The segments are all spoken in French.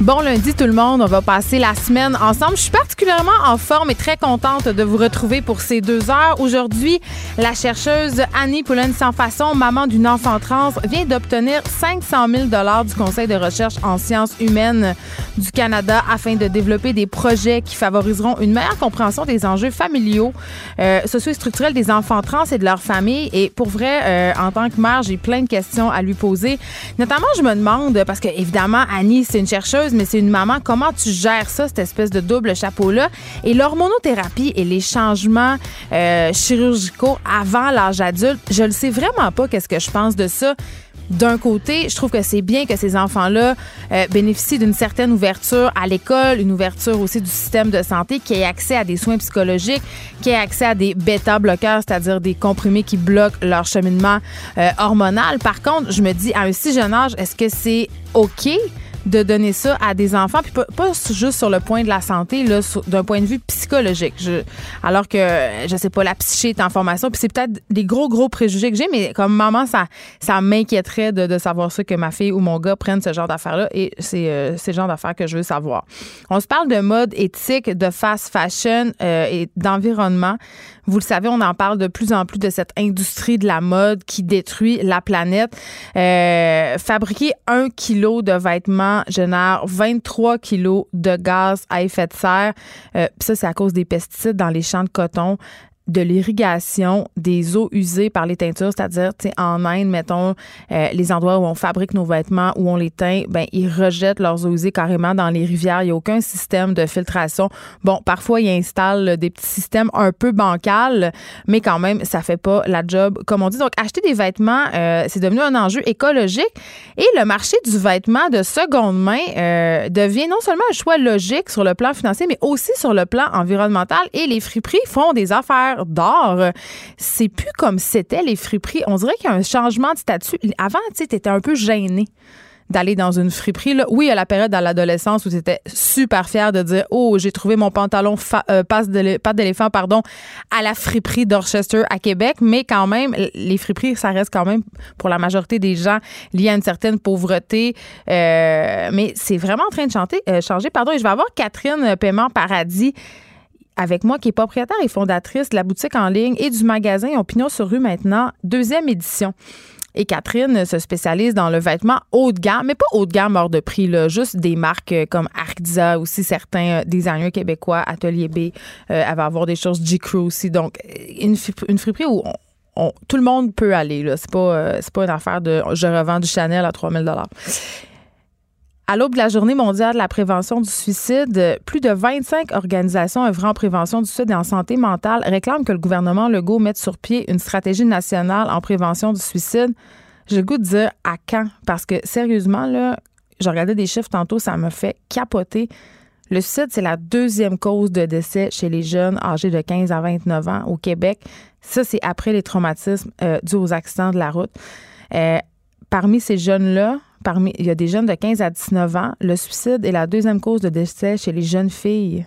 Bon lundi tout le monde, on va passer la semaine ensemble. Je suis particulièrement en forme et très contente de vous retrouver pour ces deux heures. Aujourd'hui, la chercheuse Annie Poulain sans façon, maman d'une enfant trans, vient d'obtenir 500 000 dollars du Conseil de recherche en sciences humaines du Canada afin de développer des projets qui favoriseront une meilleure compréhension des enjeux familiaux, euh, socio-structurels des enfants trans et de leurs familles. Et pour vrai, euh, en tant que mère, j'ai plein de questions à lui poser. Notamment, je me demande parce que évidemment Annie, c'est une chercheuse mais c'est une maman. Comment tu gères ça, cette espèce de double chapeau-là? Et l'hormonothérapie et les changements euh, chirurgicaux avant l'âge adulte, je ne sais vraiment pas qu'est-ce que je pense de ça d'un côté, je trouve que c'est bien que ces enfants-là euh, bénéficient d'une certaine ouverture à l'école, une ouverture aussi du système de santé, qui ait accès à des soins psychologiques, qui ait accès à des bêta-bloqueurs, c'est-à-dire des comprimés qui bloquent leur cheminement euh, hormonal. Par contre, je me dis, à un si jeune âge, est-ce que c'est OK? De donner ça à des enfants, puis pas, juste sur le point de la santé, là, d'un point de vue psychologique. Je, alors que, je sais pas, la psyché est en formation, puis c'est peut-être des gros, gros préjugés que j'ai, mais comme maman, ça, ça m'inquiéterait de, savoir ça, que ma fille ou mon gars prennent ce genre d'affaires-là, et c'est euh, ce genre d'affaires que je veux savoir. On se parle de mode éthique, de fast fashion euh, et d'environnement. Vous le savez, on en parle de plus en plus de cette industrie de la mode qui détruit la planète. Euh, fabriquer un kilo de vêtements génère 23 kilos de gaz à effet de serre. Euh, ça, c'est à cause des pesticides dans les champs de coton de l'irrigation des eaux usées par les teintures, c'est-à-dire, en Inde, mettons, euh, les endroits où on fabrique nos vêtements, où on les teint, ben ils rejettent leurs eaux usées carrément dans les rivières. Il n'y a aucun système de filtration. Bon, parfois, ils installent des petits systèmes un peu bancals, mais quand même, ça fait pas la job, comme on dit. Donc, acheter des vêtements, euh, c'est devenu un enjeu écologique et le marché du vêtement de seconde main euh, devient non seulement un choix logique sur le plan financier, mais aussi sur le plan environnemental et les friperies font des affaires d'or. C'est plus comme c'était les friperies. On dirait qu'il y a un changement de statut. Avant, tu étais un peu gêné d'aller dans une friperie. Là. Oui, à la période dans l'adolescence où tu étais super fier de dire Oh, j'ai trouvé mon pantalon euh, passe de pâte d'éléphant pardon, à la friperie d'Orchester à Québec, mais quand même, les friperies, ça reste quand même pour la majorité des gens lié à une certaine pauvreté. Euh, mais c'est vraiment en train de chanter, euh, changer. Pardon, et je vais avoir Catherine Paiement Paradis avec moi, qui est propriétaire et fondatrice de la boutique en ligne et du magasin Opinion sur rue maintenant, deuxième édition. Et Catherine se spécialise dans le vêtement haut de gamme, mais pas haut de gamme hors de prix, là, juste des marques euh, comme Arcza, aussi certains euh, designers québécois, Atelier B. Euh, elle va avoir des choses G-Crew aussi. Donc, une, une friperie où tout le monde peut aller. C'est pas, pas une affaire de je revends du Chanel à 3000 à l'aube de la journée mondiale de la prévention du suicide, plus de 25 organisations œuvrant en prévention du suicide et en santé mentale réclament que le gouvernement Legault mette sur pied une stratégie nationale en prévention du suicide. J'ai le goût de dire à quand? Parce que sérieusement, là, je regardais des chiffres tantôt, ça me fait capoter. Le suicide, c'est la deuxième cause de décès chez les jeunes âgés de 15 à 29 ans au Québec. Ça, c'est après les traumatismes euh, dus aux accidents de la route. Euh, parmi ces jeunes-là, parmi, il y a des jeunes de 15 à 19 ans. Le suicide est la deuxième cause de décès chez les jeunes filles.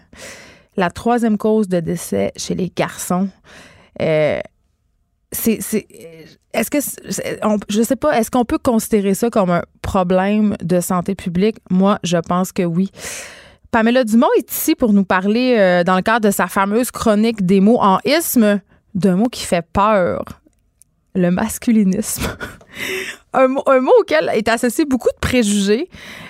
La troisième cause de décès chez les garçons. Euh, c'est, est-ce que, je sais pas, est-ce qu'on peut considérer ça comme un problème de santé publique? Moi, je pense que oui. Pamela Dumont est ici pour nous parler, euh, dans le cadre de sa fameuse chronique des mots en isme, d'un mot qui fait peur le masculinisme. un, mot auquel est associé beaucoup de préjugés.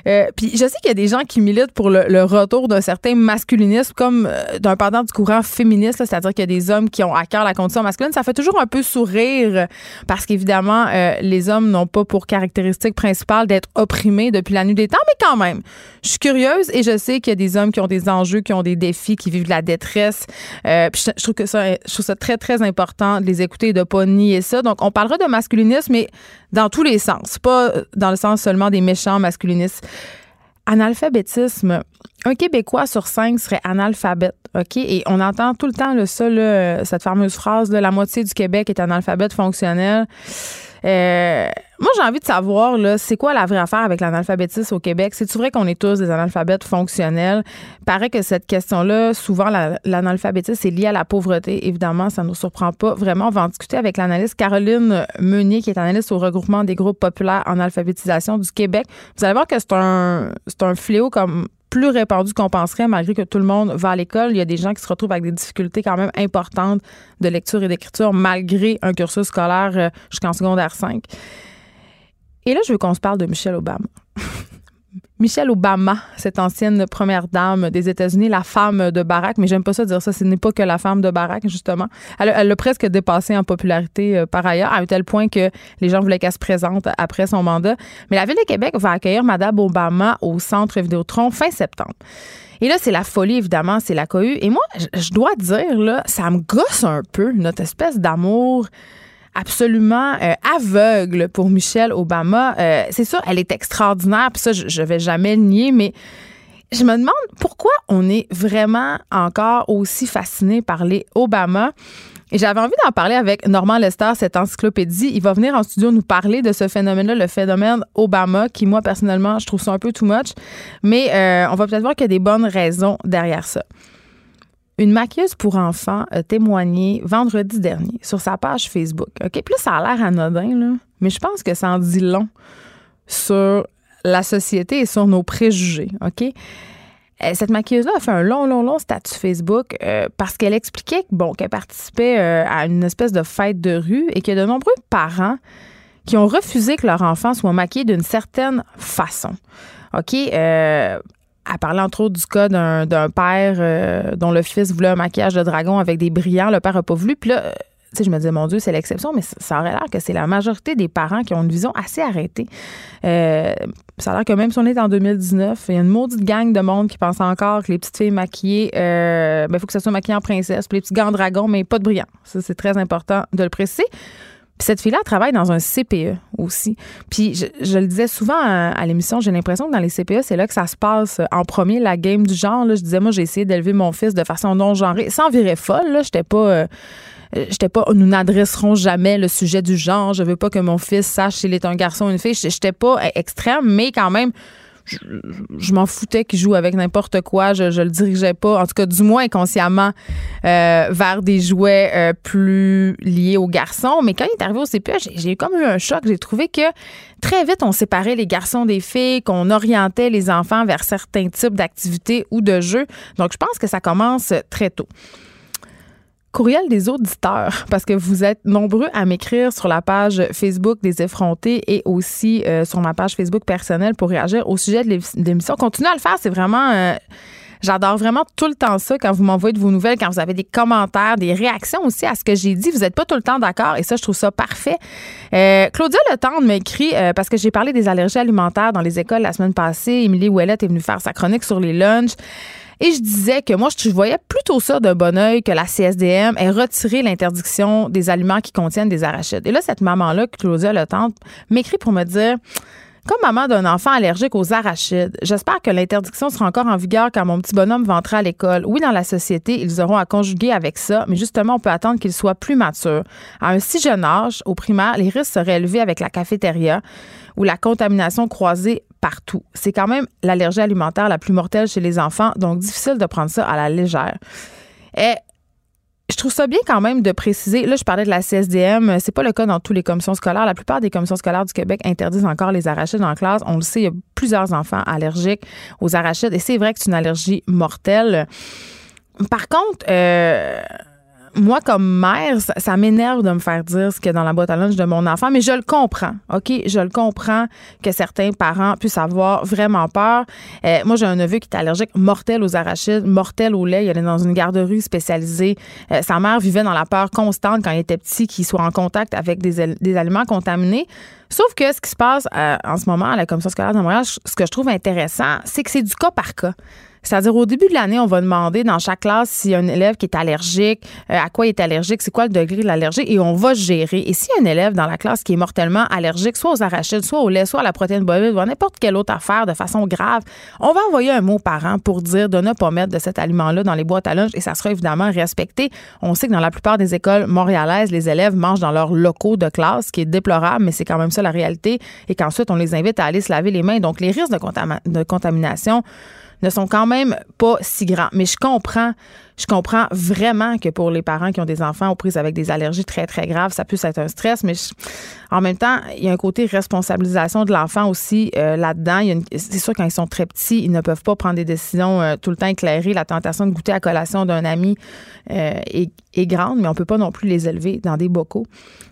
Euh, puis je sais qu'il y a des gens qui militent pour le, retour d'un certain masculinisme comme euh, d'un pendant du courant féministe, c'est-à-dire qu'il y a des hommes qui ont à cœur la condition masculine. Ça fait toujours un peu sourire parce qu'évidemment, euh, les hommes n'ont pas pour caractéristique principale d'être opprimés depuis la nuit des temps, mais quand même, je suis curieuse et je sais qu'il y a des hommes qui ont des enjeux, qui ont des défis, qui vivent de la détresse. puis je, trouve que ça, je trouve ça très, très important de les écouter et de pas nier ça. Donc, on parlera de masculinisme, mais dans tous les sens, pas dans le sens seulement des méchants masculinistes. Analphabétisme, un Québécois sur cinq serait analphabète, OK? Et on entend tout le temps ça, cette fameuse phrase, la moitié du Québec est analphabète fonctionnel. Euh, moi, j'ai envie de savoir, là, c'est quoi la vraie affaire avec l'analphabétisme au Québec? C'est-tu vrai qu'on est tous des analphabètes fonctionnels? Paraît que cette question-là, souvent, l'analphabétisme est lié à la pauvreté. Évidemment, ça ne nous surprend pas vraiment. On va en discuter avec l'analyste Caroline Meunier, qui est analyste au regroupement des groupes populaires en alphabétisation du Québec. Vous allez voir que c'est un, c'est un fléau comme plus répandu qu'on penserait, malgré que tout le monde va à l'école. Il y a des gens qui se retrouvent avec des difficultés quand même importantes de lecture et d'écriture, malgré un cursus scolaire euh, jusqu'en secondaire 5. Et là, je veux qu'on se parle de Michelle Obama. Michelle Obama, cette ancienne première dame des États-Unis, la femme de Barack, mais j'aime pas ça dire ça, ce n'est pas que la femme de Barack, justement. Elle l'a presque dépassé en popularité euh, par ailleurs, à un tel point que les gens voulaient qu'elle se présente après son mandat. Mais la Ville de Québec va accueillir Madame Obama au Centre Vidéotron fin septembre. Et là, c'est la folie, évidemment, c'est la cohue. Et moi, je dois dire, ça me gosse un peu, notre espèce d'amour absolument euh, aveugle pour Michelle Obama. Euh, c'est ça, elle est extraordinaire, puis ça, je, je vais jamais le nier, mais je me demande pourquoi on est vraiment encore aussi fasciné par les Obama. Et j'avais envie d'en parler avec Normand Lester, cette encyclopédie. Il va venir en studio nous parler de ce phénomène-là, le phénomène Obama, qui, moi, personnellement, je trouve ça un peu too much. Mais euh, on va peut-être voir qu'il y a des bonnes raisons derrière ça. Une maquilleuse pour enfants a témoigné vendredi dernier sur sa page Facebook. OK? Puis ça a l'air anodin, là, mais je pense que ça en dit long sur la société et sur nos préjugés. OK? Euh, cette maquilleuse-là a fait un long, long, long statut Facebook euh, parce qu'elle expliquait bon, qu'elle participait euh, à une espèce de fête de rue et qu'il y a de nombreux parents qui ont refusé que leur enfant soit maquillé d'une certaine façon. OK? À parler entre autres du cas d'un père euh, dont le fils voulait un maquillage de dragon avec des brillants. Le père n'a pas voulu. Puis là, euh, tu sais, je me disais, mon Dieu, c'est l'exception, mais ça, aurait l'air que c'est la majorité des parents qui ont une vision assez arrêtée. Euh, ça a l'air que même si on est en 2019, il y a une maudite gang de monde qui pense encore que les petites filles maquillées, il ben, faut que ça soit maquillé en princesse, puis les petits gants dragon, mais pas de brillants. Ça, c'est très important de le préciser cette fille-là travaille dans un CPE aussi. Puis je, le disais souvent à, l'émission, j'ai l'impression que dans les CPE, c'est là que ça se passe en premier, la game du genre. Je disais, moi, j'ai essayé d'élever mon fils de façon non genrée, sans virer folle. Là, j'étais pas. Euh, j'étais pas, nous n'adresserons jamais le sujet du genre. Je veux pas que mon fils sache s'il est un garçon ou une fille. J'étais pas extrême, mais quand même, je, m'en foutais qu'il joue avec n'importe quoi. Je, le dirigeais pas, en tout cas du moins inconsciemment, euh, vers des jouets euh, plus liés aux garçons. Mais quand il est arrivé au CPE, j'ai comme eu un choc. J'ai trouvé que très vite, on séparait les garçons des filles, qu'on orientait les enfants vers certains types d'activités ou de jeux. Donc, je pense que ça commence très tôt. Courriel des auditeurs, parce que vous êtes nombreux à m'écrire sur la page Facebook des effrontés et aussi euh, sur ma page Facebook personnelle pour réagir au sujet de l'émission. Continuez à le faire, c'est vraiment... Euh, j'adore vraiment tout le temps ça quand vous m'envoyez de vos nouvelles, quand vous avez des commentaires, des réactions aussi à ce que j'ai dit. Vous n'êtes pas tout le temps d'accord et ça, je trouve ça parfait. Euh, Claudia Letendre m'écrit euh, parce que j'ai parlé des allergies alimentaires dans les écoles la semaine passée. Émilie Ouellette est venue faire sa chronique sur les lunchs. Et je disais que moi, je voyais plutôt ça d'un bon oeil que la CSDM ait retiré l'interdiction des aliments qui contiennent des arachides. Et là, cette maman-là, Claudia Le Tante, m'écrit pour me dire comme maman d'un enfant allergique aux arachides, j'espère que l'interdiction sera encore en vigueur quand mon petit bonhomme va entrer à l'école. Oui, dans la société, ils auront à conjuguer avec ça, mais justement, on peut attendre qu'il soit plus mature. À un si jeune âge, au primaire, les risques seraient élevés avec la cafétéria ou la contamination croisée partout. C'est quand même l'allergie alimentaire la plus mortelle chez les enfants, donc difficile de prendre ça à la légère. Et je trouve ça bien quand même de préciser. Là, je parlais de la CSDM. C'est pas le cas dans toutes les commissions scolaires. La plupart des commissions scolaires du Québec interdisent encore les arachides en classe. On le sait, il y a plusieurs enfants allergiques aux arachides et c'est vrai que c'est une allergie mortelle. Par contre, euh, moi, comme mère, ça, m'énerve de me faire dire ce qu'il y a dans la boîte à lunch de mon enfant, mais je le comprends, OK? Je le comprends que certains parents puissent avoir vraiment peur. Euh, moi, j'ai un neveu qui est allergique mortel aux arachides, mortel au lait. Il allait dans une garderie spécialisée. Euh, sa mère vivait dans la peur constante quand il était petit qu'il soit en contact avec des, aliments contaminés. Sauf que ce qui se passe euh, en ce moment à la Commission scolaire de Montréal, ce que je trouve intéressant, c'est que c'est du cas par cas. C'est-à-dire, au début de l'année, on va demander dans chaque classe s'il y a un élève qui est allergique, euh, à quoi il est allergique, c'est quoi le degré de l'allergie, et on va gérer. Et s'il y a un élève dans la classe qui est mortellement allergique, soit aux arachides, soit au lait, soit à la protéine bovine, ou à n'importe quelle autre affaire de façon grave, on va envoyer un mot aux parents pour dire de ne pas mettre de cet aliment-là dans les boîtes à lunch, et ça sera évidemment respecté. On sait que dans la plupart des écoles montréalaises, les élèves mangent dans leurs locaux de classe, ce qui est déplorable, mais c'est quand même ça la réalité, et qu'ensuite, on les invite à aller se laver les mains. Donc, les risques de, de contamination ne sont quand même pas si grands. Mais je comprends, je comprends vraiment que pour les parents qui ont des enfants aux prises avec des allergies très, très graves, ça puisse être un stress. Mais en même temps, il y a un côté responsabilisation de l'enfant aussi euh, là-dedans. C'est sûr, quand ils sont très petits, ils ne peuvent pas prendre des décisions euh, tout le temps éclairées. La tentation de goûter à collation d'un ami euh, est, grande, mais on peut pas non plus les élever dans des bocaux.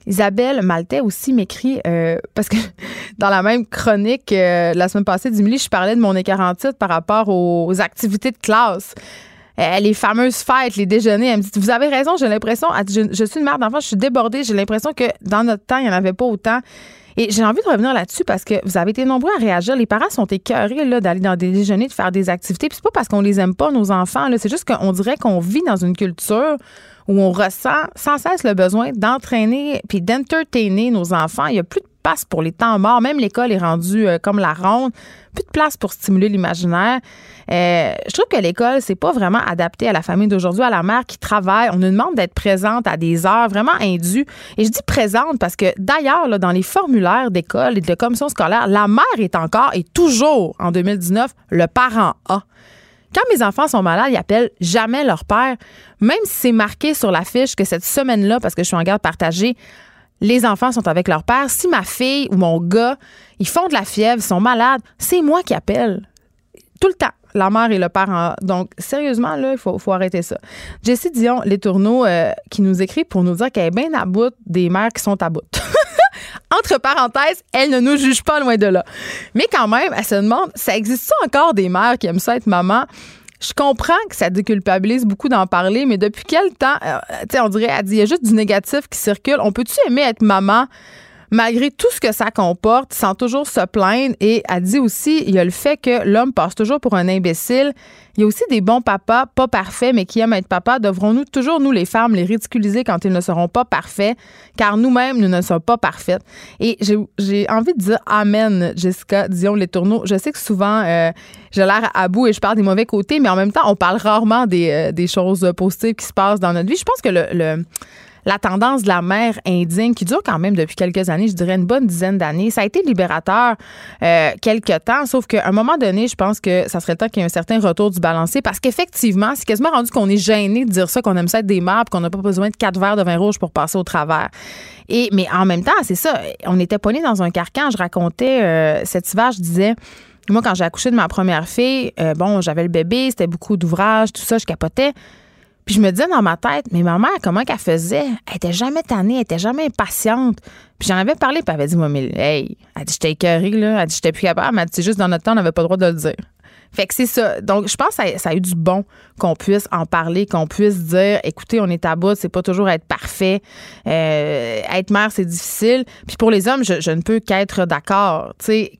Isabelle Maltais aussi m'écrit, parce que dans la même chronique la semaine passée d'Emilie, je parlais de mon écart par rapport aux activités de classe. Euh, les fameuses fêtes, les déjeuners. Elle me dit Vous avez raison, j'ai l'impression, je, suis une mère d'enfant, je suis débordée, j'ai l'impression que dans notre temps, il n'y en avait pas autant. Et j'ai envie de revenir là-dessus parce que vous avez été nombreux à réagir. Les parents sont écœurés là, d'aller dans des déjeuners, de faire des activités. Puis c'est pas parce qu'on les aime pas, nos enfants. C'est juste qu'on dirait qu'on vit dans une culture où on ressent sans cesse le besoin d'entraîner puis d'entertainer nos enfants. Il n'y a plus de place pour les temps morts. Même l'école est rendue euh, comme la ronde. Plus de place pour stimuler l'imaginaire. Euh, je trouve que l'école, c'est pas vraiment adapté à la famille d'aujourd'hui, à la mère qui travaille. On nous demande d'être présente à des heures vraiment indues. Et je dis présente parce que d'ailleurs, dans les formulaires d'école et de commission scolaire, la mère est encore et toujours en 2019 le parent A. Quand mes enfants sont malades, ils appellent jamais leur père, même si c'est marqué sur la fiche que cette semaine-là, parce que je suis en garde partagée, les enfants sont avec leur père. Si ma fille ou mon gars, ils font de la fièvre, ils sont malades, c'est moi qui appelle. Tout le temps. La mère et le père. Donc, sérieusement, là, il faut, arrêter ça. Jessie Dion, les tourneaux, euh, qui nous écrit pour nous dire qu'elle est bien à bout des mères qui sont à bout. Entre parenthèses, elle ne nous juge pas loin de là. Mais quand même, elle se demande, ça existe encore des mères qui aiment ça être maman? Je comprends que ça déculpabilise beaucoup d'en parler, mais depuis quel temps, euh, tu sais, on dirait, il y a juste du négatif qui circule. On peut-tu aimer être maman malgré tout ce que ça comporte, sans toujours se plaindre. Et elle dit aussi, il y a le fait que l'homme passe toujours pour un imbécile. Il y a aussi des bons papas, pas parfaits, mais qui aiment être papa. Devrons-nous toujours, nous les femmes, les ridiculiser quand ils ne seront pas parfaits, car nous-mêmes, nous ne sommes pas parfaites. Et j'ai envie de dire Amen, Jessica, disons les tourneaux. Je sais que souvent, euh, j'ai l'air à bout et je parle des mauvais côtés, mais en même temps, on parle rarement des, euh, choses positives qui se passent dans notre vie. Je pense que le la tendance de la mère indigne qui dure quand même depuis quelques années, je dirais une bonne dizaine d'années. Ça a été libérateur euh, quelques temps, sauf qu'à un moment donné, je pense que ça serait temps qu'il y ait un certain retour du balancier parce qu'effectivement, c'est quasiment rendu qu'on est gêné de dire ça, qu'on aime ça être des mères, qu'on n'a pas besoin de quatre verres de vin rouge pour passer au travers. Et, mais en même temps, c'est ça, on était pas dans un carcan. Je racontais euh, cet hiver, je disais, moi, quand j'ai accouché de ma première fille, euh, bon, j'avais le bébé, c'était beaucoup d'ouvrages, tout ça, je capotais. Puis je me disais dans ma tête, mais ma mère, comment qu'elle faisait? Elle était jamais tannée, elle était jamais impatiente. Puis j'en avais parlé, puis elle avait dit, moi, mais hey, elle dit, j'étais écœurée, là. Elle dit, j'étais plus capable. Elle dit, c'est juste dans notre temps, on n'avait pas le droit de le dire. Fait que c'est ça. Donc, je pense que ça, a eu du bon qu'on puisse en parler, qu'on puisse dire, écoutez, on est à bout, c'est pas toujours être parfait. Euh, être mère, c'est difficile. Puis pour les hommes, je, je ne peux qu'être d'accord. Tu sais,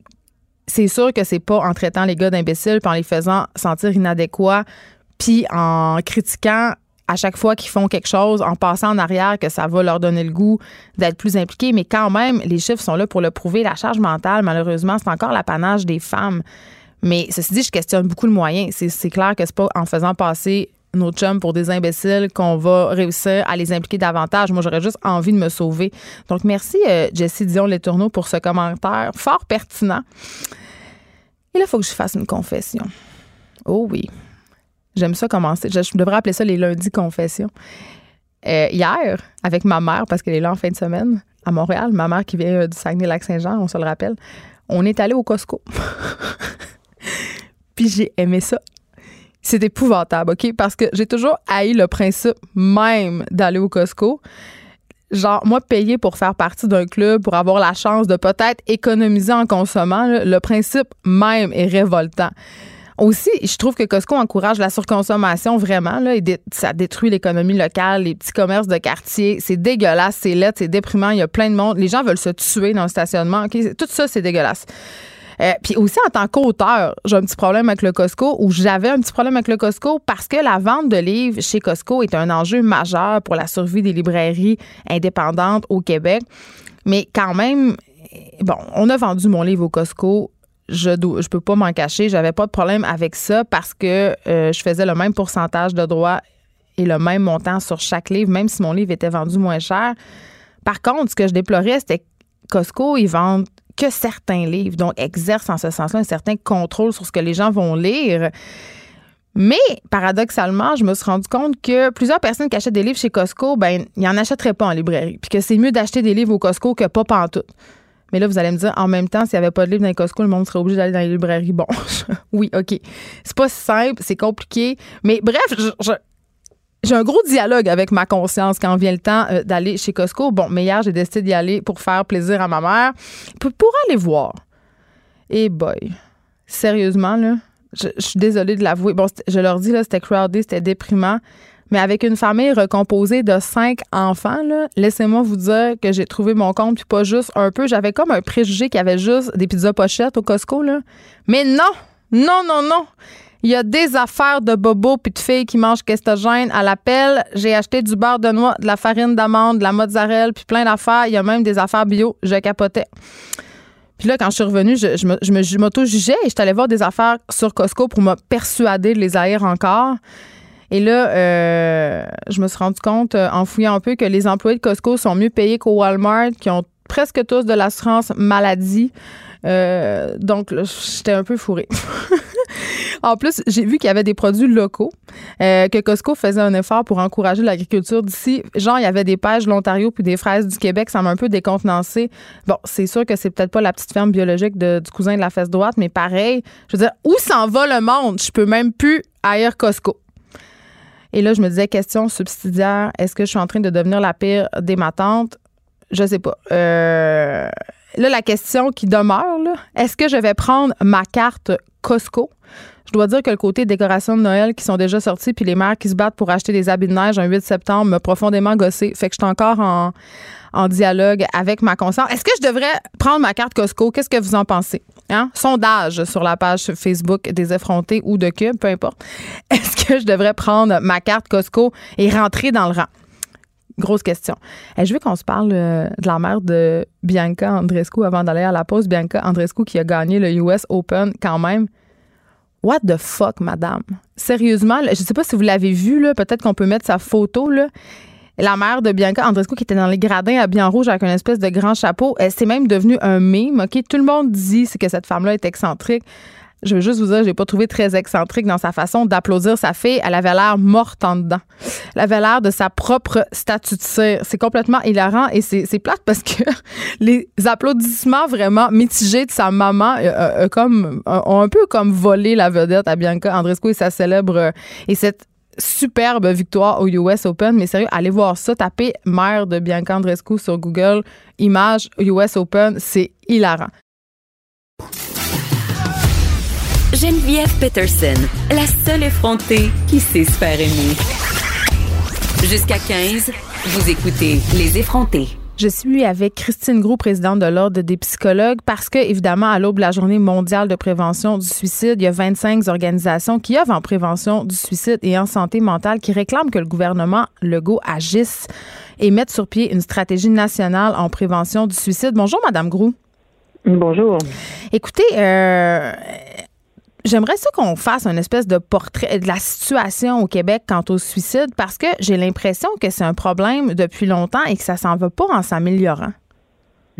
c'est sûr que c'est pas en traitant les gars d'imbéciles puis en les faisant sentir inadéquats puis en critiquant à chaque fois qu'ils font quelque chose, en passant en arrière, que ça va leur donner le goût d'être plus impliqués. Mais quand même, les chiffres sont là pour le prouver. La charge mentale, malheureusement, c'est encore l'apanage des femmes. Mais ceci dit, je questionne beaucoup le moyen. C'est clair que c'est pas en faisant passer nos chums pour des imbéciles qu'on va réussir à les impliquer davantage. Moi, j'aurais juste envie de me sauver. Donc, merci, euh, Jessie Dion Les Tourneaux, pour ce commentaire fort pertinent. Et là, il faut que je fasse une confession. Oh oui. J'aime ça commencer. Je, devrais appeler ça les lundis confessions. Euh, hier, avec ma mère, parce qu'elle est là en fin de semaine, à Montréal, ma mère qui vient euh, du Saguenay-Lac-Saint-Jean, on se le rappelle, on est allé au Costco. Puis j'ai aimé ça. C'est épouvantable, OK? Parce que j'ai toujours haï le principe même d'aller au Costco. Genre, moi, payer pour faire partie d'un club, pour avoir la chance de peut-être économiser en consommant, le principe même est révoltant. Aussi, je trouve que Costco encourage la surconsommation vraiment. Ça détruit l'économie locale, les petits commerces de quartier. C'est dégueulasse, c'est laid, c'est déprimant. Il y a plein de monde. Les gens veulent se tuer dans le stationnement. Tout ça, c'est dégueulasse. Euh, puis aussi, en tant qu'auteur, j'ai un petit problème avec le Costco, ou j'avais un petit problème avec le Costco parce que la vente de livres chez Costco est un enjeu majeur pour la survie des librairies indépendantes au Québec. Mais quand même, bon, on a vendu mon livre au Costco je ne peux pas m'en cacher, j'avais pas de problème avec ça parce que euh, je faisais le même pourcentage de droits et le même montant sur chaque livre, même si mon livre était vendu moins cher. Par contre, ce que je déplorais, c'était que Costco, ils vendent que certains livres, donc exercent en ce sens-là un certain contrôle sur ce que les gens vont lire. Mais paradoxalement, je me suis rendu compte que plusieurs personnes qui achètent des livres chez Costco, ben, ils n'en achèteraient pas en librairie. Puis que c'est mieux d'acheter des livres au Costco que pas pantoute. Mais là, vous allez me dire, en même temps, s'il n'y avait pas de livres dans les Costco, le monde serait obligé d'aller dans les librairies. Bon, oui, OK. C'est pas simple, c'est compliqué. Mais bref, j'ai un gros dialogue avec ma conscience quand vient le temps euh, d'aller chez Costco. Bon, mais hier, j'ai décidé d'y aller pour faire plaisir à ma mère, pour, aller voir. Et boy, sérieusement, là, je, je suis désolée de l'avouer. Bon, je leur dis, là, c'était crowded, c'était déprimant. Mais avec une famille recomposée de cinq enfants, laissez-moi vous dire que j'ai trouvé mon compte, puis pas juste un peu. J'avais comme un préjugé qu'il y avait juste des pizzas pochettes au Costco. Mais non, non, non, non. Il y a des affaires de bobos puis de filles qui mangent kestogène à l'appel. J'ai acheté du beurre de noix, de la farine d'amande, de la mozzarella, puis plein d'affaires. Il y a même des affaires bio. Je capotais. Puis là, quand je suis revenue, je, je, m'auto-jugeais et je suis voir des affaires sur Costco pour me persuader de les haïr encore. Et là, euh, je me suis rendu compte, euh, en fouillant un peu, que les employés de Costco sont mieux payés qu'au Walmart, qui ont presque tous de l'assurance maladie. Euh, donc, j'étais un peu fourrée. en plus, j'ai vu qu'il y avait des produits locaux, que Costco faisait un effort pour encourager l'agriculture d'ici. Genre, il y avait des pêches de l'Ontario puis des fraises du Québec. Ça m'a un peu décontenancé. Bon, c'est sûr que c'est peut-être pas la petite ferme biologique du cousin de la fesse droite, mais pareil, je veux dire, où s'en va le monde? Je peux même plus ailleurs Costco. Et là, je me disais, question subsidiaire, est-ce que je suis en train de devenir la pire des matantes? Je sais pas. Euh, là, la question qui demeure, est-ce que je vais prendre ma carte Costco? Je dois dire que le côté décoration de Noël qui sont déjà sortis, puis les mères qui se battent pour acheter des habits de neige un 8 septembre m'a profondément gossé. Fait que je suis encore en, en dialogue avec ma conscience. Est-ce que je devrais prendre ma carte Costco? Qu'est-ce que vous en pensez? Hein? Sondage sur la page Facebook des effrontés ou de Cube, peu importe. Est-ce que je devrais prendre ma carte Costco et rentrer dans le rang? Grosse question. Et je veux qu'on se parle euh, de la mère de Bianca Andrescu avant d'aller à la pause. Bianca Andrescu qui a gagné le US Open quand même. What the fuck, madame? Sérieusement, je ne sais pas si vous l'avez vu, peut-être qu'on peut mettre sa photo. Là la mère de Bianca Andrescu qui était dans les gradins à bien rouge avec une espèce de grand chapeau. Elle s'est même devenue un mime. OK, tout le monde dit que cette femme-là est excentrique. Je veux juste vous dire, j'ai pas trouvé très excentrique dans sa façon d'applaudir sa fille. Elle avait l'air morte en dedans. Elle avait l'air de sa propre statue de cire. C'est complètement hilarant et c'est plate parce que les applaudissements vraiment mitigés de sa maman euh, euh, comme, ont un peu comme volé la vedette à Bianca Andrescu et sa célèbre et cette superbe victoire au US Open. Mais sérieux, allez voir ça. Tapez mère de Bianca Andrescu sur Google. Image US Open. C'est hilarant. Geneviève Peterson, la seule effrontée qui sait se faire aimer. Jusqu'à 15, vous écoutez Les effrontés. Je suis avec Christine Gros, présidente de l'Ordre des psychologues, parce que, évidemment, à l'aube de la Journée mondiale de prévention du suicide, il y a 25 organisations qui œuvrent en prévention du suicide et en santé mentale qui réclament que le gouvernement Legault agisse et mette sur pied une stratégie nationale en prévention du suicide. Bonjour, Madame Gros. Bonjour. Écoutez, euh, J'aimerais ça qu'on fasse un espèce de portrait de la situation au Québec quant au suicide parce que j'ai l'impression que c'est un problème depuis longtemps et que ça s'en va pas en s'améliorant.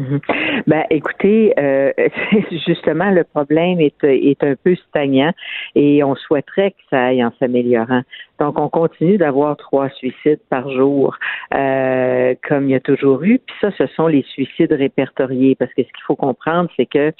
Mhm. Ben, écoutez, euh, justement, le problème est, est un peu stagnant et on souhaiterait que ça aille en s'améliorant. Donc, on continue d'avoir trois suicides par jour, euh, comme il y a toujours eu. Puis ça, ce sont les suicides répertoriés, parce que ce qu'il faut comprendre, c'est que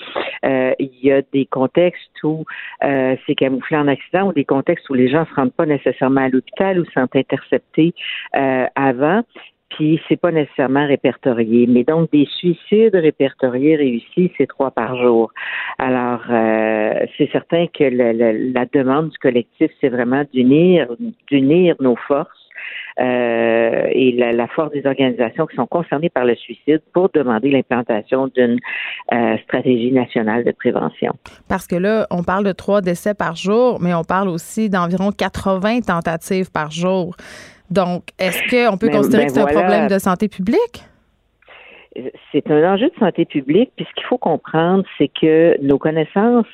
euh, il y a des contextes où c'est camouflé en accident ou des contextes où les gens se rendent pas nécessairement à l'hôpital ou sont interceptés avant puis c'est pas nécessairement répertorié. Mais donc des suicides répertoriés réussis, c'est trois par jour. Alors euh, c'est certain que la demande du collectif, c'est vraiment d'unir, d'unir nos forces euh, et la, force des organisations qui sont concernées par le suicide pour demander l'implantation d'une euh, stratégie nationale de prévention. Parce que là, on parle de trois décès par jour, mais on parle aussi d'environ 80 tentatives par jour. Donc, est-ce qu'on peut ben, considérer ben que c'est un problème de santé publique? c'est un enjeu de santé publique, puis ce qu'il faut comprendre, c'est que nos connaissances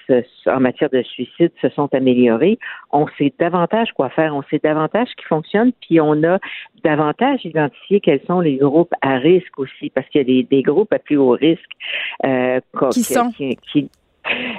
en matière de suicide se sont améliorées. On sait davantage quoi faire, on sait davantage ce qui fonctionne, puis on a davantage identifié quels sont les groupes à risque aussi, parce qu'il y a des, groupes à plus haut risque. Euh, qui sont?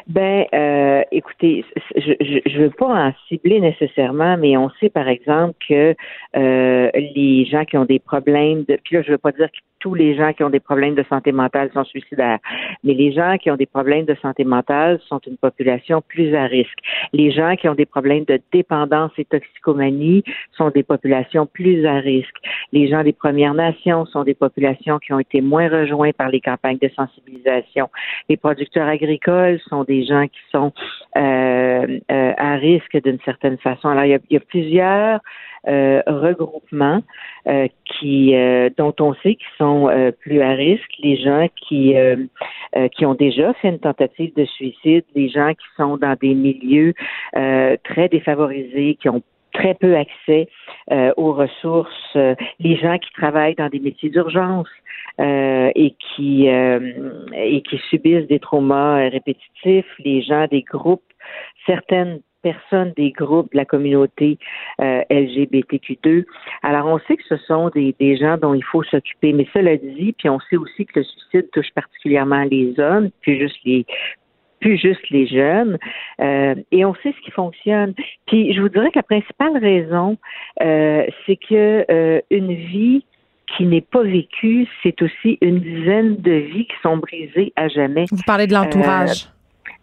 Ben, euh, écoutez, je ne veux pas en cibler nécessairement, mais on sait par exemple que euh, les gens qui ont des problèmes de, puis là je veux pas dire tous les gens qui ont des problèmes de santé mentale sont suicidaires, mais les gens qui ont des problèmes de santé mentale sont une population plus à risque. Les gens qui ont des problèmes de dépendance et toxicomanie sont des populations plus à risque. Les gens des Premières Nations sont des populations qui ont été moins rejoints par les campagnes de sensibilisation. Les producteurs agricoles sont des gens qui sont euh, euh, à risque d'une certaine façon. Alors, il y a, il y a plusieurs euh, regroupements euh, qui euh, dont on sait qu'ils sont plus à risque, les gens qui qui ont déjà fait une tentative de suicide, les gens qui sont dans des milieux très défavorisés, qui ont très peu accès aux ressources, les gens qui travaillent dans des métiers d'urgence et qui et qui subissent des traumas répétitifs, les gens des groupes certaines personnes des groupes de la communauté euh, LGBTQ2. Alors, on sait que ce sont des, gens dont il faut s'occuper, mais cela dit, puis on sait aussi que le suicide touche particulièrement les hommes, puis juste les plus juste les jeunes, euh, et on sait ce qui fonctionne. Puis je vous dirais que la principale raison, euh, c'est que une vie qui n'est pas vécue, c'est aussi une dizaine de vies qui sont brisées à jamais. Vous parlez de l'entourage.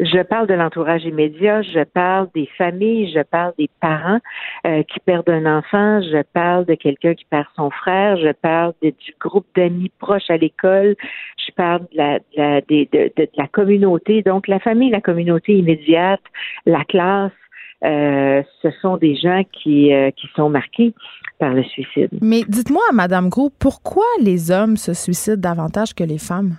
Je parle de l'entourage immédiat, je parle des familles, je parle des parents euh, qui perdent un enfant, je parle de quelqu'un qui perd son frère, je parle du groupe d'amis proches à l'école, je parle de la, de, de, la communauté. Donc la famille, la communauté immédiate, la classe, euh, ce sont des gens qui, euh, qui sont marqués par le suicide. Mais dites-moi, Madame Gros, pourquoi les hommes se suicident davantage que les femmes?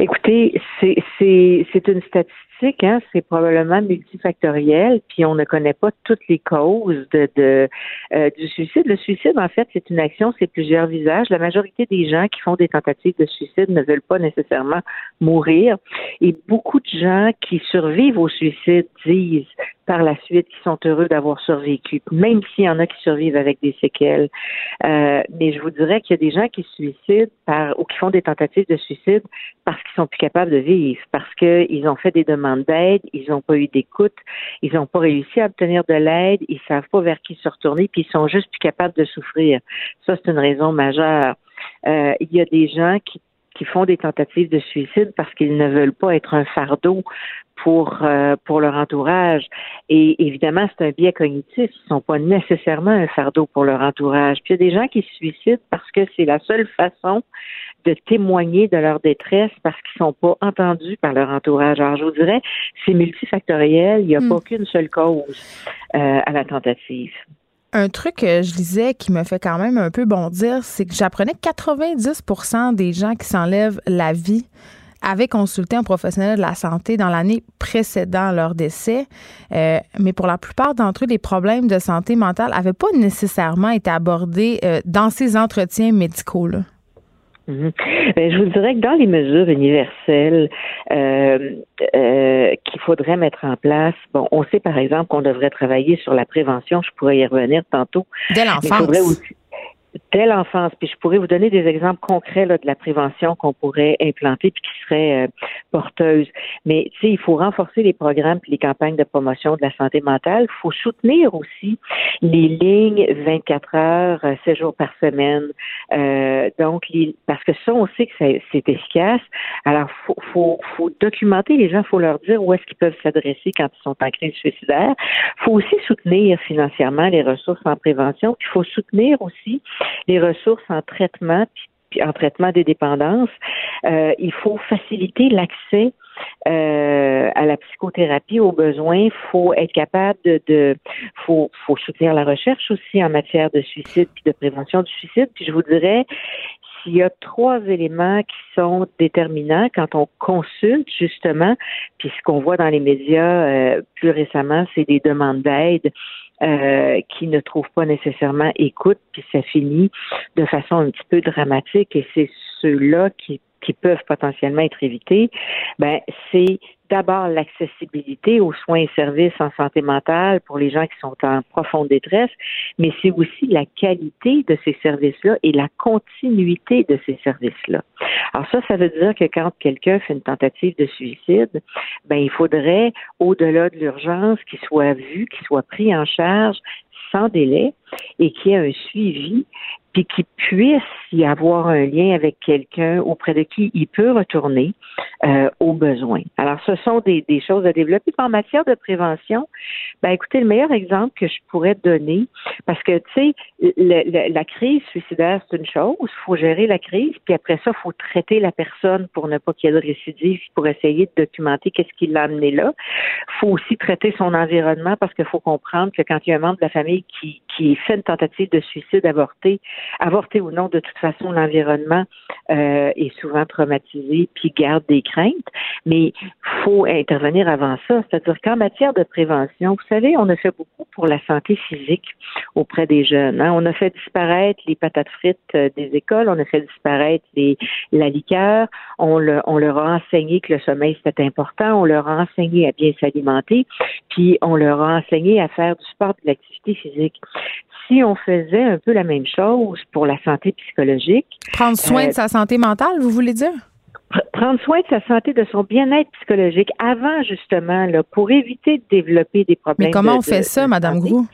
Écoutez, c'est une statistique, hein, c'est probablement multifactoriel, puis on ne connaît pas toutes les causes de, de euh, du suicide. Le suicide, en fait, c'est une action, c'est plusieurs visages. La majorité des gens qui font des tentatives de suicide ne veulent pas nécessairement mourir, et beaucoup de gens qui survivent au suicide disent par la suite qui sont heureux d'avoir survécu, même s'il y en a qui survivent avec des séquelles. Euh, mais je vous dirais qu'il y a des gens qui se suicident par, ou qui font des tentatives de suicide parce qu'ils sont plus capables de vivre, parce qu'ils ont fait des demandes d'aide, ils n'ont pas eu d'écoute, ils n'ont pas réussi à obtenir de l'aide, ils savent pas vers qui se retourner, puis ils sont juste plus capables de souffrir. Ça, c'est une raison majeure. Euh, il y a des gens qui qui font des tentatives de suicide parce qu'ils ne veulent pas être un fardeau pour euh, pour leur entourage. Et évidemment, c'est un biais cognitif. Ils sont pas nécessairement un fardeau pour leur entourage. Puis il y a des gens qui se suicident parce que c'est la seule façon de témoigner de leur détresse parce qu'ils sont pas entendus par leur entourage. Alors, je vous dirais, c'est multifactoriel. Il n'y a hmm. pas qu'une seule cause euh, à la tentative. Un truc que je lisais qui me fait quand même un peu bondir, c'est que j'apprenais que 90% des gens qui s'enlèvent la vie avaient consulté un professionnel de la santé dans l'année précédant leur décès. Euh, mais pour la plupart d'entre eux, les problèmes de santé mentale n'avaient pas nécessairement été abordés euh, dans ces entretiens médicaux-là. Mhm. Ben, je vous dirais que dans les mesures universelles euh, euh, qu'il faudrait mettre en place, bon, on sait par exemple qu'on devrait travailler sur la prévention. Je pourrais y revenir tantôt. Dès l'enfance dès l'enfance. Puis je pourrais vous donner des exemples concrets là, de la prévention qu'on pourrait implanter puis qui serait euh, porteuse. Mais tu sais, il faut renforcer les programmes puis les campagnes de promotion de la santé mentale. Il faut soutenir aussi les lignes 24 heures, 7 euh, jours par semaine. Euh, donc, parce que ça, on sait que c'est efficace. Alors, faut, faut, faut documenter les gens, faut leur dire où est-ce qu'ils peuvent s'adresser quand ils sont en crise suicidaire. Faut aussi soutenir financièrement les ressources en prévention. Il faut soutenir aussi les ressources en traitement, en traitement des dépendances. Euh, il faut faciliter l'accès euh, à la psychothérapie aux besoins. Il faut être capable de, de faut, faut soutenir la recherche aussi en matière de suicide puis de prévention du suicide. Puis je vous dirais, s'il y a trois éléments qui sont déterminants quand on consulte justement, puis ce qu'on voit dans les médias euh, plus récemment, c'est des demandes d'aide. Euh, qui ne trouvent pas nécessairement écoute, puis ça finit de façon un petit peu dramatique, et c'est ceux-là qui qui peuvent potentiellement être évités, ben c'est d'abord l'accessibilité aux soins et services en santé mentale pour les gens qui sont en profonde détresse, mais c'est aussi la qualité de ces services-là et la continuité de ces services-là. Alors ça, ça veut dire que quand quelqu'un fait une tentative de suicide, ben il faudrait, au-delà de l'urgence, qu'il soit vu, qu'il soit pris en charge sans délai et qu'il y ait un suivi puis qu'il puisse y avoir un lien avec quelqu'un auprès de qui il peut retourner euh, aux. Alors, ce sont des, des choses à développer. En matière de prévention, ben écoutez, le meilleur exemple que je pourrais donner, parce que tu sais, la crise suicidaire, c'est une chose, il faut gérer la crise, puis après ça, il faut traiter la personne pour ne pas qu'il y ait de récidive, pour essayer de documenter qu'est-ce qui l'a amené là. Il faut aussi traiter son environnement parce qu'il faut comprendre que quand il y a un membre de la famille qui, qui fait une tentative de suicide avorté, avorté ou non, de toute façon, l'environnement euh, est souvent traumatisé puis garde des craintes. Mais faut intervenir avant ça. C'est-à-dire qu'en matière de prévention, vous savez, on a fait beaucoup pour la santé physique auprès des jeunes. Hein. On a fait disparaître les patates frites euh, des écoles, on a fait disparaître les, la liqueur, on, le, on leur a enseigné que le sommeil c'était important, on leur a enseigné à bien s'alimenter, puis on leur a enseigné à faire du sport, de l'activité physique si on faisait un peu la même chose pour la santé psychologique. Prendre soin de euh, sa santé mentale, vous voulez dire? prendre soin de sa santé, de son bien-être psychologique avant justement, là, pour éviter de développer des problèmes. Mais comment on fait ça, Madame Grou?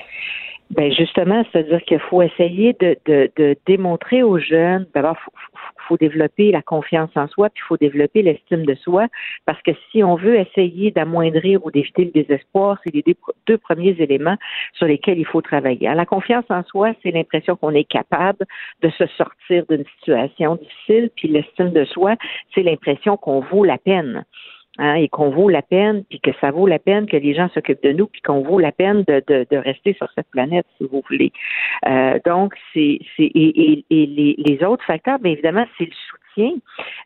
Ben justement, c'est-à-dire qu'il faut essayer de, de, démontrer aux jeunes, d'abord, faut, faut développer la confiance en soi, puis il faut développer l'estime de soi, parce que si on veut essayer d'amoindrir ou d'éviter le désespoir, c'est les deux premiers éléments sur lesquels il faut travailler. la confiance en soi, c'est l'impression qu'on est capable de se sortir d'une situation difficile, puis l'estime de soi, c'est l'impression qu'on vaut la peine. Hein, et qu'on vaut la peine, puis que ça vaut la peine que les gens s'occupent de nous, puis qu'on vaut la peine de, de, de, rester sur cette planète, si vous voulez. Euh, donc, c'est, c'est et, et, les, les, autres facteurs, bien évidemment, c'est le soutien,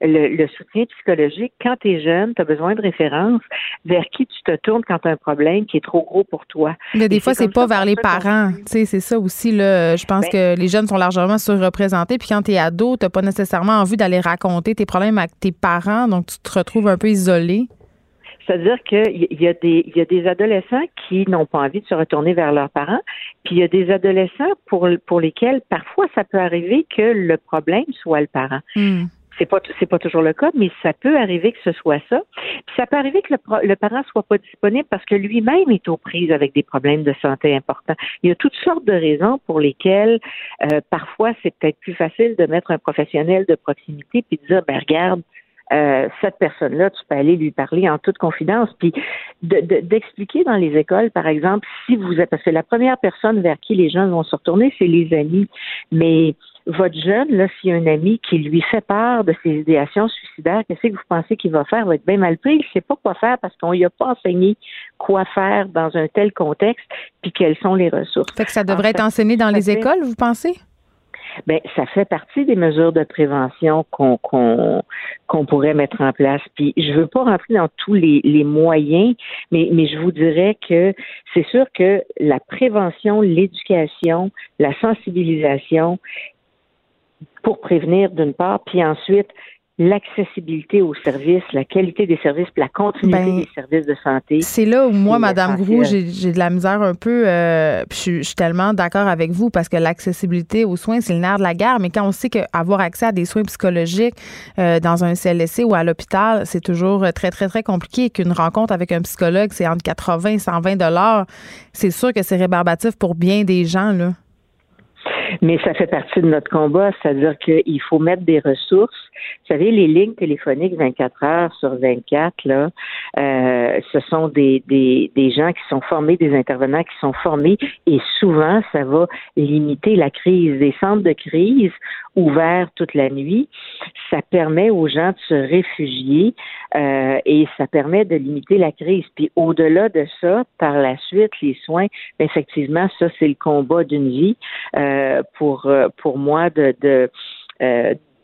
le, le soutien psychologique. Quand tu es jeune, tu as besoin de références vers qui tu te tournes quand tu as un problème qui est trop gros pour toi. Mais des fois, c'est pas vers les parents. C'est ça aussi. Là, je pense ben que les jeunes sont largement surreprésentés. Puis quand tu es ado, tu pas nécessairement envie d'aller raconter tes problèmes avec tes parents, donc tu te retrouves un peu isolé. C'est-à-dire qu'il y, a des, il y a des adolescents qui n'ont pas envie de se retourner vers leurs parents, puis il y a des adolescents pour, pour lesquels parfois ça peut arriver que le problème soit le parent. Hmm. C'est pas c'est pas toujours le cas, mais ça peut arriver que ce soit ça. Puis ça peut arriver que le, le parent soit pas disponible parce que lui-même est aux prises avec des problèmes de santé importants. Il y a toutes sortes de raisons pour lesquelles euh, parfois c'est peut-être plus facile de mettre un professionnel de proximité puis de dire ben regarde euh, cette personne-là, tu peux aller lui parler en toute confidence, puis d'expliquer dans les écoles, par exemple, si vous êtes, parce que la première personne vers qui les gens vont se retourner, c'est les amis, mais votre jeune, là, s'il y a un ami qui lui fait part de ses idéations suicidaires, qu'est-ce que vous pensez qu'il va faire? Il va être bien mal pris. Il ne sait pas quoi faire parce qu'on lui a pas enseigné quoi faire dans un tel contexte, puis quelles sont les ressources. Fait que ça devrait être enseigné dans les écoles, vous pensez? ben ça fait partie des mesures de prévention qu'on qu'on pourrait mettre en place. Puis je veux pas rentrer dans tous les, les moyens, mais mais je vous dirais que c'est sûr que la prévention, l'éducation, la sensibilisation pour prévenir d'une part, puis ensuite l'accessibilité aux services, la qualité des services, la continuité ben, des services de santé. C'est là où moi, Madame Grou, j'ai de la misère un peu. Euh, je, suis tellement d'accord avec vous parce que l'accessibilité aux soins, c'est le nerf de la guerre. Mais quand on sait qu'avoir accès à des soins psychologiques euh, dans un CLSC ou à l'hôpital, c'est toujours très, très, très compliqué. Qu'une rencontre avec un psychologue, c'est entre 80 et 120 dollars. C'est sûr que c'est rébarbatif pour bien des gens, là. Mais ça fait partie de notre combat, c'est-à-dire qu'il faut mettre des ressources. Vous savez, les lignes téléphoniques 24 heures sur 24, là, euh, ce sont des, des, des gens qui sont formés, des intervenants qui sont formés, et souvent, ça va limiter la crise. Des centres de crise ouverts toute la nuit, ça permet aux gens de se réfugier euh, et ça permet de limiter la crise. Puis au-delà de ça, par la suite, les soins, effectivement, ça c'est le combat d'une vie euh, pour euh, pour moi de, de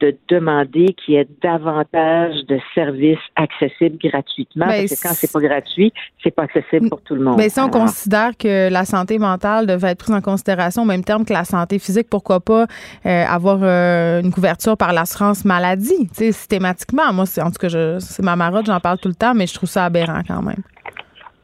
de demander qu'il y ait davantage de services accessibles gratuitement. Ben, parce que quand c'est pas gratuit, c'est pas accessible pour tout le monde. Mais ben, si on considère que la santé mentale devait être prise en considération au même terme que la santé physique, pourquoi pas euh, avoir euh, une couverture par l'assurance maladie, systématiquement. Moi, en tout cas, c'est ma marotte, j'en parle tout le temps, mais je trouve ça aberrant quand même.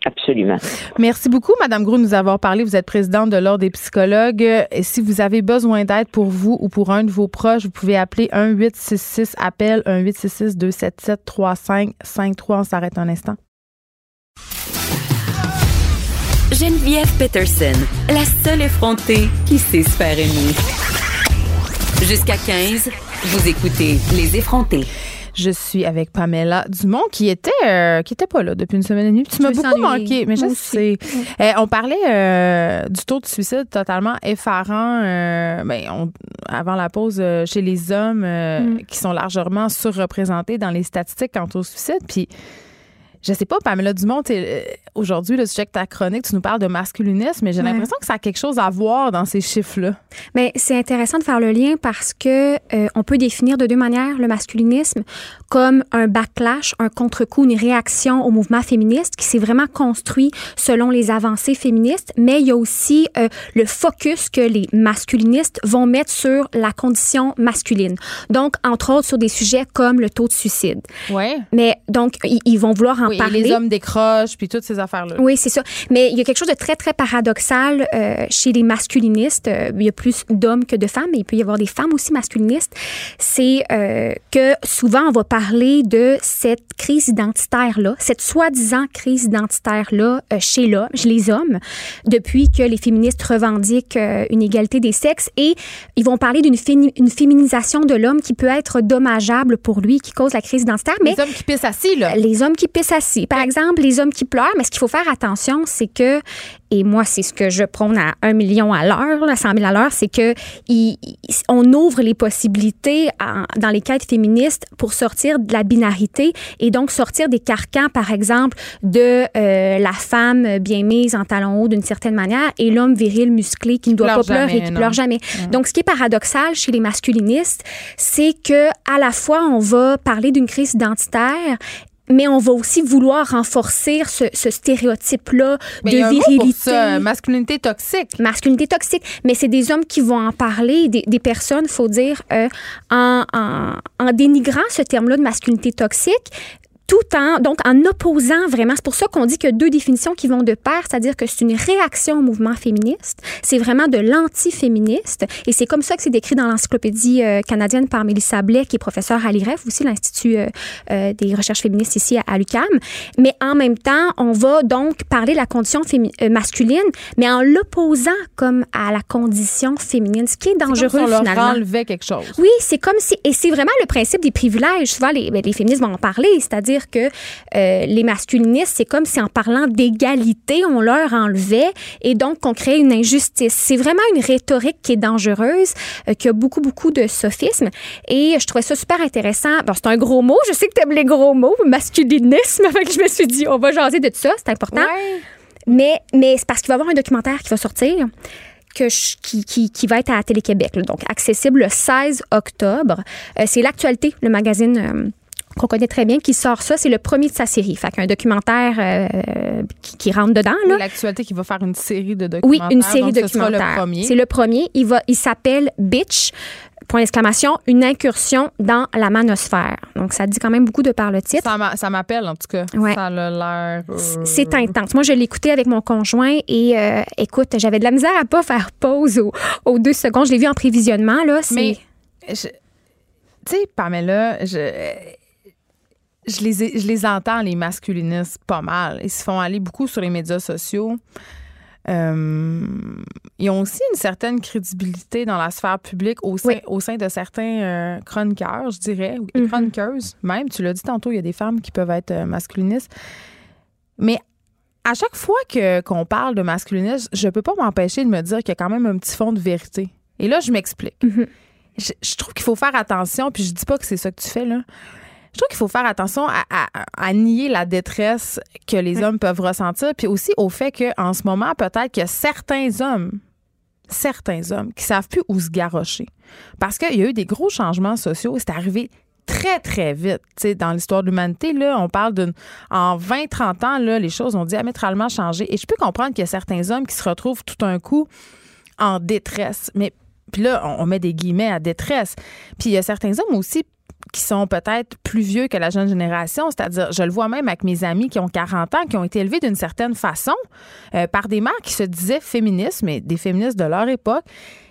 Absolument. Merci beaucoup, Madame Grou, de nous avoir parlé. Vous êtes présidente de l'Ordre des psychologues. Et si vous avez besoin d'aide pour vous ou pour un de vos proches, vous pouvez appeler 1-866 appel 1-866 277 3553. On s'arrête un instant. Geneviève Peterson, la seule effrontée qui sait se faire aimer. Jusqu'à 15, vous écoutez Les effrontés. Je suis avec Pamela Dumont qui était euh, qui était pas là depuis une semaine et demie. Tu m'as beaucoup manqué, mais je sais. Eh, on parlait euh, du taux de suicide totalement effarant ben, avant la pause chez les hommes mm. qui sont largement surreprésentés dans les statistiques quant au suicide. Puis je sais pas, Pamela Dumont, euh, aujourd'hui, le sujet que ta chronique, tu nous parles de masculinisme, mais j'ai l'impression que ça a quelque chose à voir dans ces chiffres-là. Mais c'est intéressant de faire le lien parce que euh, on peut définir de deux manières le masculinisme comme un backlash, un contre-coup, une réaction au mouvement féministe qui s'est vraiment construit selon les avancées féministes, mais il y a aussi euh, le focus que les masculinistes vont mettre sur la condition masculine. Donc, entre autres, sur des sujets comme le taux de suicide. Ouais. Mais donc, ils, vont vouloir en oui, les hommes décrochent, puis toutes ces affaires-là. Oui, c'est ça. Mais il y a quelque chose de très, très paradoxal euh, chez les masculinistes. Euh, il y a plus d'hommes que de femmes, mais il peut y avoir des femmes aussi masculinistes. C'est euh, que souvent, on va parler de cette crise identitaire-là, cette soi-disant crise identitaire-là chez l'homme, chez les hommes, depuis que les féministes revendiquent une égalité des sexes. Et ils vont parler d'une une féminisation de l'homme qui peut être dommageable pour lui, qui cause la crise identitaire. Mais les hommes qui pissent assis, là. Les hommes qui pissent assis par exemple, les hommes qui pleurent, mais ce qu'il faut faire attention, c'est que, et moi, c'est ce que je prône à un million à l'heure, à 100 000 à l'heure, c'est que on ouvre les possibilités dans les quêtes féministes pour sortir de la binarité et donc sortir des carcans, par exemple, de euh, la femme bien mise en talons hauts d'une certaine manière et l'homme viril musclé qui ne doit pas pleurer, qui pleure jamais. Donc, ce qui est paradoxal chez les masculinistes, c'est que à la fois on va parler d'une crise identitaire mais on va aussi vouloir renforcer ce, ce stéréotype-là de virilité. Ça, masculinité toxique. Masculinité toxique. Mais c'est des hommes qui vont en parler, des, des personnes, faut dire, euh, en, en, en dénigrant ce terme-là de masculinité toxique, tout en, donc en opposant vraiment, c'est pour ça qu'on dit que deux définitions qui vont de pair, c'est-à-dire que c'est une réaction au mouvement féministe, c'est vraiment de l'anti-féministe, et c'est comme ça que c'est décrit dans l'encyclopédie euh, canadienne par Mélissa Blais, qui est professeure à l'IREF, aussi l'Institut euh, euh, des recherches féministes ici à, l'UQAM. Mais en même temps, on va donc parler de la condition masculine, mais en l'opposant comme à la condition féminine, ce qui est dangereux comme si on finalement. enlevait quelque chose. Oui, c'est comme si, et c'est vraiment le principe des privilèges. Souvent, les, ben, les féministes vont en parler, c'est-à-dire que euh, les masculinistes, c'est comme si en parlant d'égalité, on leur enlevait et donc on crée une injustice. C'est vraiment une rhétorique qui est dangereuse, euh, qui a beaucoup, beaucoup de sophisme. Et je trouvais ça super intéressant. Bon, c'est un gros mot. Je sais que tu aimes les gros mots, masculinisme. Fait je me suis dit, on va jaser de ça, c'est important. Mais, mais c'est parce qu'il va y avoir un documentaire qui va sortir. Que qui, qui, qui, va être à Télé-Québec, donc accessible le 16 octobre. Euh, c'est l'actualité, le magazine qu'on connaît très bien, qui sort ça. C'est le premier de sa série. Fait qu'un documentaire euh, qui, rentre dedans. L'actualité qui va faire une série de documentaires. Oui, une série de documentaires. C'est le premier. Il, va, il s'appelle Bitch point d'exclamation, une incursion dans la manosphère. Donc, ça dit quand même beaucoup de par le titre. Ça m'appelle, en tout cas. Ça a l'air... Euh, c'est intense. Moi, je l'ai écouté avec mon conjoint et, euh, écoute, j'avais de la misère à pas faire pause aux, deux secondes. Je l'ai vu en prévisionnement, là. Mais, tu sais, Pamela, je je les, je les entends, les masculinistes, pas mal. Ils se font aller beaucoup sur les médias sociaux. euh, ils ont aussi une certaine crédibilité dans la sphère publique au sein, Oui. au sein de certains euh, chroniqueurs, je dirais, ou Mhm. chroniqueuses même. Tu l'as dit tantôt, il y a des femmes qui peuvent être euh, masculinistes. Mais à chaque fois que qu'on parle de masculinisme, je peux pas m'empêcher de me dire qu'il y a quand même un petit fond de vérité. Et là, je m'explique. Mhm. Je, je trouve qu'il faut faire attention, puis je dis pas que c'est ça que tu fais là. Je trouve qu'il faut faire attention à, à- à nier la détresse que les hommes peuvent ressentir, puis aussi au fait qu'en ce moment, peut-être qu'il y a certains hommes, certains hommes qui savent plus où se garrocher. Parce qu'il y a eu des gros changements sociaux, et c'est arrivé très, très vite. Dans l'histoire de l'humanité, là, on parle d'une. En 20-30 ans, là, les choses ont diamétralement changé. Et je peux comprendre qu'il y a certains hommes qui se retrouvent tout un coup en détresse. Mais puis là, on, met des guillemets à détresse. Puis il y a certains hommes aussi qui sont peut-être plus vieux que la jeune génération, c'est-à-dire, je le vois même avec mes amis qui ont 40 ans, qui ont été élevés d'une certaine façon euh, par des mères qui se disaient féministes, mais des féministes de leur époque,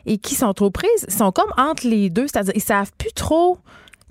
et qui sont trop prises, sont comme entre les deux, c'est-à-dire, ils savent plus trop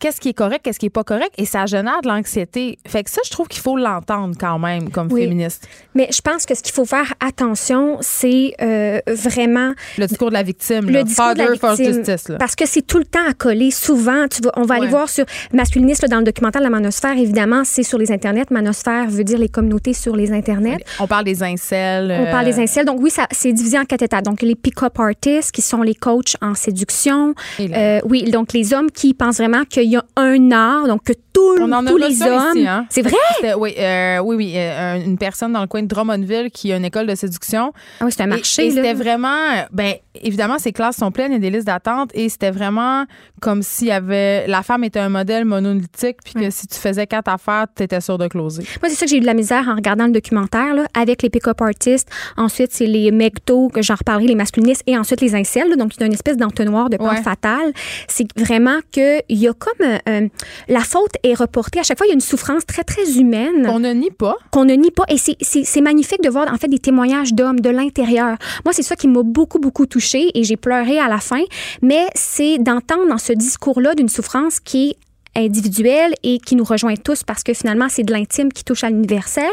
qu'est-ce qui est correct, qu'est-ce qui est pas correct, et ça génère de l'anxiété. Fait que ça, je trouve qu'il faut l'entendre quand même comme Oui. féministe. Mais je pense que ce qu'il faut faire attention, c'est euh, vraiment Le discours de la victime, le là. discours de la victime. justice. Là. Parce que c'est tout le temps accolé. Souvent, tu vas, on va aller voir sur masculiniste là, dans le documentaire de la manosphère. Évidemment, c'est sur les internets. Manosphère veut dire les communautés sur les internets. On parle des incels. On parle euh, des incels. Donc oui, ça c'est divisé en quatre états. Donc les pick-up artists qui sont les coachs en séduction. Euh, oui, donc les hommes qui pensent vraiment qu'il y a un art, donc que tout, On en a tous reçu les hommes. hein? C'est vrai? C'était- Oui, euh, oui, oui. euh, une personne dans le coin de Drummondville qui a une école de séduction. Ah oui, c'est un marché. Et, c'était vraiment, euh, ben évidemment, ces classes sont pleines, il y a des listes d'attente et c'était vraiment comme s'il y avait, la femme était un modèle monolithique puis que si tu faisais quatre affaires, tu étais sûr de closer. Moi, c'est ça que j'ai eu de la misère en regardant le documentaire, là, avec les pick-up artists. Ensuite, c'est les mectos, que j'en reparlerai, les masculinistes, et ensuite les incels. là. donc, il y a une espèce d'entonnoir de pente Ouais. fatale. C'est vraiment que il y a comme euh, euh, la faute est reportée. À chaque fois, il y a une souffrance très, très humaine On ne nie pas. qu'on ne nie pas. Et c'est- c'est c'est magnifique de voir, en fait, des témoignages d'hommes de l'intérieur. Moi, c'est ça qui m'a beaucoup, beaucoup touchée et j'ai pleuré à la fin. Mais c'est d'entendre dans ce discours-là d'une souffrance qui est individuelle et qui nous rejoint tous parce que finalement, c'est de l'intime qui touche à l'universel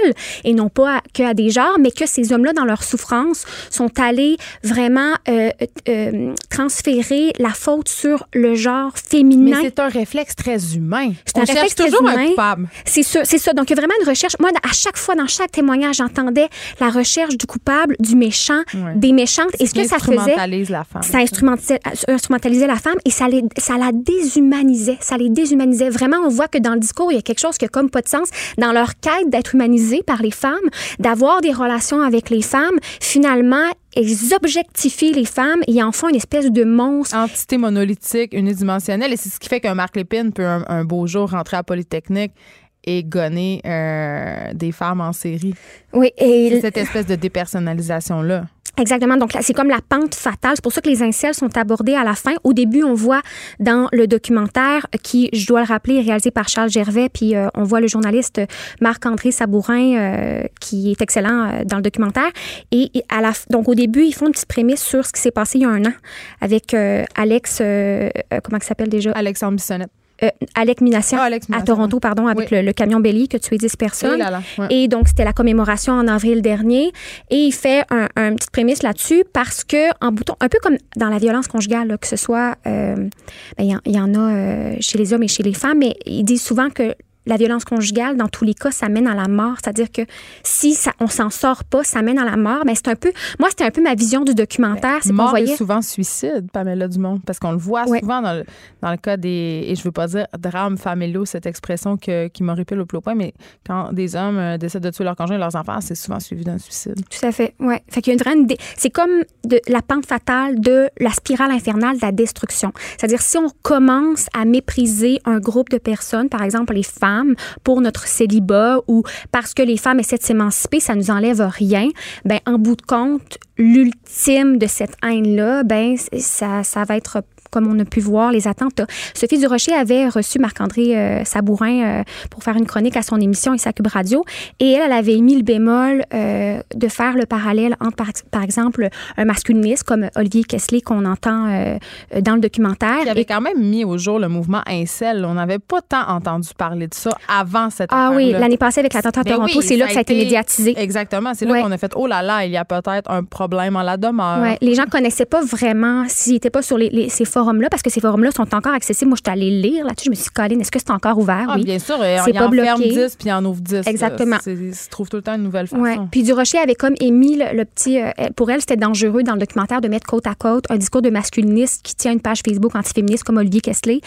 et non pas à- que à des genres, mais que ces hommes-là, dans leur souffrance, sont allés vraiment euh, euh, transférer la faute sur le genre Mais féminin. c'est un réflexe très humain. C'est un On cherche réflexe très toujours un humain. coupable. C'est ça, c'est ça. Donc, il y a vraiment une recherche. Moi, à chaque fois, dans chaque témoignage, j'entendais la recherche du coupable, du méchant, Ouais. des méchantes. Et ce que ça faisait, instrumentalise la femme. ça instrumentalisait, instrumentalisait la femme et ça, les, ça la déshumanisait. Ça les déshumanisait. Vraiment, on voit que dans le discours, il y a quelque chose qui a comme pas de sens. Dans leur quête d'être humanisés par les femmes, d'avoir des relations avec les femmes, finalement, ils objectifient les femmes et en font une espèce de monstre. entité monolithique, unidimensionnelle. Et c'est ce qui fait qu'un Marc Lépine peut un, un beau jour rentrer à Polytechnique et gonner euh, des femmes en série. Oui, et C'est cette espèce de dépersonnalisation-là. Exactement. Donc, c'est comme la pente fatale. C'est pour ça que les incels sont abordés à la fin. Au début, on voit dans le documentaire qui, je dois le rappeler, est réalisé par Charles Gervais, puis euh, on voit le journaliste Marc-André Sabourin euh, qui est excellent euh, dans le documentaire. Et, à la, donc, au début, ils font une petite prémisse sur ce qui s'est passé il y a un an avec euh, Alex, euh, comment il s'appelle déjà? Alexandre Bissonnette. Euh, Alex Minassian. Ah, à Toronto, pardon, avec Oui. le, le camion Belly que tu es 10 personnes. Là là, ouais. Et donc, c'était la commémoration en avril dernier. Et il fait un, un petite prémisse là-dessus parce que, en bouton, un peu comme dans la violence conjugale, là, que ce soit, euh, ben, il y, en- il y en a euh, chez les hommes et chez les femmes, mais ils disent souvent que la violence conjugale, dans tous les cas, ça mène à la mort. C'est-à-dire que si ça, on s'en sort pas, ça mène à la mort. Mais c'est un peu, moi, c'était un peu ma vision du documentaire. C'est Mort voyait. est souvent suicide, Pamela Dumont, parce qu'on le voit Ouais. souvent dans le, dans le cas des, et je veux pas dire drames familiaux, cette expression que, qui m'horripile au plus point, mais quand des hommes euh, décident de tuer leur conjoint et leurs enfants, c'est souvent suivi d'un suicide. Tout à fait, ouais. Fait qu'il y a une C'est comme de la pente fatale de la spirale infernale de la destruction. C'est-à-dire, si on commence à mépriser un groupe de personnes, par exemple les femmes, pour notre célibat ou parce que les femmes essaient de s'émanciper, ça nous enlève rien, ben en bout de compte, l'ultime de cette haine-là, ben ça, ça va être comme on a pu voir les attentats. Sophie Durocher avait reçu Marc-André euh, Sabourin euh, pour faire une chronique à son émission et sa Cube Radio. Et elle, elle avait mis le bémol euh, de faire le parallèle entre, par, exemple, un masculiniste comme Olivier Kessler qu'on entend dans le documentaire. Il avait quand même mis au jour le mouvement Incel. On n'avait pas tant entendu parler de ça avant cette Ah oui, l'année passée avec l'attentat à ben Toronto, c'est là que ça a été médiatisé. Exactement. C'est là qu'on a fait, oh là là, il y a peut-être un problème en la demeure. Ouais. Les gens connaissaient pas vraiment s'ils n'étaient pas sur les, ces forums-là, parce que ces forums-là sont encore accessibles. Moi, je suis allée lire là-dessus. Je me suis dit, Colin, est-ce que c'est encore ouvert? Ah, oui. bien sûr. C'est pas en bloqué. ferme 10 puis en ouvre 10. Exactement. Il se trouve tout le temps une nouvelle façon. Ouais. Puis Durocher avait comme émis le, petit. Euh, pour elle, c'était dangereux dans le documentaire de mettre côte à côte un discours de masculiniste qui tient une page Facebook antiféministe comme Olivier Kessler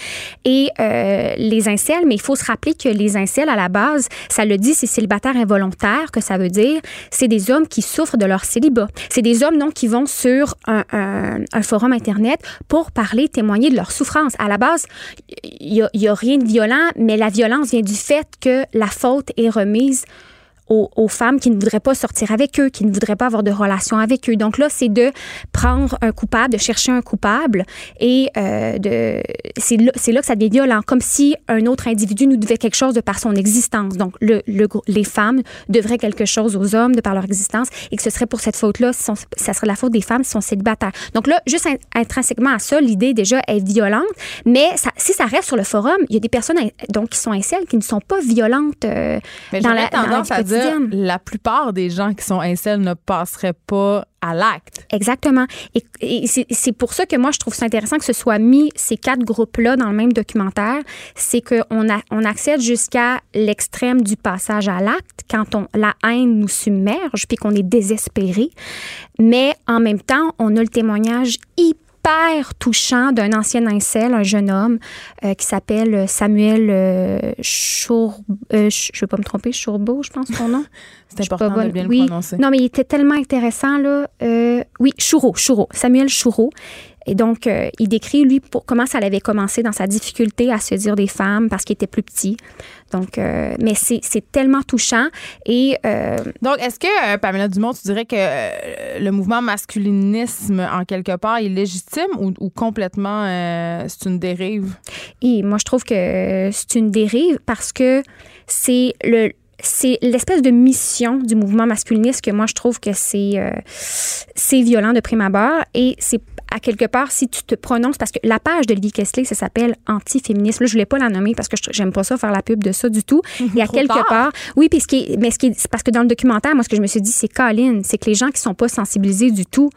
et euh, les incels. Mais il faut se rappeler que les incels, à la base, ça le dit, c'est célibataire involontaire que ça veut dire. C'est des hommes qui souffrent de leur célibat. C'est des hommes, non, qui vont sur un, un, forum Internet pour parler, témoigner de leur souffrance. À la base, il n'y a, rien de violent, mais la violence vient du fait que la faute est remise aux, femmes qui ne voudraient pas sortir avec eux, qui ne voudraient pas avoir de relation avec eux. Donc là, c'est de prendre un coupable, de chercher un coupable et euh, de c'est là, là, que ça devient violent, comme si un autre individu nous devait quelque chose de par son existence. Donc le, le, les femmes devraient quelque chose aux hommes de par leur existence et que ce serait pour cette faute-là, ça serait la faute des femmes si sont célibataires. Donc là, juste intrinsèquement à ça, l'idée déjà est violente, mais ça, si ça reste sur le forum, il y a des personnes donc qui sont incels qui ne sont pas violentes euh, dans la, tendance à dire la plupart des gens qui sont incels ne passeraient pas à l'acte. Exactement. Et, c'est pour ça que moi, je trouve ça intéressant que ce soit mis, ces quatre groupes-là, dans le même documentaire. C'est qu'on on accède jusqu'à l'extrême du passage à l'acte, quand on, la haine nous submerge, puis qu'on est désespéré. Mais en même temps, on a le témoignage hyper touchant d'un ancien incel, un jeune homme euh, qui s'appelle Samuel euh, Chour... Euh, je ne vais pas me tromper, Chourbeau, je pense son nom. C'est important de bien le prononcer. Non, mais il était tellement intéressant, là. oui, Choureau, Choureau, Samuel Choureau. Et donc, euh, il décrit, lui, pour, comment ça avait commencé dans sa difficulté à se dire des femmes parce qu'il était plus petit. Donc, euh, mais c'est tellement touchant. Et, euh, donc, est-ce que, Pamela Dumont, tu dirais que le mouvement masculinisme, en quelque part, est légitime ou, ou complètement c'est une dérive? Et moi, je trouve que c'est une dérive parce que c'est le c'est l'espèce de mission du mouvement masculiniste que moi je trouve que c'est c'est violent de prime abord et c'est à quelque part, si tu te prononces, parce que la page de Lee Kessler, ça s'appelle anti-féminisme. Là, je voulais pas la nommer parce que j'aime pas ça faire la pub de ça du tout. Il y a quelque part, oui, puis ce qui mais ce qui est, parce que dans le documentaire, moi, ce que je me suis dit, c'est Colin, c'est que les gens qui sont pas sensibilisés du tout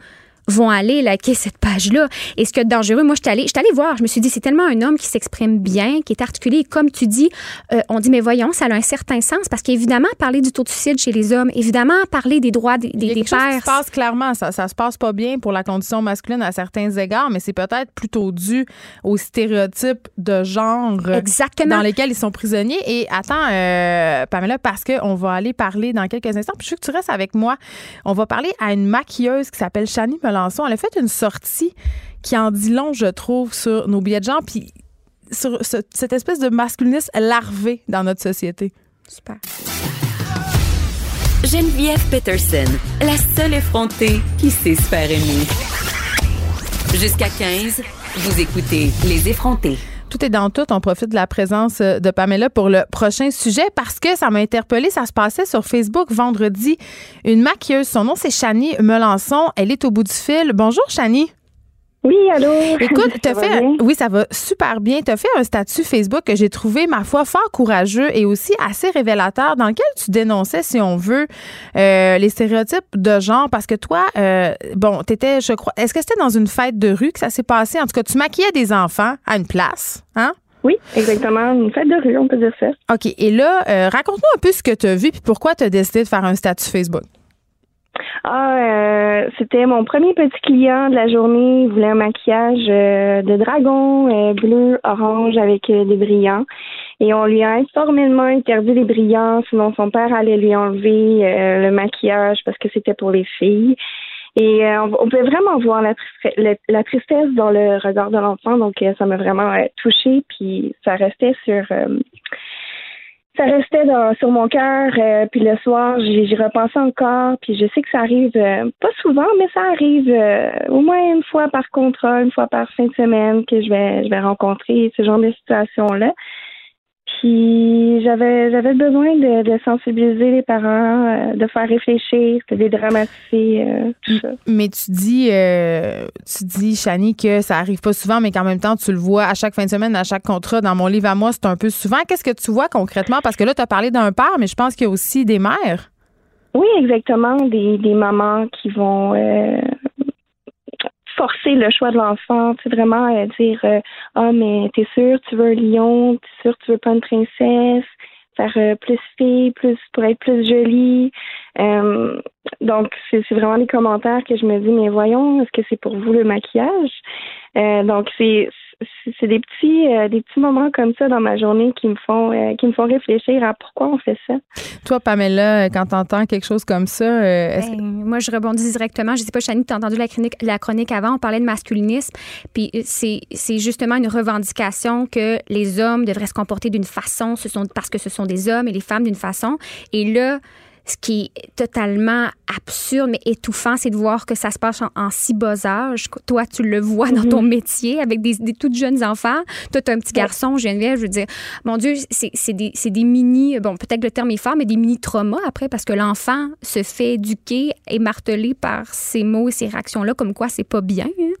vont aller liker cette page-là? Et ce qui est dangereux, moi, je suis allée, allée voir. Je me suis dit, c'est tellement un homme qui s'exprime bien, qui est articulé. comme tu dis, euh, on dit, mais voyons, ça a un certain sens parce qu'évidemment, parler du taux de suicide chez les hommes, évidemment, parler des droits des, des, des pères. Ça se passe clairement. Ça, ça se passe pas bien pour la condition masculine à certains égards, mais c'est peut-être plutôt dû aux stéréotypes de genre Exactement. dans lesquels ils sont prisonniers. Et attends, euh, Pamela, parce qu'on va aller parler dans quelques instants. Puis je veux que tu restes avec moi. On va parler à une maquilleuse qui s'appelle Shani elle a fait une sortie qui en dit long, je trouve, sur nos billets de gens, puis sur cette espèce de masculinisme larvé dans notre société. Super. Geneviève Peterson, la seule effrontée qui sait se faire aimer. Jusqu'à 15, vous écoutez Les effrontés. Tout est dans tout. On profite de la présence euh, de Pamela pour le prochain sujet parce que ça m'a interpellée. Ça se passait sur Facebook vendredi. Une maquilleuse, son nom c'est Chani Melançon. Elle est au bout du fil. Bonjour Chani. Oui, allô? Écoute, t'as fait, oui, ça va super bien. Tu as fait un statut Facebook que j'ai trouvé, ma foi, fort courageux et aussi assez révélateur, dans lequel tu dénonçais, si on veut, euh, les stéréotypes de genre. Parce que toi, euh, bon, t'étais, je crois, est-ce que c'était dans une fête de rue que ça s'est passé? En tout cas, tu maquillais des enfants à une place, hein? Oui, exactement. Une fête de rue, on peut dire ça. OK. Et là, euh, raconte-nous un peu ce que tu as vu puis pourquoi tu as décidé de faire un statut Facebook. Ah, euh, c'était mon premier petit client de la journée. Il voulait un maquillage euh, de dragon euh, bleu, orange avec des brillants. Et on lui a formellement interdit les brillants, sinon son père allait lui enlever le maquillage parce que c'était pour les filles. Et on, peut vraiment voir la, la, tristesse dans le regard de l'enfant, donc ça m'a vraiment touchée. Puis ça restait sur ça restait dans, sur mon cœur. Euh, puis le soir, j'y repensais encore. Puis je sais que ça arrive euh, pas souvent, mais ça arrive euh, au moins une fois par contrat, une fois par fin de semaine que je vais je vais rencontrer ce genre de situation-là. Puis j'avais j'avais besoin de, de, sensibiliser les parents, euh, de faire réfléchir, de dédramatiser euh, tout ça. Mais tu dis euh, tu dis Chani que ça arrive pas souvent mais qu'en même temps tu le vois à chaque fin de semaine, à chaque contrat dans mon livre à moi, c'est un peu souvent. Qu'est-ce que tu vois concrètement? Parce que là tu as parlé d'un père mais je pense qu'il y a aussi des mères. Oui, exactement, des, des mamans qui vont forcer le choix de l'enfant, vraiment euh, dire euh, ah mais t'es sûr tu veux un lion, t'es sûr tu veux pas une princesse, faire euh, plus fille, plus pour être plus jolie. donc c'est vraiment des commentaires que je me dis mais voyons est-ce que c'est pour vous le maquillage Donc c'est c'est des petits euh, des petits moments comme ça dans ma journée qui me font euh, qui me font réfléchir à pourquoi on fait ça. Toi Pamela, quand tu entends quelque chose comme ça, euh, ben, moi je rebondis directement, je sais pas Chani, tu as entendu la chronique la chronique avant, on parlait de masculinisme, puis c'est c'est justement une revendication que les hommes devraient se comporter d'une façon, ce sont parce que ce sont des hommes et les femmes d'une façon. Et là ce qui est totalement absurde, mais étouffant, c'est de voir que ça se passe en, si bas âge. Toi, tu le vois dans ton mhm. métier avec des, des toutes jeunes enfants. Toi, tu as un petit garçon, Geneviève, je veux dire, mon Dieu, c'est des, des, mini, bon, peut-être le terme est fort, mais des mini-traumas après, parce que l'enfant se fait éduquer et marteler par ces mots et ces réactions-là, comme quoi c'est pas bien. Hein.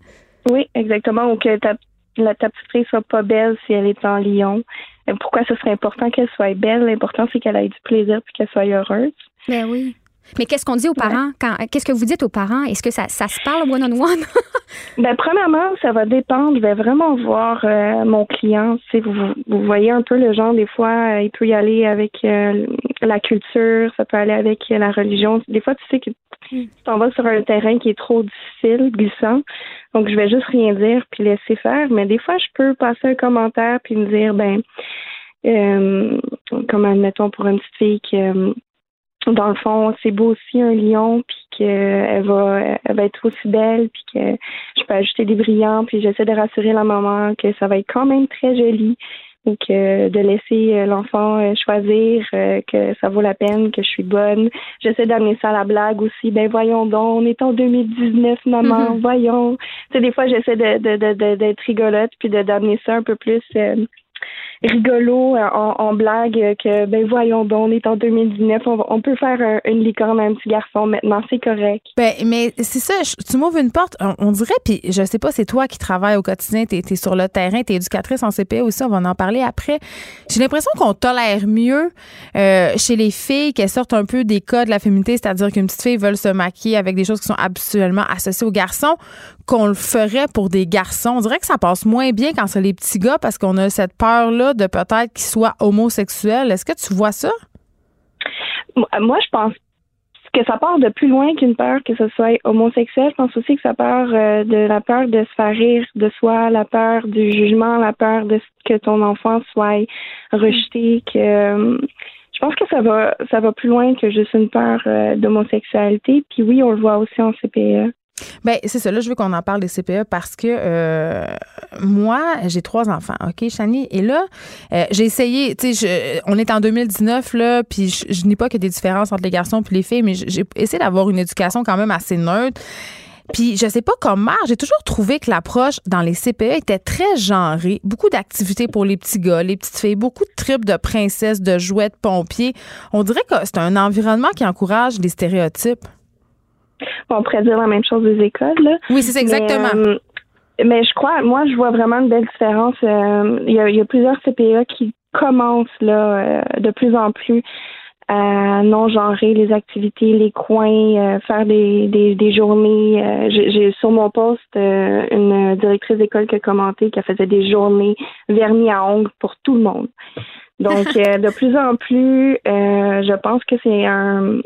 Oui, exactement. Ou que ta, la, ta petite fille soit pas belle si elle est en lion. Pourquoi ce serait important qu'elle soit belle? L'important, c'est qu'elle ait du plaisir et qu'elle soit heureuse. Ben oui. Mais qu'est-ce qu'on dit aux parents? Qu'est-ce que vous dites aux parents? Est-ce que ça, ça se parle one-on-one? ben, premièrement, ça va dépendre. Je vais vraiment voir euh, mon client. Si vous, vous voyez un peu le genre, des fois, euh, il peut y aller avec euh, la culture, ça peut aller avec la religion. Des fois, tu sais que tu t'en vas sur un terrain qui est trop difficile, glissant. Donc, je vais juste rien dire puis laisser faire. Mais des fois, je peux passer un commentaire puis me dire, ben, comme admettons pour une petite fille qui dans le fond, c'est beau aussi un lion, puis qu'elle va, elle va être aussi belle, puis que je peux ajouter des brillants, puis j'essaie de rassurer la maman que ça va être quand même très joli, ou que de laisser euh, l'enfant euh, choisir, euh, que ça vaut la peine, que je suis bonne. J'essaie d'amener ça à la blague aussi. Ben voyons donc, on est en 2019, maman, mm-hmm. voyons. Tu sais, des fois, j'essaie de, de, de, d'être rigolote, puis de d'amener ça un peu plus rigolo euh, en, blague que ben voyons donc, on est en 2019, on, peut faire une licorne à un petit garçon maintenant, c'est correct. Ben mais c'est ça, tu m'ouvres une porte, on, dirait puis je sais pas, c'est toi qui travailles au quotidien, tu es, sur le terrain, tu es éducatrice en CPA aussi, on va en parler après. J'ai l'impression qu'on tolère mieux euh, chez les filles qu'elles sortent un peu des codes de la féminité, c'est-à-dire qu'une petite fille veut se maquiller avec des choses qui sont absolument associées aux garçons qu'on le ferait pour des garçons. On dirait que ça passe moins bien quand c'est les petits gars parce qu'on a cette peur-là de peut-être qu'ils soient homosexuels. Est-ce que tu vois ça? Moi, je pense que ça part de plus loin qu'une peur que ce soit homosexuel. Je pense aussi que ça part euh, de la peur de se faire rire de soi, la peur du jugement, la peur de que ton enfant soit rejeté, euh, je pense que ça va ça va plus loin que juste une peur euh, d'homosexualité. Puis oui, on le voit aussi en CPE. Ben c'est ça. Là, je veux qu'on en parle des CPE parce que euh, moi, j'ai trois enfants, ok, Chani. Et là, euh, j'ai essayé. Tu sais, on est en 2019 là, puis je, nie pas a des différences entre les garçons et les filles, mais j'ai essayé d'avoir une éducation quand même assez neutre. Puis je sais pas comment, j'ai toujours trouvé que l'approche dans les CPE était très genrée. Beaucoup d'activités pour les petits gars, les petites filles, beaucoup de tripes de princesses, de jouets, de pompiers. On dirait que c'est un environnement qui encourage les stéréotypes on pourrait dire la même chose des écoles. Là. Oui, c'est exactement. Euh, mais, je crois, moi, je vois vraiment une belle différence. Euh, il, y a, plusieurs CPA qui commencent là euh, de plus en plus à non genrer les activités, les coins, faire des, des, journées. J'ai sur mon poste une directrice d'école qui a commenté qu'elle faisait des journées vernis à ongles pour tout le monde. Donc, de plus en plus, je pense que c'est un,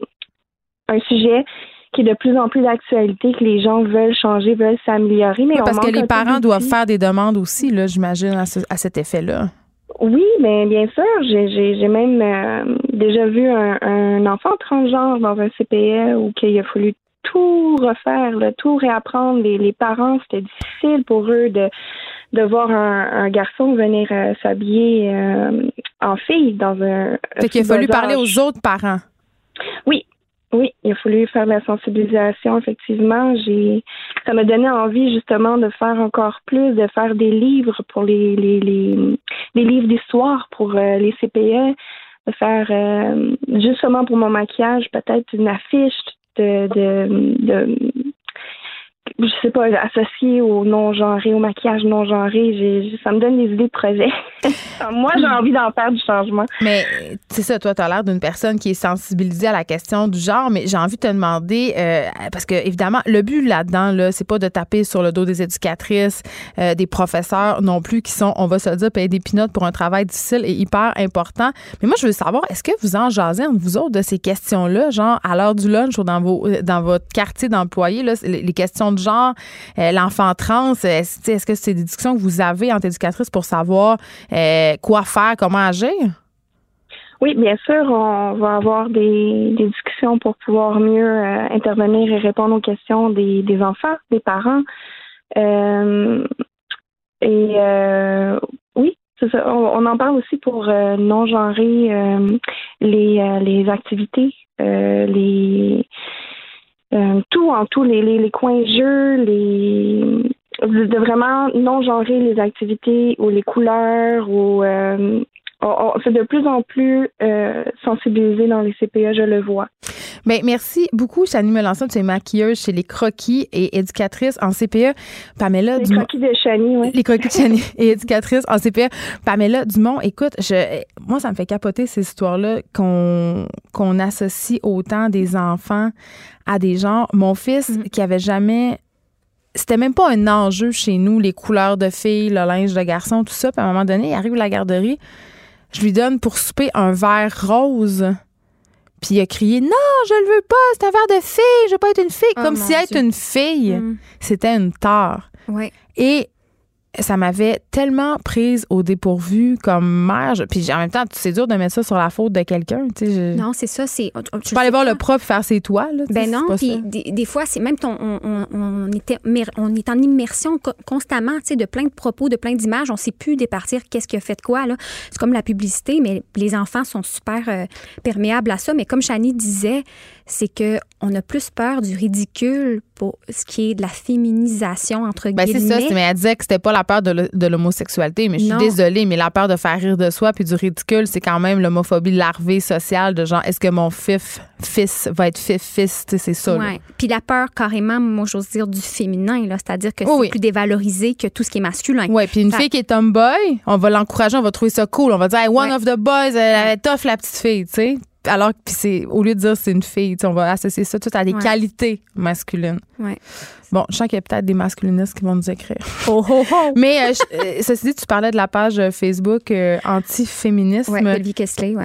un sujet qui est de plus en plus d'actualité, que les gens veulent changer, veulent s'améliorer. Mais parce que les parents doivent faire des demandes aussi, là, j'imagine, à, cet effet-là. Oui, mais bien sûr, j'ai même euh, déjà vu un, enfant transgenre dans un CPE où il a fallu tout refaire, là, tout réapprendre. Les, les parents, c'était difficile pour eux de de voir un, un garçon venir euh, s'habiller euh, en fille dans un. Fait qu'il a fallu parler aux autres parents. Oui, oui, il a fallu faire de la sensibilisation, effectivement. J'ai ça m'a donné envie justement de faire encore plus, de faire des livres pour les les, les, livres d'histoire pour euh, les CPE, de faire euh, justement pour mon maquillage, peut-être une affiche de, de, de je sais pas, associé au non-genré, au maquillage non-genré. Ça me donne des idées de projet. Moi, j'ai envie d'en faire du changement. Mais c'est ça, toi, tu as l'air d'une personne qui est sensibilisée à la question du genre, mais j'ai envie de te demander, euh, parce que évidemment, le but là-dedans, là, c'est pas de taper sur le dos des éducatrices, euh, des professeurs non plus, qui sont, on va se le dire, payer des pinottes pour un travail difficile et hyper important. Mais moi, je veux savoir, est-ce que vous en jasez entre vous autres de ces questions-là, genre à l'heure du lunch ou dans, vos, dans votre quartier d'employés, les questions genre, euh, l'enfant trans, est-ce que c'est des discussions que vous avez entre éducatrices pour savoir euh, quoi faire, comment agir? Oui, bien sûr, on va avoir des, discussions pour pouvoir mieux euh, intervenir et répondre aux questions des, enfants, des parents. et oui, ça. On, en parle aussi pour non-genrer les, les activités, les euh, tout en tout, les, les, les coins jeux, les de vraiment non genrer les activités ou les couleurs ou euh, on, c'est de plus en plus euh, sensibilisé dans les CPE, je le vois. Bien, merci beaucoup, Chani Melançon. Tu es maquilleuse chez Les Croquis et éducatrice en CPE. Pamela Les Croquis de Chani, oui. Les Croquis de Chani et éducatrice en CPE. Pamela Dumont, écoute, je, moi, ça me fait capoter ces histoires-là qu'on qu'on associe autant des enfants à des gens. Mon fils, mm. qui avait jamais c'était même pas un enjeu chez nous, les couleurs de filles, le linge de garçon, tout ça. Puis à un moment donné, il arrive à la garderie, je lui donne pour souper un verre rose. Puis il a crié Non, je le veux pas, c'est un verre de fille, je veux pas être une fille. Oh Comme si être une fille, mm. c'était une tare. Ouais. Et ça m'avait tellement prise au dépourvu comme mère. puis en même temps, c'est dur de mettre ça sur la faute de quelqu'un. Non, c'est ça. C'est, tu peux aller voir le prof faire ses toits. Là, ben non, puis des, fois, c'est même ton, on, on, était, on est en immersion constamment de plein de propos, de plein d'images. On ne sait plus départir qu'est-ce qui a fait de quoi. Là. C'est comme la publicité, mais les enfants sont super euh, perméables à ça. Mais comme Chani disait, c'est que on a plus peur du ridicule pour ce qui est de la féminisation entre ben, guillemets. c'est ça, mais elle disait que c'était pas la peur de l'homosexualité, mais je suis désolée, mais la peur de faire rire de soi puis du ridicule, c'est quand même l'homophobie larvée sociale de genre est-ce que mon fif fils va être fif fils, c'est ça. Ouais. Puis la peur carrément, moi j'ose dire du féminin là, c'est-à-dire que c'est plus dévalorisé que tout ce qui est masculin. Oui, puis une fille qui est tomboy, on va l'encourager, on va trouver ça cool, on va dire one of the boys, elle est tough la petite fille, tu sais alors puis c'est au lieu de dire c'est une fille, on va associer ça tout à des qualités masculines. Ouais. Bon, je sens qu'il y a peut-être des masculinistes qui vont nous écrire. Oh, oh, oh. Mais euh, euh, ceci dit, tu parlais de la page Facebook euh, anti-féminisme. Ouais,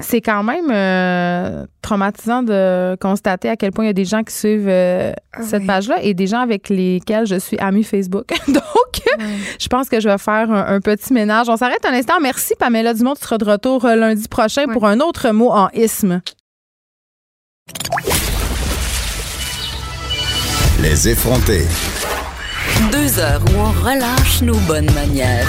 C'est quand même traumatisant de constater à quel point il y a des gens qui suivent ah cette page-là et des gens avec lesquels je suis amie Facebook. Donc, je pense que je vais faire un, petit ménage. On s'arrête un instant. Merci, Pamela Dumont. Tu seras de retour lundi prochain pour un autre mot en isme. Les effronter. Deux heures où on relâche nos bonnes manières.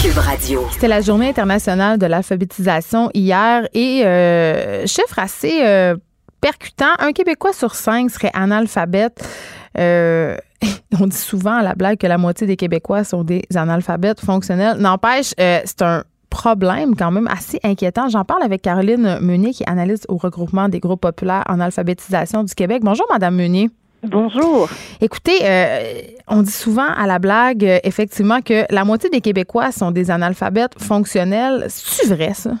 Cube Radio. C'était la journée internationale de l'alphabétisation hier et euh, chiffre assez euh, percutant. Un Québécois sur cinq serait analphabète. Euh, on dit souvent à la blague que la moitié des Québécois sont des analphabètes fonctionnels. N'empêche, c'est un problème quand même assez inquiétant. J'en parle avec Caroline Meunier, qui est analyste au regroupement des groupes populaires en alphabétisation du Québec. Bonjour, Madame Meunier. Bonjour. Écoutez, euh, on dit souvent à la blague, euh, effectivement, que la moitié des Québécois sont des analphabètes fonctionnels. C'est vrai, ça?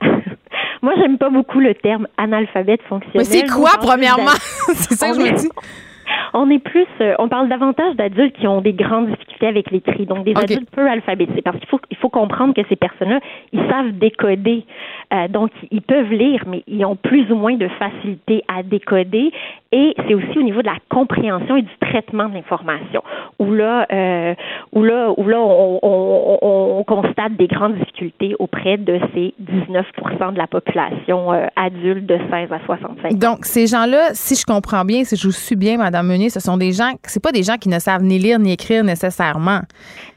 Moi, j'aime pas beaucoup le terme analphabète fonctionnel. Mais c'est quoi, premièrement? c'est ça que je me dis. On est plus, euh, on parle davantage d'adultes qui ont des grandes difficultés avec l'écrit, donc des adultes peu alphabétisés, parce qu'il faut, il faut comprendre que ces personnes-là, ils savent décoder, euh, donc ils peuvent lire, mais ils ont plus ou moins de facilité à décoder, et c'est aussi au niveau de la compréhension et du traitement de l'information, où là, euh, où là, où là, on, on, on, constate des grandes difficultés auprès de ces 19% de la population adulte de 16 à 65 Donc ces gens-là, si je comprends bien, si je vous suis bien, Madame Meunier, ce sont des gens, c'est pas des gens qui ne savent ni lire ni écrire nécessairement.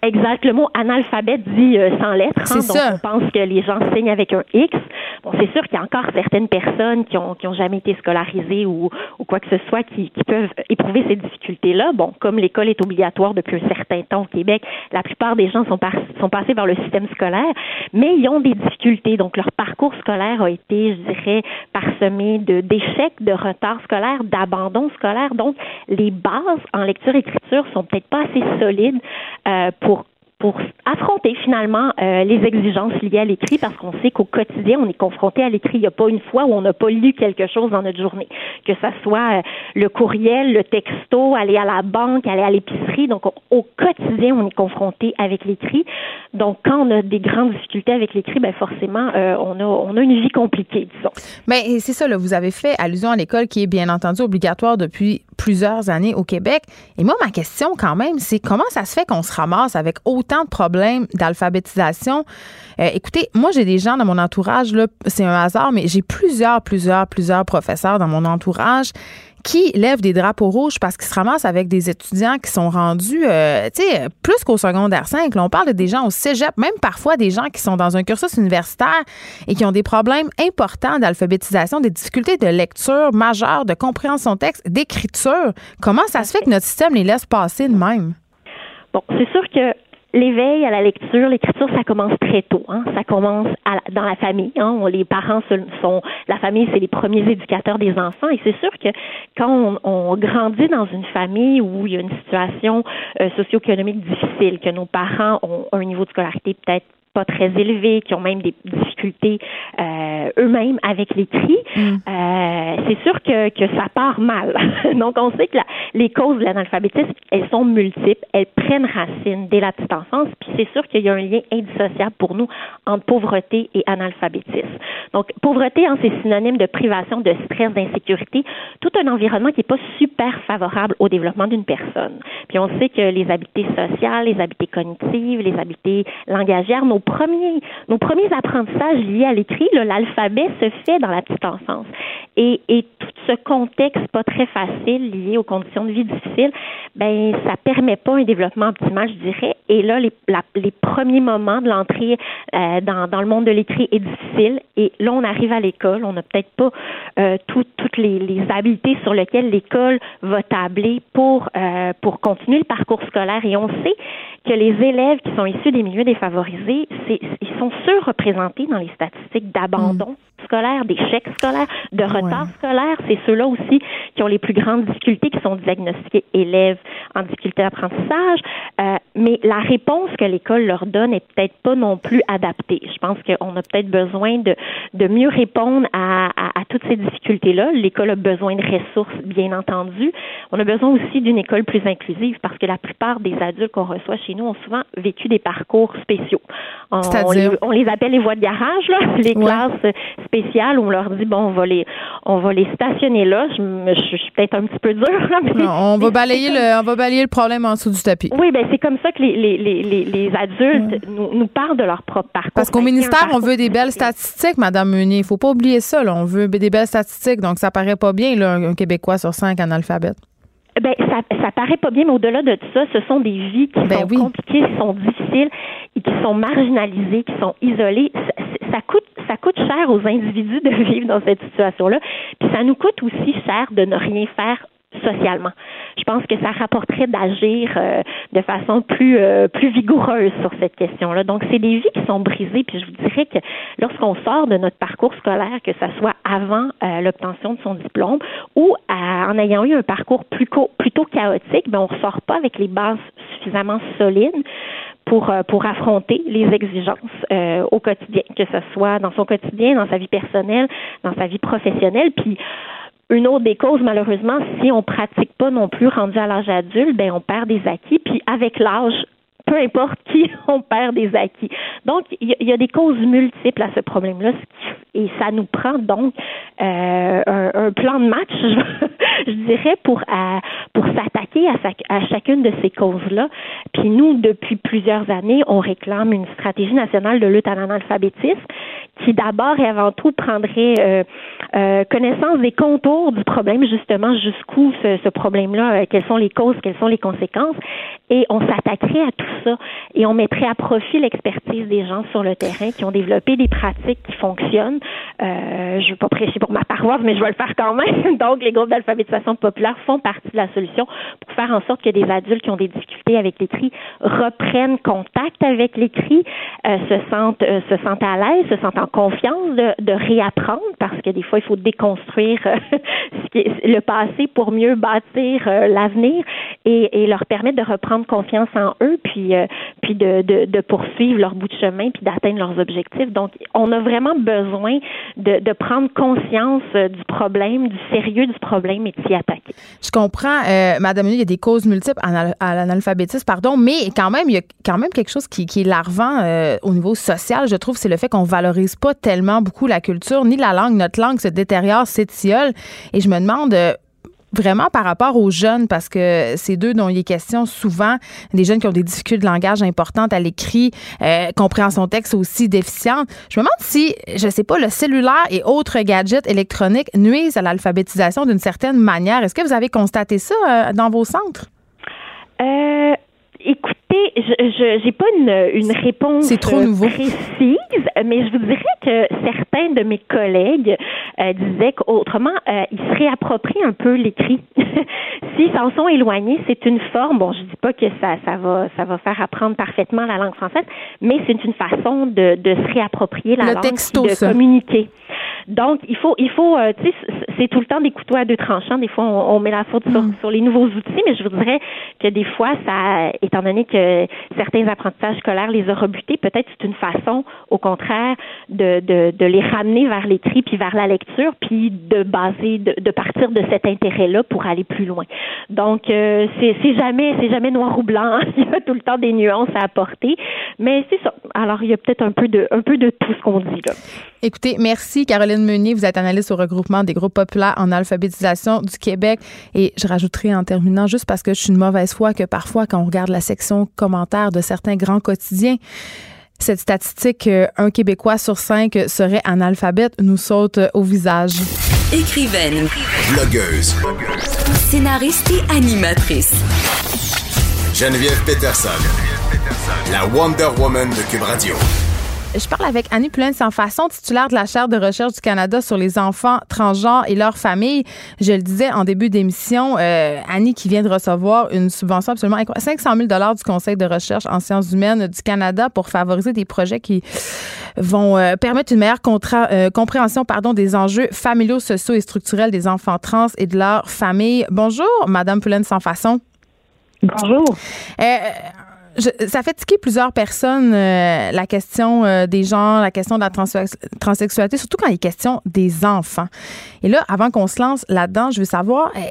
Exact. Le mot analphabète dit euh, sans lettres. Hein, donc on pense que les gens signent avec un X. Bon, c'est sûr qu'il y a encore certaines personnes qui ont, qui ont jamais été scolarisées ou, ou quoi que ce soit qui, qui peuvent éprouver ces difficultés-là. Bon, comme l'école est obligatoire depuis un certain temps au Québec, la plupart des gens sont, sont passés par le système scolaire, mais ils ont des difficultés. Donc leur parcours scolaire a été, je dirais, parsemé d'échecs, de retards scolaires, d'abandon scolaire. Donc les bases en lecture-écriture sont peut-être pas assez solides euh, pour pour affronter finalement euh, les exigences liées à l'écrit parce qu'on sait qu'au quotidien, on est confronté à l'écrit. Il n'y a pas une fois où on n'a pas lu quelque chose dans notre journée, que ce soit euh, le courriel, le texto, aller à la banque, aller à l'épicerie. Donc, au quotidien, on est confronté avec l'écrit. Donc, quand on a des grandes difficultés avec l'écrit, ben forcément, euh, on, a, on a une vie compliquée, disons. Mais c'est ça, là, vous avez fait allusion à l'école qui est bien entendu obligatoire depuis plusieurs années au Québec. Et moi, ma question quand même, c'est comment ça se fait qu'on se ramasse avec autant de problèmes d'alphabétisation? Euh, écoutez, moi, j'ai des gens dans mon entourage, là, c'est un hasard, mais j'ai plusieurs, plusieurs, plusieurs professeurs dans mon entourage qui lèvent des drapeaux rouges parce qu'ils se ramassent avec des étudiants qui sont rendus, euh, tu sais, plus qu'au secondaire 5. Là, on parle des gens au cégep, même parfois des gens qui sont dans un cursus universitaire et qui ont des problèmes importants d'alphabétisation, des difficultés de lecture majeures, de compréhension de texte, d'écriture. Comment ça se fait que notre système les laisse passer de même? Bon, c'est sûr que L'éveil à la lecture, l'écriture, ça commence très tôt. Hein. Ça commence dans la famille. Hein. les parents sont, la famille, c'est les premiers éducateurs des enfants. Et c'est sûr que quand on, grandit dans une famille où il y a une situation euh, socio-économique difficile, que nos parents ont un niveau de scolarité peut-être pas très élevés, qui ont même des difficultés euh, eux-mêmes avec l'écrit, mm. euh, c'est sûr que, que ça part mal. Donc, on sait que les causes de l'analphabétisme, elles sont multiples, elles prennent racine dès la petite enfance, puis c'est sûr qu'il y a un lien indissociable pour nous entre pauvreté et analphabétisme. Donc, pauvreté, hein, c'est synonyme de privation, de stress, d'insécurité, tout un environnement qui n'est pas super favorable au développement d'une personne. Puis on sait que les habiletés sociales, les habiletés cognitives, les habiletés langagières, nos premiers, nos premiers apprentissages liés à l'écrit, l'alphabet se fait dans la petite enfance. Et, tout ce contexte pas très facile lié aux conditions de vie difficiles, ben ça permet pas un développement optimal, je dirais. Et là, les, les premiers moments de l'entrée euh, dans, dans le monde de l'écrit est difficile. Et là, on arrive à l'école, on n'a peut-être pas euh, toutes les, habiletés sur lesquelles l'école va tabler pour euh, pour continuer le parcours scolaire. Et on sait que les élèves qui sont issus des milieux défavorisés, ils sont surreprésentés dans les statistiques d'abandon mm. scolaire, d'échec scolaire, de retard scolaire. C'est ceux-là aussi qui ont les plus grandes difficultés, qui sont diagnostiqués élèves en difficulté d'apprentissage. Euh, mais la réponse que l'école leur donne est peut-être pas non plus adaptée. Je pense qu'on a peut-être besoin de, de mieux répondre à, à, à toutes ces difficultés-là. L'école a besoin de ressources, bien entendu. On a besoin aussi d'une école plus inclusive parce que la plupart des adultes qu'on reçoit chez nous ont souvent vécu des parcours spéciaux. On, on, les, appelle les voies de garage, là, les classes spéciales où on leur dit bon, on va les, on va les stationner là. Je, je, suis peut-être un petit peu dure. Là, mais, on va balayer le, on va balayer le problème en dessous du tapis. Oui, ben c'est comme ça que les, les, les, les adultes nous, nous, parlent de leur propre parcours. Parce qu'au ministère, on veut des belles statistiques, Madame Meunier. Il faut pas oublier ça. Là. On veut des belles statistiques, donc ça paraît pas bien là, un Québécois sur cinq analphabètes. Ben, ça, ça paraît pas bien, mais au-delà de ça, ce sont des vies qui ben sont compliquées, qui sont difficiles et qui sont marginalisées, qui sont isolées. Ça, ça, coûte, ça coûte cher aux individus de vivre dans cette situation-là. Puis ça nous coûte aussi cher de ne rien faire socialement. Je pense que ça rapporterait d'agir euh, de façon plus euh, plus vigoureuse sur cette question-là. Donc, c'est des vies qui sont brisées. Puis je vous dirais que lorsqu'on sort de notre parcours scolaire, que ce soit avant euh, l'obtention de son diplôme ou en ayant eu un parcours plutôt chaotique, ben on ressort pas avec les bases suffisamment solides pour pour affronter les exigences au quotidien, que ce soit dans son quotidien, dans sa vie personnelle, dans sa vie professionnelle. Puis une autre des causes, malheureusement, si on pratique pas non plus rendu à l'âge adulte, ben on perd des acquis. Puis avec l'âge, peu importe qui, on perd des acquis. Donc, il y, a des causes multiples à ce problème-là, et ça nous prend donc euh, un, plan de match, je, dirais, pour s'attaquer à, chacune de ces causes-là. Puis nous, depuis plusieurs années, on réclame une stratégie nationale de lutte à l'analphabétisme qui d'abord et avant tout prendrait euh, euh, connaissance des contours du problème, justement jusqu'où ce, ce problème-là, quelles sont les causes, quelles sont les conséquences, et on s'attaquerait à tout ça et on mettrait à profit l'expertise des gens sur le terrain qui ont développé des pratiques qui fonctionnent. Euh, je ne veux pas prêcher pour ma paroisse, mais je vais le faire quand même. Donc, les groupes d'alphabétisation populaire font partie de la solution pour faire en sorte que des adultes qui ont des difficultés avec l'écrit reprennent contact avec l'écrit, euh, se sentent euh, se sentent à l'aise, se sentent en confiance de, de réapprendre parce que des fois il faut déconstruire euh, ce qui est, le passé pour mieux bâtir euh, l'avenir et, et leur permettre de reprendre confiance en eux puis puis de, de, poursuivre leur bout de chemin puis d'atteindre leurs objectifs. Donc, on a vraiment besoin de, prendre conscience euh, du problème, du sérieux du problème et de s'y attaquer. Je comprends, euh, Madame, il y a des causes multiples à l'analphabétisme, pardon, mais quand même, il y a quand même quelque chose qui, qui est larvant euh, au niveau social, je trouve, c'est le fait qu'on valorise pas tellement beaucoup la culture ni la langue. Notre langue se détériore, s'étiole. Et je me demande, euh, vraiment par rapport aux jeunes, parce que c'est d'eux dont il est question souvent, des jeunes qui ont des difficultés de langage importantes à l'écrit, euh, compréhension texte aussi déficiente. Je me demande si, je sais pas, le cellulaire et autres gadgets électroniques nuisent à l'alphabétisation d'une certaine manière. Est-ce que vous avez constaté ça euh, dans vos centres? Euh, Écoutez, je n'ai pas une, une réponse précise, mais je vous dirais que certains de mes collègues euh, disaient qu'autrement, euh, ils se réapproprient un peu l'écrit. S'ils s'en sont éloignés, c'est une forme. Bon, je dis pas que ça, ça va, ça va faire apprendre parfaitement la langue française, mais c'est une façon de, de se réapproprier la langue, de communiquer. Donc, il faut, il faut, euh, tu sais, c'est tout le temps des couteaux à deux tranchants. Des fois, on, met la faute sur, mm. sur, les nouveaux outils, mais je vous dirais que des fois, ça, étant donné que certains apprentissages scolaires les a rebutés, peut-être c'est une façon, au contraire, de, de, de les ramener vers l'écrit puis vers la lecture, puis de baser, de, de partir de cet intérêt-là pour aller plus loin. Donc, euh, c'est jamais, c'est jamais noir ou blanc. il y a tout le temps des nuances à apporter, mais c'est ça. Alors, il y a peut-être un peu de, un peu de tout ce qu'on dit là. Écoutez, merci Caroline Meunier. Vous êtes analyste au regroupement des groupes populaires en alphabétisation du Québec. Et je rajouterai en terminant, juste parce que je suis une mauvaise foi, que parfois, quand on regarde la section commentaires de certains grands quotidiens, cette statistique, euh, un Québécois sur cinq serait analphabète, nous saute au visage. Écrivaine. Blogueuse. Scénariste et animatrice. Geneviève Peterson. La Wonder Woman de Cube Radio. Je parle avec Annie Poulain sans façon, titulaire de la chaire de recherche du Canada sur les enfants transgenres et leurs familles. Je le disais en début d'émission, euh, Annie qui vient de recevoir une subvention absolument incroyable, 500 000 du Conseil de recherche en sciences humaines du Canada pour favoriser des projets qui vont euh, permettre une meilleure euh, compréhension pardon, des enjeux familiaux, sociaux et structurels des enfants trans et de leurs familles. Bonjour, Madame Poulain sans façon. Bonjour. Euh, ça fait tiquer plusieurs personnes euh, la question euh, des gens, la question de la transsexualité, surtout quand il est question des enfants. Et là, avant qu'on se lance là-dedans, je veux savoir euh,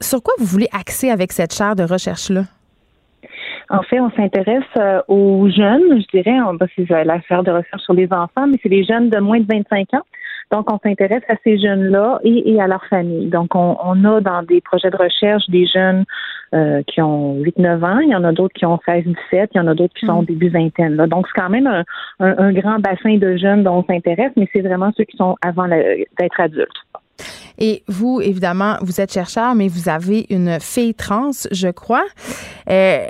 sur quoi vous voulez axer avec cette chaire de recherche-là? En fait, on s'intéresse aux jeunes, je dirais, c'est la chaire de recherche sur les enfants, mais c'est les jeunes de moins de 25 ans. Donc, on s'intéresse à ces jeunes-là et, à leur famille. Donc, on, on, a dans des projets de recherche des jeunes euh, qui ont 8-9 ans, il y en a d'autres qui ont 16-17, il y en a d'autres qui sont au hmm. début vingtaine. Là. Donc, c'est quand même un, un, grand bassin de jeunes dont on s'intéresse, mais c'est vraiment ceux qui sont avant d'être adultes. Et vous, évidemment, vous êtes chercheur, mais vous avez une fille trans, je crois. Euh,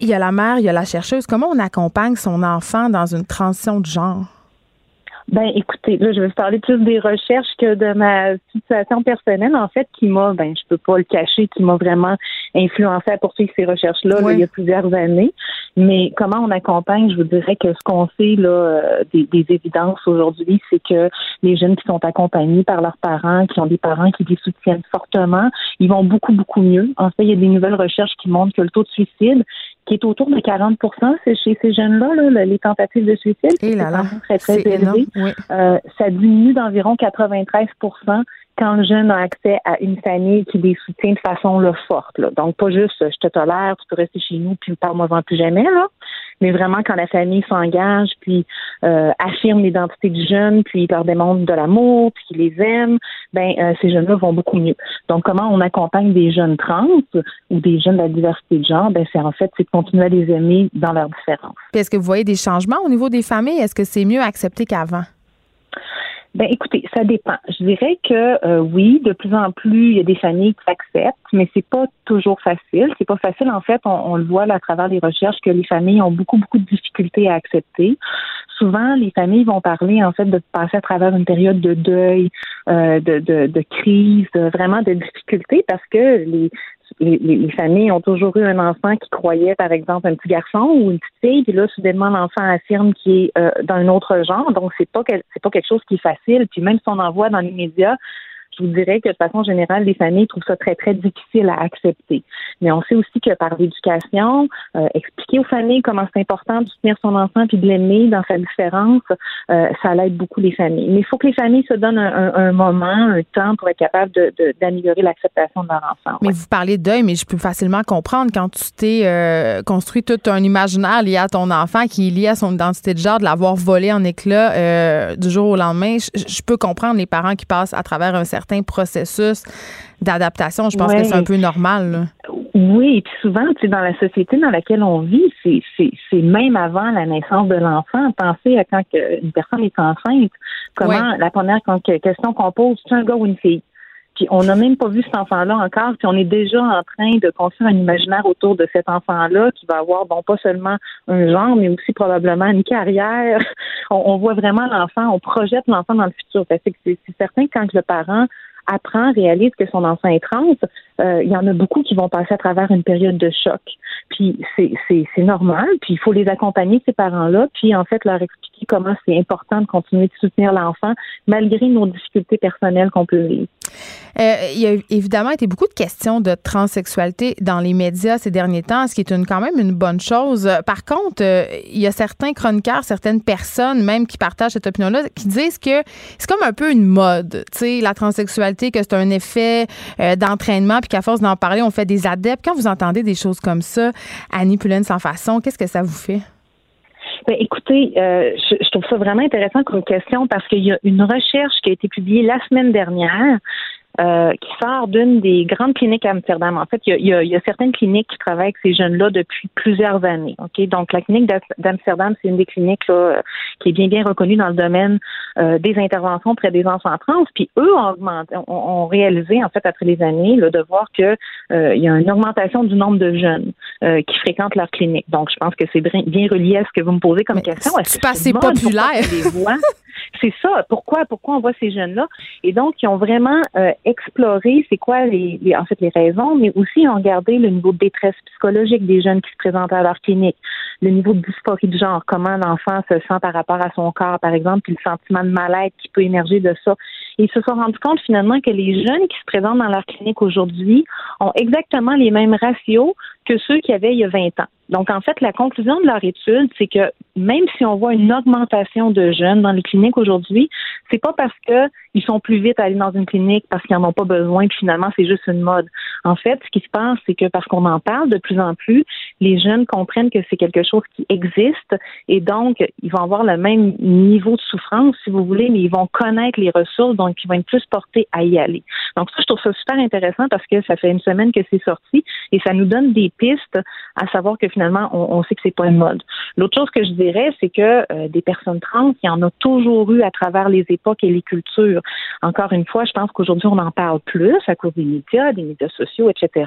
il y a la mère, il y a la chercheuse. Comment on accompagne son enfant dans une transition de genre? Ben, écoutez, là, je vais vous parler plus des recherches que de ma situation personnelle, en fait, qui m'a, ben, je peux pas le cacher, qui m'a vraiment influencé à poursuivre ces recherches-là il y a plusieurs années. Mais comment on accompagne, je vous dirais que ce qu'on sait là, euh, des, des évidences aujourd'hui, c'est que les jeunes qui sont accompagnés par leurs parents, qui ont des parents qui les soutiennent fortement, ils vont beaucoup, beaucoup mieux. En fait, il y a des nouvelles recherches qui montrent que le taux de suicide qui est autour de 40 c'est chez ces jeunes-là, là, les tentatives de suicide, c'est très, très élevé. Euh, ça diminue d'environ 93% quand le jeune a accès à une famille qui les soutient de façon là, forte. Là. Donc, pas juste je te tolère, tu peux rester chez nous, puis parle-moi-en plus jamais, là. Mais vraiment, quand la famille s'engage, puis euh, affirme l'identité du jeune, puis leur démontre de l'amour, puis les aiment, ben euh, ces jeunes-là vont beaucoup mieux. Donc, comment on accompagne des jeunes trans ou des jeunes de la diversité de genre? Ben, c'est en fait, c'est de continuer à les aimer dans leur différence. Est-ce que vous voyez des changements au niveau des familles? Est-ce que c'est mieux accepté qu'avant? Ben écoutez, ça dépend. Je dirais que euh, oui, de plus en plus, il y a des familles qui acceptent, mais c'est pas toujours facile. C'est pas facile en fait. On, le voit à travers les recherches que les familles ont beaucoup beaucoup de difficultés à accepter. Souvent, les familles vont parler en fait de passer à travers une période de deuil, euh, de, de, de crise, vraiment de difficultés parce que les les, familles ont toujours eu un enfant qui croyait, par exemple, un petit garçon ou une petite fille, puis là, soudainement, l'enfant affirme qu'il est euh, d'un autre genre. Donc, c'est pas c'est pas quelque chose qui est facile. Puis même si on en voit dans les médias, je vous dirais que de façon générale, les familles trouvent ça très, très difficile à accepter. Mais on sait aussi que par l'éducation, euh, expliquer aux familles comment c'est important de soutenir son enfant puis de l'aimer dans sa différence, euh, ça l'aide beaucoup les familles. Mais il faut que les familles se donnent un, moment, un temps pour être capable d'améliorer de, l'acceptation de leur enfant. Mais vous parlez de deuil, mais je peux facilement comprendre quand tu t'es euh, construit tout un imaginaire lié à ton enfant qui est lié à son identité de genre, de l'avoir volé en éclats du jour au lendemain. Je, peux comprendre les parents qui passent à travers un certain certains processus d'adaptation. Je pense que c'est un peu normal. Oui, et puis souvent, tu sais, dans la société dans laquelle on vit, c'est, même avant la naissance de l'enfant. Pensez à quand une personne est enceinte, comment la première question qu'on pose, c'est un gars ou une fille? Puis on n'a même pas vu cet enfant-là encore, puis on est déjà en train de construire un imaginaire autour de cet enfant-là qui va avoir, bon, pas seulement un genre, mais aussi probablement une carrière. On, voit vraiment l'enfant, on projette l'enfant dans le futur. c'est, certain que quand le parent apprend, réalise que son enfant est trans, euh, il y en a beaucoup qui vont passer à travers une période de choc. Puis c'est normal, puis il faut les accompagner, ces parents-là, puis en fait leur expliquer comment c'est important de continuer de soutenir l'enfant malgré nos difficultés personnelles qu'on peut vivre. Euh, il y a évidemment été beaucoup de questions de transsexualité dans les médias ces derniers temps, ce qui est quand même une bonne chose. Par contre, euh, il y a certains chroniqueurs, certaines personnes même qui partagent cette opinion-là, qui disent que c'est comme un peu une mode, tu sais, la transsexualité, que c'est un effet euh, d'entraînement, puis qu'à force d'en parler, on fait des adeptes. Quand vous entendez des choses comme ça, Annie Poulaine sans façon, qu'est-ce que ça vous fait? Ben, écoutez, je, je, trouve ça vraiment intéressant comme question parce qu'il y a une recherche qui a été publiée la semaine dernière euh, qui sort d'une des grandes cliniques à Amsterdam. En fait, il y a, il y a, certaines cliniques qui travaillent avec ces jeunes-là depuis plusieurs années. Donc la clinique d'Amsterdam, c'est une des cliniques là, qui est bien bien reconnue dans le domaine euh, des interventions près des enfants trans. Puis eux ont augmenté, ont, réalisé en fait après les années là, de voir que euh, il y a une augmentation du nombre de jeunes qui fréquentent leur clinique. Donc je pense que c'est bien relié à ce que vous me posez comme question. C'est pas assez populaire? C'est ça. Pourquoi, pourquoi on voit ces jeunes-là? Et donc, ils ont vraiment euh, exploré c'est quoi les, en fait les raisons, mais aussi ils ont regardé le niveau de détresse psychologique des jeunes qui se présentent à leur clinique, le niveau de dysphorie de genre, comment l'enfant se sent par rapport à son corps, par exemple, puis le sentiment de mal-être qui peut émerger de ça. Ils se sont rendus compte finalement que les jeunes qui se présentent dans leur clinique aujourd'hui ont exactement les mêmes ratios que ceux qui avaient il y a 20 ans. Donc, en fait, la conclusion de leur étude, c'est que même si on voit une augmentation de jeunes dans les cliniques aujourd'hui, c'est pas parce qu'ils sont plus vite à aller dans une clinique parce qu'ils n'en ont pas besoin, puis finalement, c'est juste une mode. En fait, ce qui se passe, c'est que parce qu'on en parle de plus en plus, les jeunes comprennent que c'est quelque chose qui existe et donc, ils vont avoir le même niveau de souffrance, si vous voulez, mais ils vont connaître les ressources, donc ils vont être plus portés à y aller. Donc, ça, je trouve ça super intéressant parce que ça fait une semaine que c'est sorti et ça nous donne des pistes à savoir que finalement, on, sait que c'est pas une mode. L'autre chose que je dirais, c'est que euh, des personnes trans, il y en a toujours eu à travers les époques et les cultures. Encore une fois, je pense qu'aujourd'hui, on en parle plus à cause des médias, des médias sociaux, etc.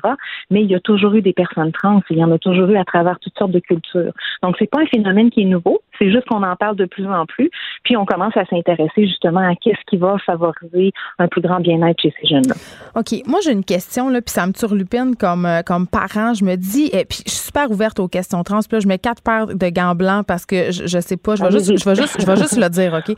Mais il y a toujours eu des personnes trans. Il y en a toujours eu à travers toutes sortes de cultures. Donc, c'est pas un phénomène qui est nouveau. C'est juste qu'on en parle de plus en plus. Puis, on commence à s'intéresser justement à qu'est-ce qui va favoriser un plus grand bien-être chez ces jeunes-là. OK. Moi, j'ai une question, là, puis ça me turlupine comme, euh, comme parent. Je me dis, et puis je suis super ouverte aux questions trans. Puis là, je mets quatre paires de gants blancs parce que je, je sais pas. Je vais, juste, je, vais juste, je vais juste le dire, OK?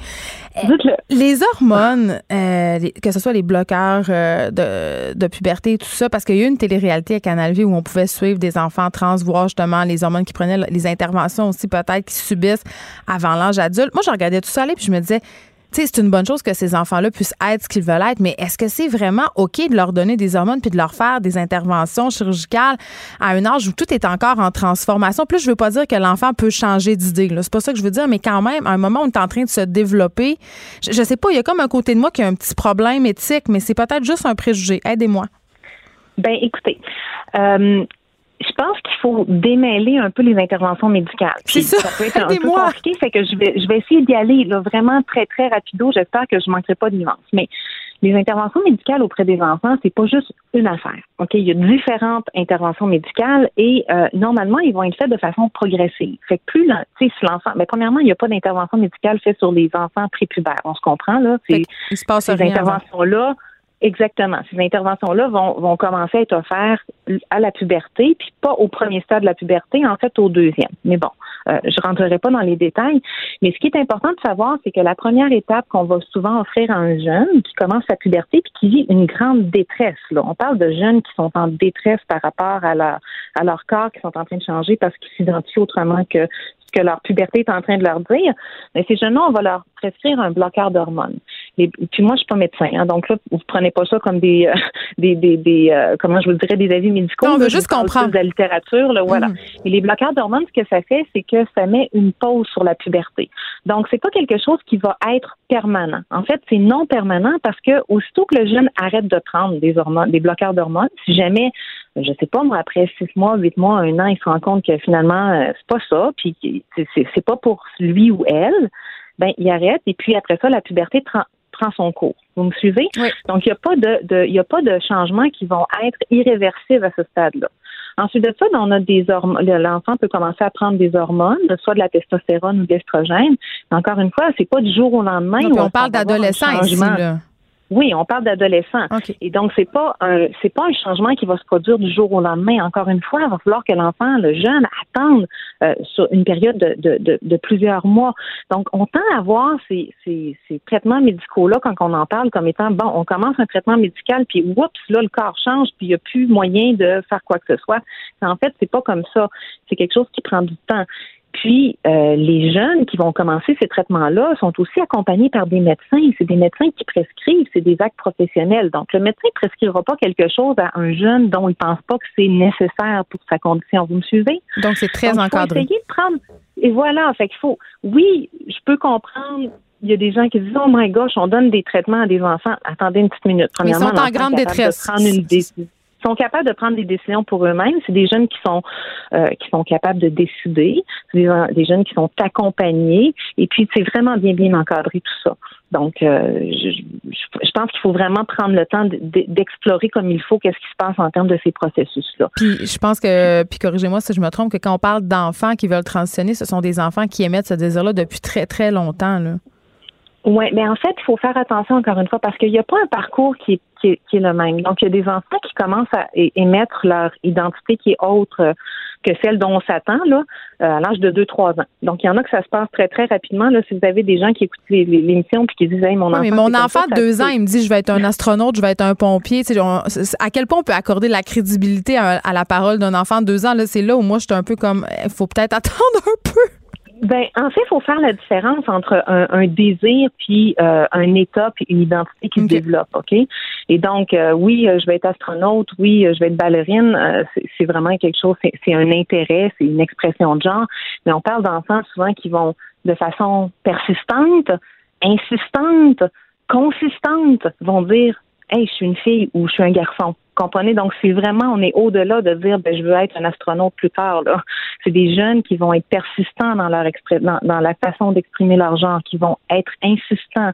Les hormones, euh, que ce soit les bloqueurs euh, de, de, puberté, tout ça, parce qu'il y a eu une télé-réalité à Canal V où on pouvait suivre des enfants trans, voir justement les hormones qui prenaient, les interventions aussi peut-être qui subissent avant l'âge adulte. Moi, je regardais tout ça aller puis je me disais, c'est une bonne chose que ces enfants-là puissent être ce qu'ils veulent être, mais est-ce que c'est vraiment OK de leur donner des hormones puis de leur faire des interventions chirurgicales à un âge où tout est encore en transformation? Plus, je veux pas dire que l'enfant peut changer d'idée. C'est pas ça que je veux dire, mais quand même, à un moment où on est en train de se développer, je, sais pas, il y a comme un côté de moi qui a un petit problème éthique, mais c'est peut-être juste un préjugé. Aidez-moi. Ben, écoutez, euh, je pense qu'il faut démêler un peu les interventions médicales. C'est ça. ça peut être un peu compliqué, fait que je vais, je vais essayer d'y aller là, vraiment très, très rapido. J'espère que je manquerai pas de nuances. Mais les interventions médicales auprès des enfants, c'est pas juste une affaire. OK? Il y a différentes interventions médicales et euh, normalement, ils vont être faites de façon progressive. Fait que plus, tu sais, si l'enfant, mais premièrement, il n'y a pas d'intervention médicale faite sur les enfants prépubères. On se comprend, là? C'est, il se passe ces interventions-là, Exactement. Ces interventions-là vont, vont commencer à être offertes à la puberté, puis pas au premier stade de la puberté, en fait au deuxième. Mais bon, euh, je rentrerai pas dans les détails. Mais ce qui est important de savoir, c'est que la première étape qu'on va souvent offrir à un jeune qui commence sa puberté puis qui vit une grande détresse. Là. On parle de jeunes qui sont en détresse par rapport à, la, à leur corps, qui sont en train de changer parce qu'ils s'identifient autrement que ce que leur puberté est en train de leur dire. Mais ces jeunes-là, on va leur prescrire un bloqueur d'hormones. Puis moi, je suis pas médecin, hein, donc là, vous prenez pas ça comme des, euh, des, des, des euh, comment je vous dirais, des avis médicaux. on veut juste comprendre de la littérature, là, voilà. Mm. Et les bloqueurs d'hormones, ce que ça fait, c'est que ça met une pause sur la puberté. Donc c'est pas quelque chose qui va être permanent. En fait, c'est non permanent parce que aussitôt que le jeune arrête de prendre des hormones, des bloqueurs d'hormones, si jamais je sais pas, moi, après six mois, huit mois, un an, il se rend compte que finalement, euh, c'est pas ça, puis c'est pas pour lui ou elle, ben il arrête, et puis après ça, la puberté prend son cours. Vous me suivez? Donc, il n'y a pas de, il a pas de changements qui vont être irréversibles à ce stade-là. Ensuite de ça, ben, on a des hormones. L'enfant peut commencer à prendre des hormones, soit de la testostérone ou de l'estrogène. Encore une fois, c'est pas du jour au lendemain. on, parle là. Oui, on parle d'adolescents. Et donc, c'est pas un c'est pas un changement qui va se produire du jour au lendemain. Encore une fois, il va falloir que l'enfant, le jeune, attende euh, sur une période de, de, de, plusieurs mois. Donc, on tend à voir ces, ces, ces traitements médicaux-là quand on en parle comme étant bon, on commence un traitement médical, puis oups, là, le corps change, puis il n'y a plus moyen de faire quoi que ce soit. En fait, c'est pas comme ça. C'est quelque chose qui prend du temps. Puis, euh, les jeunes qui vont commencer ces traitements-là sont aussi accompagnés par des médecins. C'est des médecins qui prescrivent, c'est des actes professionnels. Donc, le médecin ne prescrira pas quelque chose à un jeune dont il ne pense pas que c'est nécessaire pour sa condition. Vous me suivez? Donc, c'est très encadré. essayer de prendre... Et voilà, fait qu'il faut... Oui, je peux comprendre il y a des gens qui disent Oh my gosh, on donne des traitements à des enfants. Attendez une petite minute. Premièrement, ils sont en grande détresse. De prendre une décision sont capables de prendre des décisions pour eux-mêmes. C'est des jeunes qui sont euh, qui sont capables de décider. C'est des, jeunes qui sont accompagnés. Et puis, c'est vraiment bien bien encadré tout ça. Donc, euh, je, je, pense qu'il faut vraiment prendre le temps d'explorer comme il faut qu'est-ce qui se passe en termes de ces processus-là. Puis, je pense que, puis corrigez-moi si je me trompe, que quand on parle d'enfants qui veulent transitionner, ce sont des enfants qui émettent ce désir-là depuis très, très longtemps. Là. Oui, mais en fait, il faut faire attention encore une fois parce qu'il n'y a pas un parcours qui est, qui, est, qui est, le même. Donc, il y a des enfants qui commencent à émettre leur identité qui est autre que celle dont on s'attend là euh, à l'âge de 2-3 ans. Donc, il y en a que ça se passe très, très rapidement. Là, si vous avez des gens qui écoutent l'émission puis qui disent hey, mon enfant. mais mon enfant de 2 ans, il me dit je vais être un astronaute, je vais être un pompier. Tu sais, à quel point on peut accorder la crédibilité à, à la parole d'un enfant de 2 ans? Là, c'est là où moi, je suis un peu comme il faut peut-être attendre un peu. Ben, en fait, il faut faire la différence entre un, désir puis euh, un état puis une identité qui se développe, ok? Et donc, euh, oui, euh, je vais être astronaute, oui, je vais être ballerine. c'est vraiment quelque chose, c'est un intérêt, c'est une expression de genre. Mais on parle d'enfants souvent qui vont de façon persistante, insistante, consistante, vont dire, hey, je suis une fille ou je suis un garçon comprenez? Donc, c'est vraiment, on est au-delà de dire, ben, je veux être un astronaute plus tard, là. C'est des jeunes qui vont être persistants dans leur dans, la façon d'exprimer leur genre, qui vont être insistants,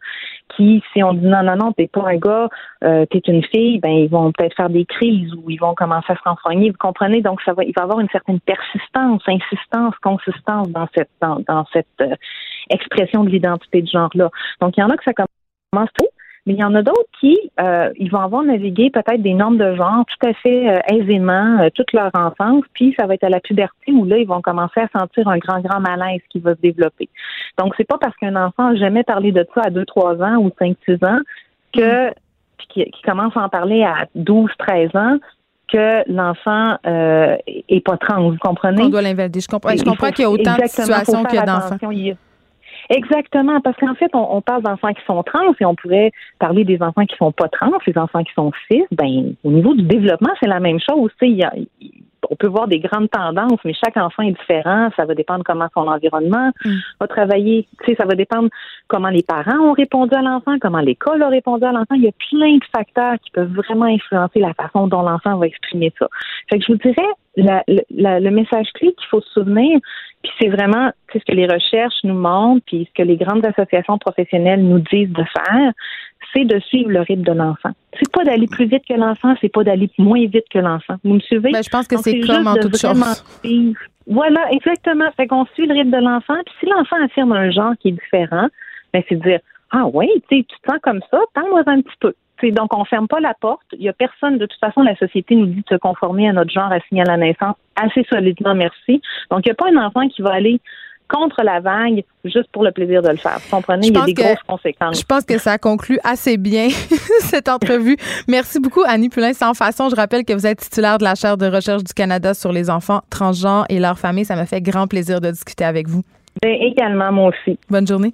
qui, si on dit non, non, non, t'es pas un gars, euh, t'es une fille, ben, ils vont peut-être faire des crises ou ils vont commencer à se renfrogner. Vous comprenez? Donc, ça va, il va y avoir une certaine persistance, insistance, consistance dans cette, dans, dans cette euh, expression de l'identité de genre-là. Donc, il y en a que ça commence tôt. Mais il y en a d'autres qui, euh, ils vont avoir navigué peut-être des normes de genre tout à fait euh, aisément euh, toute leur enfance, puis ça va être à la puberté où là, ils vont commencer à sentir un grand, grand malaise qui va se développer. Donc, c'est pas parce qu'un enfant n'a jamais parlé de ça à 2, 3 ans ou 5, 6 ans que qui, commence à en parler à 12, 13 ans que l'enfant euh, est pas trans, vous comprenez? On doit l'invalider. Je comprends, je comprends qu'il y a autant de situations qu'il y a d'enfants. Exactement, parce qu'en fait, on, parle d'enfants qui sont trans et on pourrait parler des enfants qui sont pas trans, les enfants qui sont cis. Ben, au niveau du développement, c'est la même chose. Il y a, on peut voir des grandes tendances, mais chaque enfant est différent. Ça va dépendre comment son environnement mm. va travailler. Tu sais, ça va dépendre comment les parents ont répondu à l'enfant, comment l'école a répondu à l'enfant. Il y a plein de facteurs qui peuvent vraiment influencer la façon dont l'enfant va exprimer ça. Fait que je vous dirais, le message clé qu'il faut se souvenir, puis c'est vraiment ce que les recherches nous montrent, puis ce que les grandes associations professionnelles nous disent de faire, c'est de suivre le rythme de l'enfant. C'est pas d'aller plus vite que l'enfant, c'est pas d'aller moins vite que l'enfant. Vous me suivez? Ben, je pense que c'est comme en toute chose. Voilà, exactement. Fait qu'on suit le rythme de l'enfant. Puis si l'enfant affirme un genre qui est différent, ben c'est de dire Ah oui, tu te sens comme ça, parle-moi un petit peu. Donc, on ferme pas la porte. Il y a personne, de toute façon, la société nous dit de se conformer à notre genre assigné à la naissance assez solidement, merci. Donc, il n'y a pas un enfant qui va aller contre la vague juste pour le plaisir de le faire. Vous comprenez, il y a des grosses conséquences. Je pense que ça conclut assez bien cette entrevue. Merci beaucoup, Annie Poulin. Sans façon, je rappelle que vous êtes titulaire de la chaire de recherche du Canada sur les enfants transgenres et leurs familles. Ça me fait grand plaisir de discuter avec vous. Bien, également, moi aussi. Bonne journée.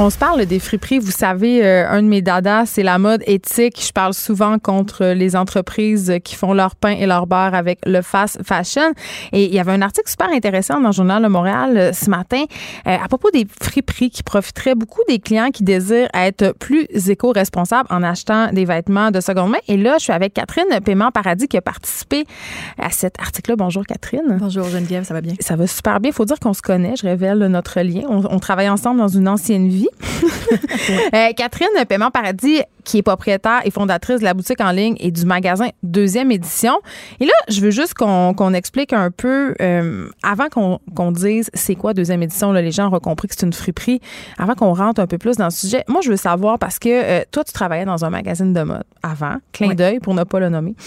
On se parle des friperies. Vous savez, euh, un de mes dadas, c'est la mode éthique. Je parle souvent contre les entreprises qui font leur pain et leur beurre avec le fast fashion. Et il y avait un article super intéressant dans le Journal de Montréal euh, ce matin euh, à propos des friperies qui profiteraient beaucoup des clients qui désirent être plus éco-responsables en achetant des vêtements de seconde main. Et là, je suis avec Catherine Paiement Paradis qui a participé à cet article-là. Bonjour Catherine. Bonjour Geneviève, ça va bien? Ça va super bien. Il faut dire qu'on se connaît. Je révèle notre lien. On, on travaille ensemble dans une ancienne vie. Euh, Catherine Paiement Paradis, qui est propriétaire et fondatrice de la boutique en ligne et du magasin Deuxième Édition. Et là, je veux juste qu'on explique un peu, euh, avant qu'on dise c'est quoi Deuxième Édition, là, les gens ont compris que c'est une friperie, avant qu'on rentre un peu plus dans le sujet, moi, je veux savoir parce que euh, toi, tu travaillais dans un magazine de mode avant, clin d'œil pour ne pas le nommer.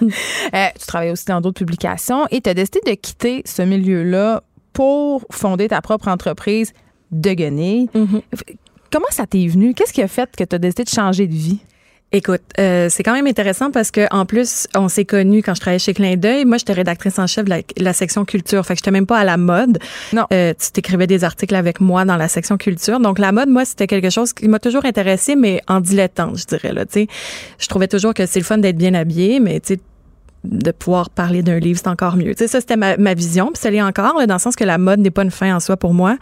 tu travaillais aussi dans d'autres publications et tu as décidé de quitter ce milieu-là pour fonder ta propre entreprise de guenilles. Mm-hmm. Comment ça t'est venu? Qu'est-ce qui a fait que tu as décidé de changer de vie? Écoute, euh, c'est quand même intéressant parce que en plus, on s'est connus quand je travaillais chez Clin d'œil. Moi, j'étais rédactrice en chef de la, section culture. Fait que j'étais même pas à la mode. Non. Euh, tu t'écrivais des articles avec moi dans la section culture. Donc la mode, moi, c'était quelque chose qui m'a toujours intéressé, mais en dilettante, je dirais là. Tu sais, je trouvais toujours que c'est le fun d'être bien habillé, mais tu sais de pouvoir parler d'un livre, c'est encore mieux. Tu sais, ça, c'était ma, ma, vision. Puis ça l'est encore, là, dans le sens que la mode n'est pas une fin en soi pour moi.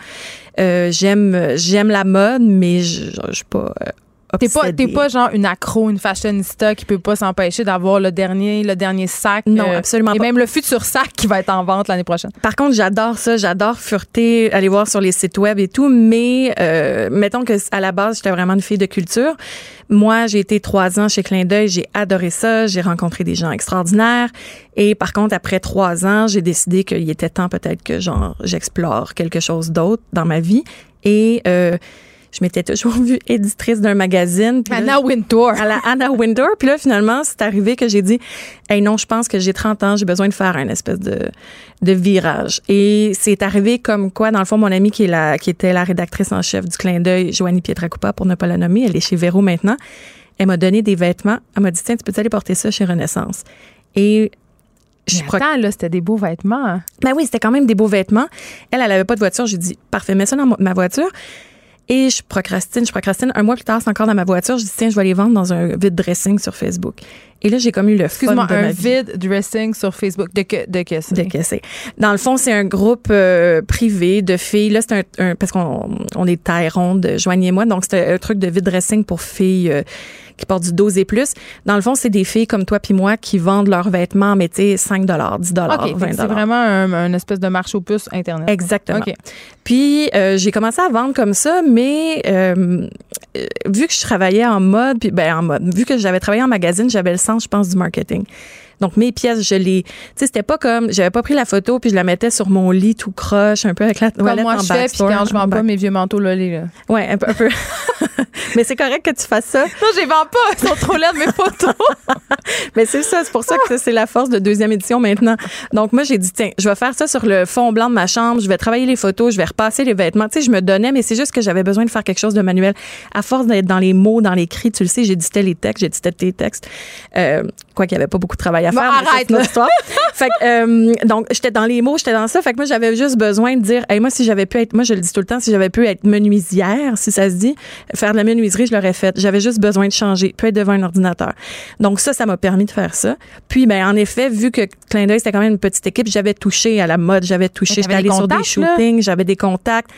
Euh, j'aime j'aime la mode, mais je ne suis pas euh, T'es pas, t'es pas genre une accro, une fashionista qui peut pas s'empêcher d'avoir le dernier, le dernier sac. Non, euh, absolument et même le futur sac qui va être en vente l'année prochaine. Par contre, j'adore ça. J'adore fureter, aller voir sur les sites web et tout. Mais euh, mettons que à la base, j'étais vraiment une fille de culture. Moi, j'ai été trois ans chez Clin d'œil. J'ai adoré ça. J'ai rencontré des gens extraordinaires. Et par contre, après trois ans, j'ai décidé qu'il était temps peut-être que genre j'explore quelque chose d'autre dans ma vie. Et euh, je m'étais toujours vue éditrice d'un magazine. Anna Wintour. À la Anna Wintour. Puis là, finalement, c'est arrivé que j'ai dit, hey non, je pense que j'ai 30 ans, j'ai besoin de faire un espèce de, de virage. Et c'est arrivé comme quoi, dans le fond, mon amie qui, est la, qui était la rédactrice en chef du clin d'œil, Joanie Pietracoupa, pour ne pas la nommer, elle est chez Véro maintenant. Elle m'a donné des vêtements. Elle m'a dit, tiens, tu peux aller porter ça chez Renaissance? Et je attends, là, c'était des beaux vêtements. Ben oui, c'était quand même des beaux vêtements. Elle, elle avait pas de voiture. J'ai dit, parfait, mets ça dans ma voiture. Et je procrastine, je procrastine. Un mois plus tard, c'est encore dans ma voiture. Je dis, tiens, je vais les vendre dans un vide dressing sur Facebook. Et là, j'ai comme eu le Excuse-moi, un vide dressing sur Facebook. De que, de que c'est? De que c'est. Dans le fond, c'est un groupe euh, privé de filles. Là, c'est un, parce qu'on on est taille ronde, joignez-moi. Donc, c'est un, truc de vide dressing pour filles euh, qui portent du 12 et plus. Dans le fond, c'est des filles comme toi puis moi qui vendent leurs vêtements, mais tu sais, 5 10 20 C'est vraiment un, espèce de marché aux puces Internet. Exactement. Puis, euh, j'ai commencé à vendre comme ça, mais euh, vu que je travaillais en mode, puis ben en mode, vu que j'avais travaillé en magazine, j'avais le sens, je pense, du marketing. Donc, mes pièces, je les. Tu sais, c'était pas comme. J'avais pas pris la photo puis je la mettais sur mon lit tout croche, un peu avec la Comme moi, en je fais, puis quand je vends pas mes vieux manteaux lolés, là. Ouais, un peu. un peu. Mais c'est correct que tu fasses ça. Non, je les vends pas. Ils sont trop laides, mes photos. Mais c'est ça, c'est pour ça que c'est la force de deuxième édition maintenant. Donc moi j'ai dit tiens, je vais faire ça sur le fond blanc de ma chambre, je vais travailler les photos, je vais repasser les vêtements. Tu sais, je me donnais mais c'est juste que j'avais besoin de faire quelque chose de manuel. À force d'être dans les mots, dans l'écrit, tu le sais, j'éditais les textes, j'éditais tes textes. Euh, quoi qu'il y avait pas beaucoup de travail à faire. mais arrête, histoire. fait que, euh, donc j'étais dans les mots, j'étais dans ça. Fait que moi j'avais juste besoin de dire hey, moi si j'avais pu être moi je le dis tout le temps si j'avais pu être menuisière, si ça se dit, faire de la menuiserie, je l'aurais fait. J'avais juste besoin de changer, peut être devant un ordinateur. Donc ça ça m'a permis de faire ça. Puis ben en effet, vu que Clin d'œil c'était quand même une petite équipe, j'avais touché à la mode, j'avais touché, Mais j'étais allée sur des shootings, j'avais des contacts.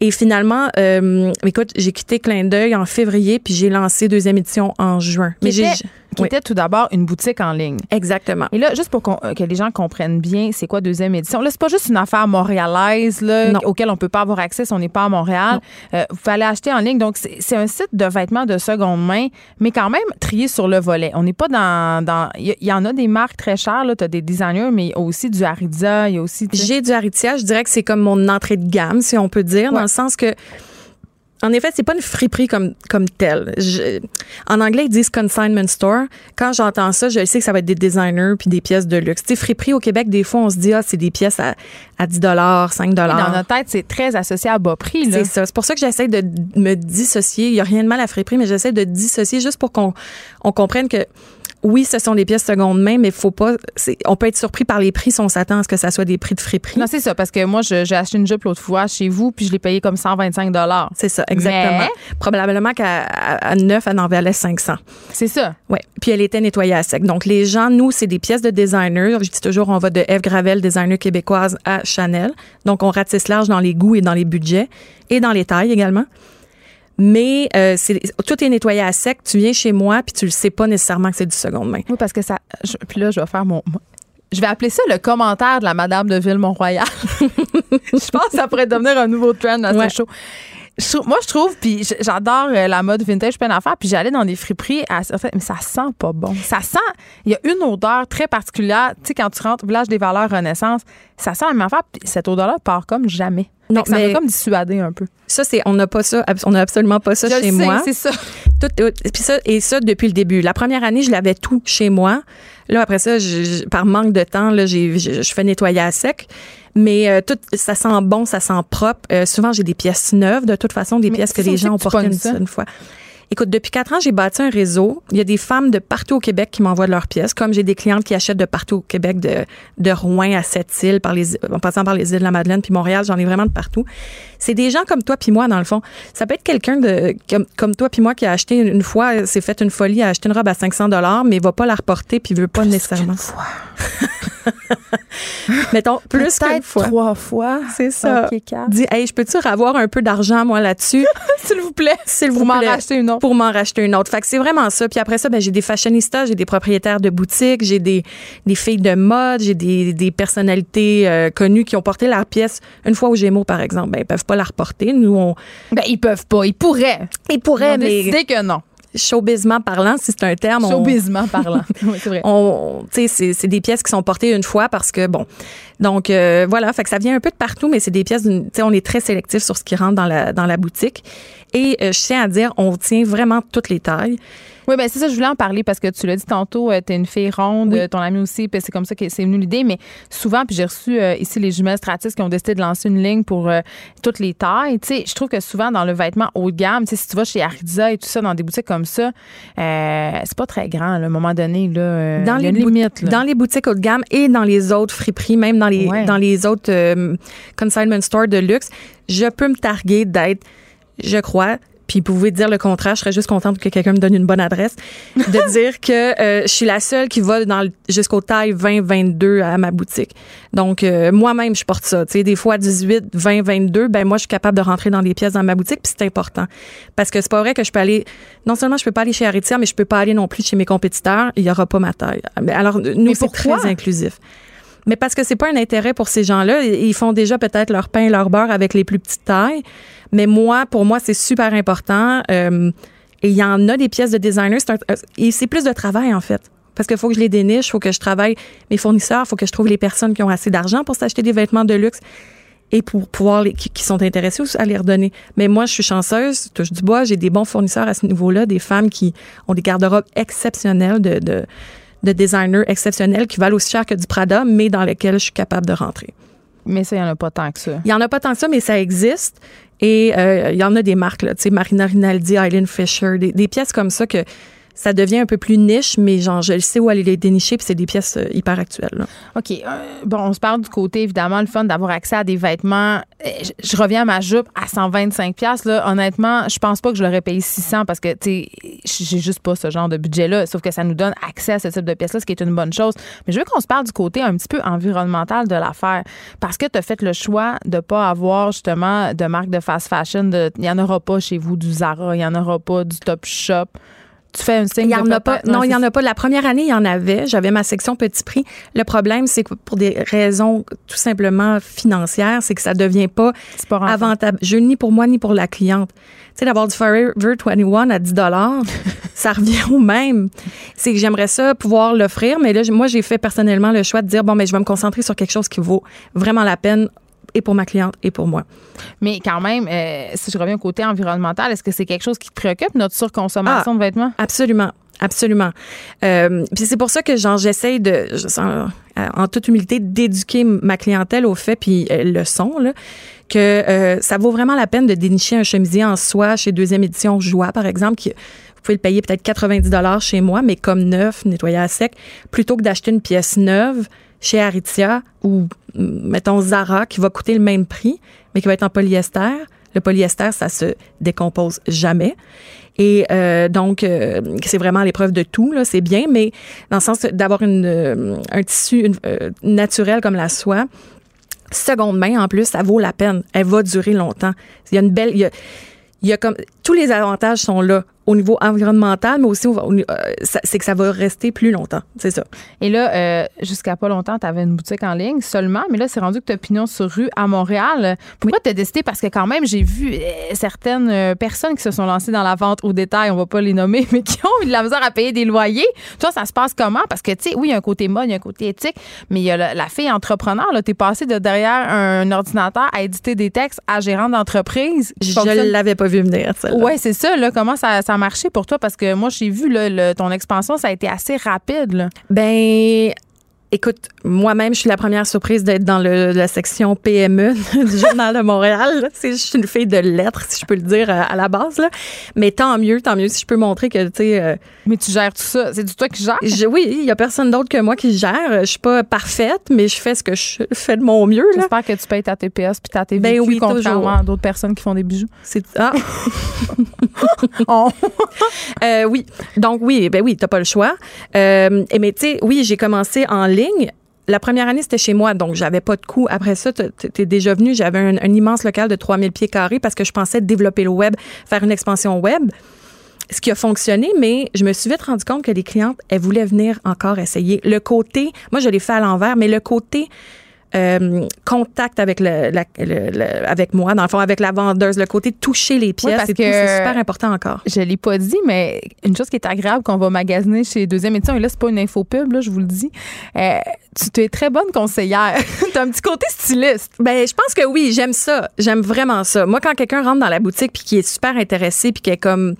Et finalement, euh, écoute, j'ai quitté Clin d'œil en février, puis j'ai lancé deuxième édition en juin. J'ai était, qui oui. était tout d'abord une boutique en ligne. exactement. Et là, juste pour qu'on- euh, que les gens comprennent bien, c'est quoi deuxième édition? Là, c'est pas juste une affaire montréalaise là, auquel on peut pas avoir accès si on n'est pas à Montréal. Euh, vous aller acheter en ligne. Donc, c'est un site de vêtements de seconde main, mais quand même trié sur le volet. On n'est pas dans. dans- Il y, il y en a des marques très chères. Tu as des designers, mais il y a aussi du Ariza. Il y a aussi. J'ai du Aritzia, je dirais que c'est comme mon entrée de gamme, si on peut dire, dans le sens que en effet, c'est pas une friperie comme comme telle. Je- en anglais, ils disent consignment store. Quand j'entends ça, je sais que ça va être des designers puis des pièces de luxe. Tu friperie au Québec, des fois, on se dit ah, c'est des pièces à, à 10 dollars, 5 Mais dans dollars. notre tête, c'est très associé à bas prix. C'est ça. C'est pour ça que j'essaie de me dissocier. Il y a rien de mal à friperie, mais j'essaie de dissocier juste pour qu'on on comprenne que oui, ce sont des pièces seconde main, mais faut pas. On peut être surpris par les prix si on s'attend à ce que ça soit des prix de friperie. Non, c'est ça, parce que moi, je- j'ai acheté une jupe l'autre fois chez vous, puis je l'ai payé comme 125 C'est ça, exactement. Mais- Probablement qu'à à, à neuf, elle en valait 500. C'est ça. Ouais. Puis elle était nettoyée à sec. Donc les gens, nous, c'est des pièces de designer. Je dis toujours, on va de Eve Gravel, designer québécoise, à Chanel. Donc on ratisse large dans les goûts et dans les budgets et dans les tailles également. Mais euh, c'est tout est nettoyé à sec. Tu viens chez moi puis tu le sais pas nécessairement que c'est du seconde main. Oui, parce que ça. je- puis là, je vais faire mon. Je vais appeler ça le commentaire de la Madame de Ville-Mont-Royal. je pense que ça pourrait devenir un nouveau trend à Ouais. ce show. Je moi, je trouve, puis j'adore euh, la mode vintage, plein d'affaires, puis j'allais dans des friperies, à, mais ça sent pas bon. Ça sent, il y a une odeur très particulière. Tu sais, quand tu rentres au Village des Valeurs Renaissance, ça sent la même affaire, puis cette odeur-là part comme jamais. Non, ça m'a comme dissuadé un peu. Ça c'est on n'a pas ça, on n'a absolument pas ça Je chez le sais, moi. c'est ça. Tout, tout- puis ça, et ça depuis le début. La première année, je l'avais tout chez moi. Là, après ça, je- je- par manque de temps, là, j'ai, je, je fais nettoyer à sec. Mais euh, tout, ça sent bon, ça sent propre. Euh, souvent, j'ai des pièces neuves, de toute façon, des Mais pièces que les gens ont portées une fois. Écoute, depuis quatre ans, j'ai bâti un réseau. Il y a des femmes de partout au Québec qui m'envoient de leurs pièces, comme j'ai des clientes qui achètent de partout au Québec, de, de Rouen à Sept-Îles, par les, en passant par les îles de la Madeleine, puis Montréal, j'en ai vraiment de partout. C'est des gens comme toi puis moi, dans le fond. Ça peut être quelqu'un de comme, comme toi puis moi qui a acheté une, fois, s'est fait une folie, a acheté une robe à 500 dollars, mais va pas la reporter puis veut pas nécessairement. Mettons plus qu'une fois. trois fois. C'est ça. Ok, quatre. Dis, hey, je peux-tu avoir un peu d'argent, moi, là-dessus? S'il vous plaît. S'il Pour vous m'en plaît. racheter une autre. Pour m'en racheter une autre. Fait que c'est vraiment ça. Puis après ça, ben, j'ai des fashionistas, j'ai des propriétaires de boutiques, j'ai des, des filles de mode, j'ai des, des personnalités euh, connues qui ont porté leur pièce une fois au Gémeaux, par exemple. Ben, ils peuvent pas la reporter. Nous, on, Ben, ils peuvent pas. Ils pourraient. ils Ils pourraient, ont mais décidé que non. Showbizement parlant, si c'est un terme, on, Showbizement parlant. oui, c'est vrai. on, c'est, des pièces qui sont portées une fois parce que bon, donc euh, voilà, fait que ça vient un peu de partout, mais c'est des pièces, d'une- tu sais, on est très sélectif sur ce qui rentre dans la dans la boutique. Et euh, je tiens à dire, on tient vraiment toutes les tailles. Oui, ben c'est ça, je voulais en parler parce que tu l'as dit tantôt, tu t'es une fille ronde, Oui. euh, ton ami aussi, puis c'est comme ça que c'est venu l'idée. Mais souvent, puis j'ai reçu euh, ici les jumelles Stratis qui ont décidé de lancer une ligne pour euh, toutes les tailles. Tu sais, je trouve que souvent dans le vêtement haut de gamme, tu sais, si tu vas chez Ariza et tout ça, dans des boutiques comme ça, euh, c'est pas très grand, là, à un moment donné. Là, euh, dans les limite. là. dans les boutiques haut de gamme et dans les autres friperies, même dans les Ouais. dans les autres euh, consignment stores de luxe, je peux me targuer d'être, je crois. Puis vous pouvez dire le contraire, je serais juste contente que quelqu'un me donne une bonne adresse, de dire que euh, je suis la seule qui va dans jusqu'au taille 20-22 à ma boutique. Donc euh, moi-même je porte ça, tu sais des fois 18, 20, 22, ben moi je suis capable de rentrer dans les pièces dans ma boutique, puis c'est important parce que c'est pas vrai que je peux aller non seulement je peux pas aller chez Aritzia, mais je peux pas aller non plus chez mes compétiteurs, il y aura pas ma taille. Mais Alors nous c'est très inclusif. Mais parce que c'est pas un intérêt pour ces gens-là. Ils font déjà peut-être leur pain leur beurre avec les plus petites tailles. Mais moi, pour moi, c'est super important. Euh, il y en a des pièces de designer. Un- et c'est plus de travail, en fait. parce qu'il faut que je les déniche, il faut que je travaille mes fournisseurs, il faut que je trouve les personnes qui ont assez d'argent pour s'acheter des vêtements de luxe et pour pouvoir les, qui, sont intéressés à les redonner. Mais moi, je suis chanceuse, touche du bois, j'ai des bons fournisseurs à ce niveau-là, des femmes qui ont des garde-robes exceptionnels de, de, de designers exceptionnels qui valent aussi cher que du Prada, mais dans lesquels je suis capable de rentrer. Mais ça, il n'y en a pas tant que ça. Il n'y en a pas tant que ça, mais ça existe. Et euh, il y en a des marques, là, tu sais, Marina Rinaldi, Eileen Fisher, des, des pièces comme ça que ça devient un peu plus niche, mais genre, je sais où aller les dénicher, puis c'est des pièces euh, hyper actuelles. OK. euh, bon, on se parle du côté, évidemment, le fun d'avoir accès à des vêtements. Euh, Je, reviens à ma jupe à 125 pièces là. Honnêtement, je pense pas que je l'aurais payé 600 parce que, tu sais, j'ai juste pas ce genre de budget-là. Sauf que ça nous donne accès à ce type de pièces-là, ce qui est une bonne chose. Mais je veux qu'on se parle du côté un petit peu environnemental de l'affaire. Parce que tu as fait le choix de pas avoir, justement, de marque de fast fashion. Il y en aura pas chez vous du Zara, il y en aura pas du Top Shop. Tu fais un signe Il y en de a pas. Non, il y en a pas. La première année, il y en avait. J'avais ma section petit prix. Le problème, c'est que pour des raisons tout simplement financières, c'est que ça devient pas pas avantageux ni pour moi ni pour la cliente. Tu sais, d'avoir du Forever 21 à 10 ça revient au même. C'est que j'aimerais ça pouvoir l'offrir, mais là, moi, j'ai fait personnellement le choix de dire, bon, mais je vais me concentrer sur quelque chose qui vaut vraiment la peine et pour ma cliente et pour moi. Mais quand même, euh, si je reviens au côté environnemental, est-ce que c'est quelque chose qui te préoccupe, notre surconsommation Ah. de vêtements? Absolument. Absolument. Euh, puis c'est pour ça que j'essaye de, euh, en toute humilité, d'éduquer ma clientèle au fait, puis elles le sont, là, que euh, ça vaut vraiment la peine de dénicher un chemisier en soie chez deuxième édition Joie, par exemple, qui vous pouvez le payer peut-être 90 dollars chez moi, mais comme neuf, nettoyé à sec, plutôt que d'acheter une pièce neuve chez Aritzia ou mm, mettons Zara qui va coûter le même prix, mais qui va être en polyester. Le polyester, ça se décompose jamais. Et euh, donc, euh, c'est vraiment l'épreuve de tout, là, c'est bien, mais dans le sens d'avoir une, euh, un tissu euh, naturel comme la soie, seconde main en plus, ça vaut la peine. Elle va durer longtemps. Il y a une belle, il y a comme tous les avantages sont là au niveau environnemental, mais aussi au- au- euh, ça- c'est que ça va rester plus longtemps. C'est ça. Et là, euh, jusqu'à pas longtemps, tu avais une boutique en ligne seulement, mais là, c'est rendu que tu as pignon sur rue à Montréal. Pourquoi tu as décidé? Parce que quand même, j'ai vu euh, certaines euh, personnes qui se sont lancées dans la vente au détail, on va pas les nommer, mais qui ont eu de la misère à payer des loyers. Toi, ça se passe comment? Parce que, tu sais, oui, il y a un côté mode, il y a un côté éthique, mais il y a la, la fille entrepreneur. Tu es passé de derrière un ordinateur à éditer des textes à gérant d'entreprise. Je l'avais pas vu venir, Ouais, c'est ça. Là, comment ça, ça a marché pour toi? Parce que moi, j'ai vu là, le- ton expansion, ça a été assez rapide. Là. Ben, écoute, moi-même, je suis la première surprise d'être dans le- la section PME du Journal de Montréal. Je suis une fille de lettres, si je peux le dire à, à la base. Là. Mais tant mieux, tant mieux si je peux montrer que, tu sais, euh, Mais tu gères tout ça. C'est du toi qui gères? je- oui, il y a personne d'autre que moi qui gère. Je suis pas parfaite, mais je fais ce que je fais de mon mieux. J'espère que tu payes ta TPS puis ta TVQ Ben oui, contrairement à d'autres personnes qui font des bijoux. C'est ah. Oh. Euh, oui. Donc oui, ben oui, t'as pas le choix. Euh, mais tu sais, oui, j'ai commencé en ligne. La première année, c'était chez moi, donc j'avais pas de coût. Après ça, t'es- t'es déjà venu, j'avais un, un immense local de 3000 pieds carrés parce que je pensais développer le web, faire une expansion web. Ce qui a fonctionné, mais je me suis vite rendu compte que les clientes, elles voulaient venir encore essayer. Le côté, moi, je l'ai fait à l'envers, mais le côté euh, contact avec le, la- le- le- avec moi, dans le fond, avec la vendeuse, le côté toucher les pièces, parce et tout, que- c'est super important encore. Je l'ai pas dit, mais une chose qui est agréable qu'on va magasiner chez Deuxième Édition, et là, c'est pas une info pub, là, je vous le dis. Euh, tu, tu es très bonne conseillère. tu as un petit côté styliste. Ben, je pense que oui, j'aime ça. J'aime vraiment ça. Moi, quand quelqu'un rentre dans la boutique puis qui est super intéressé puis qui est comme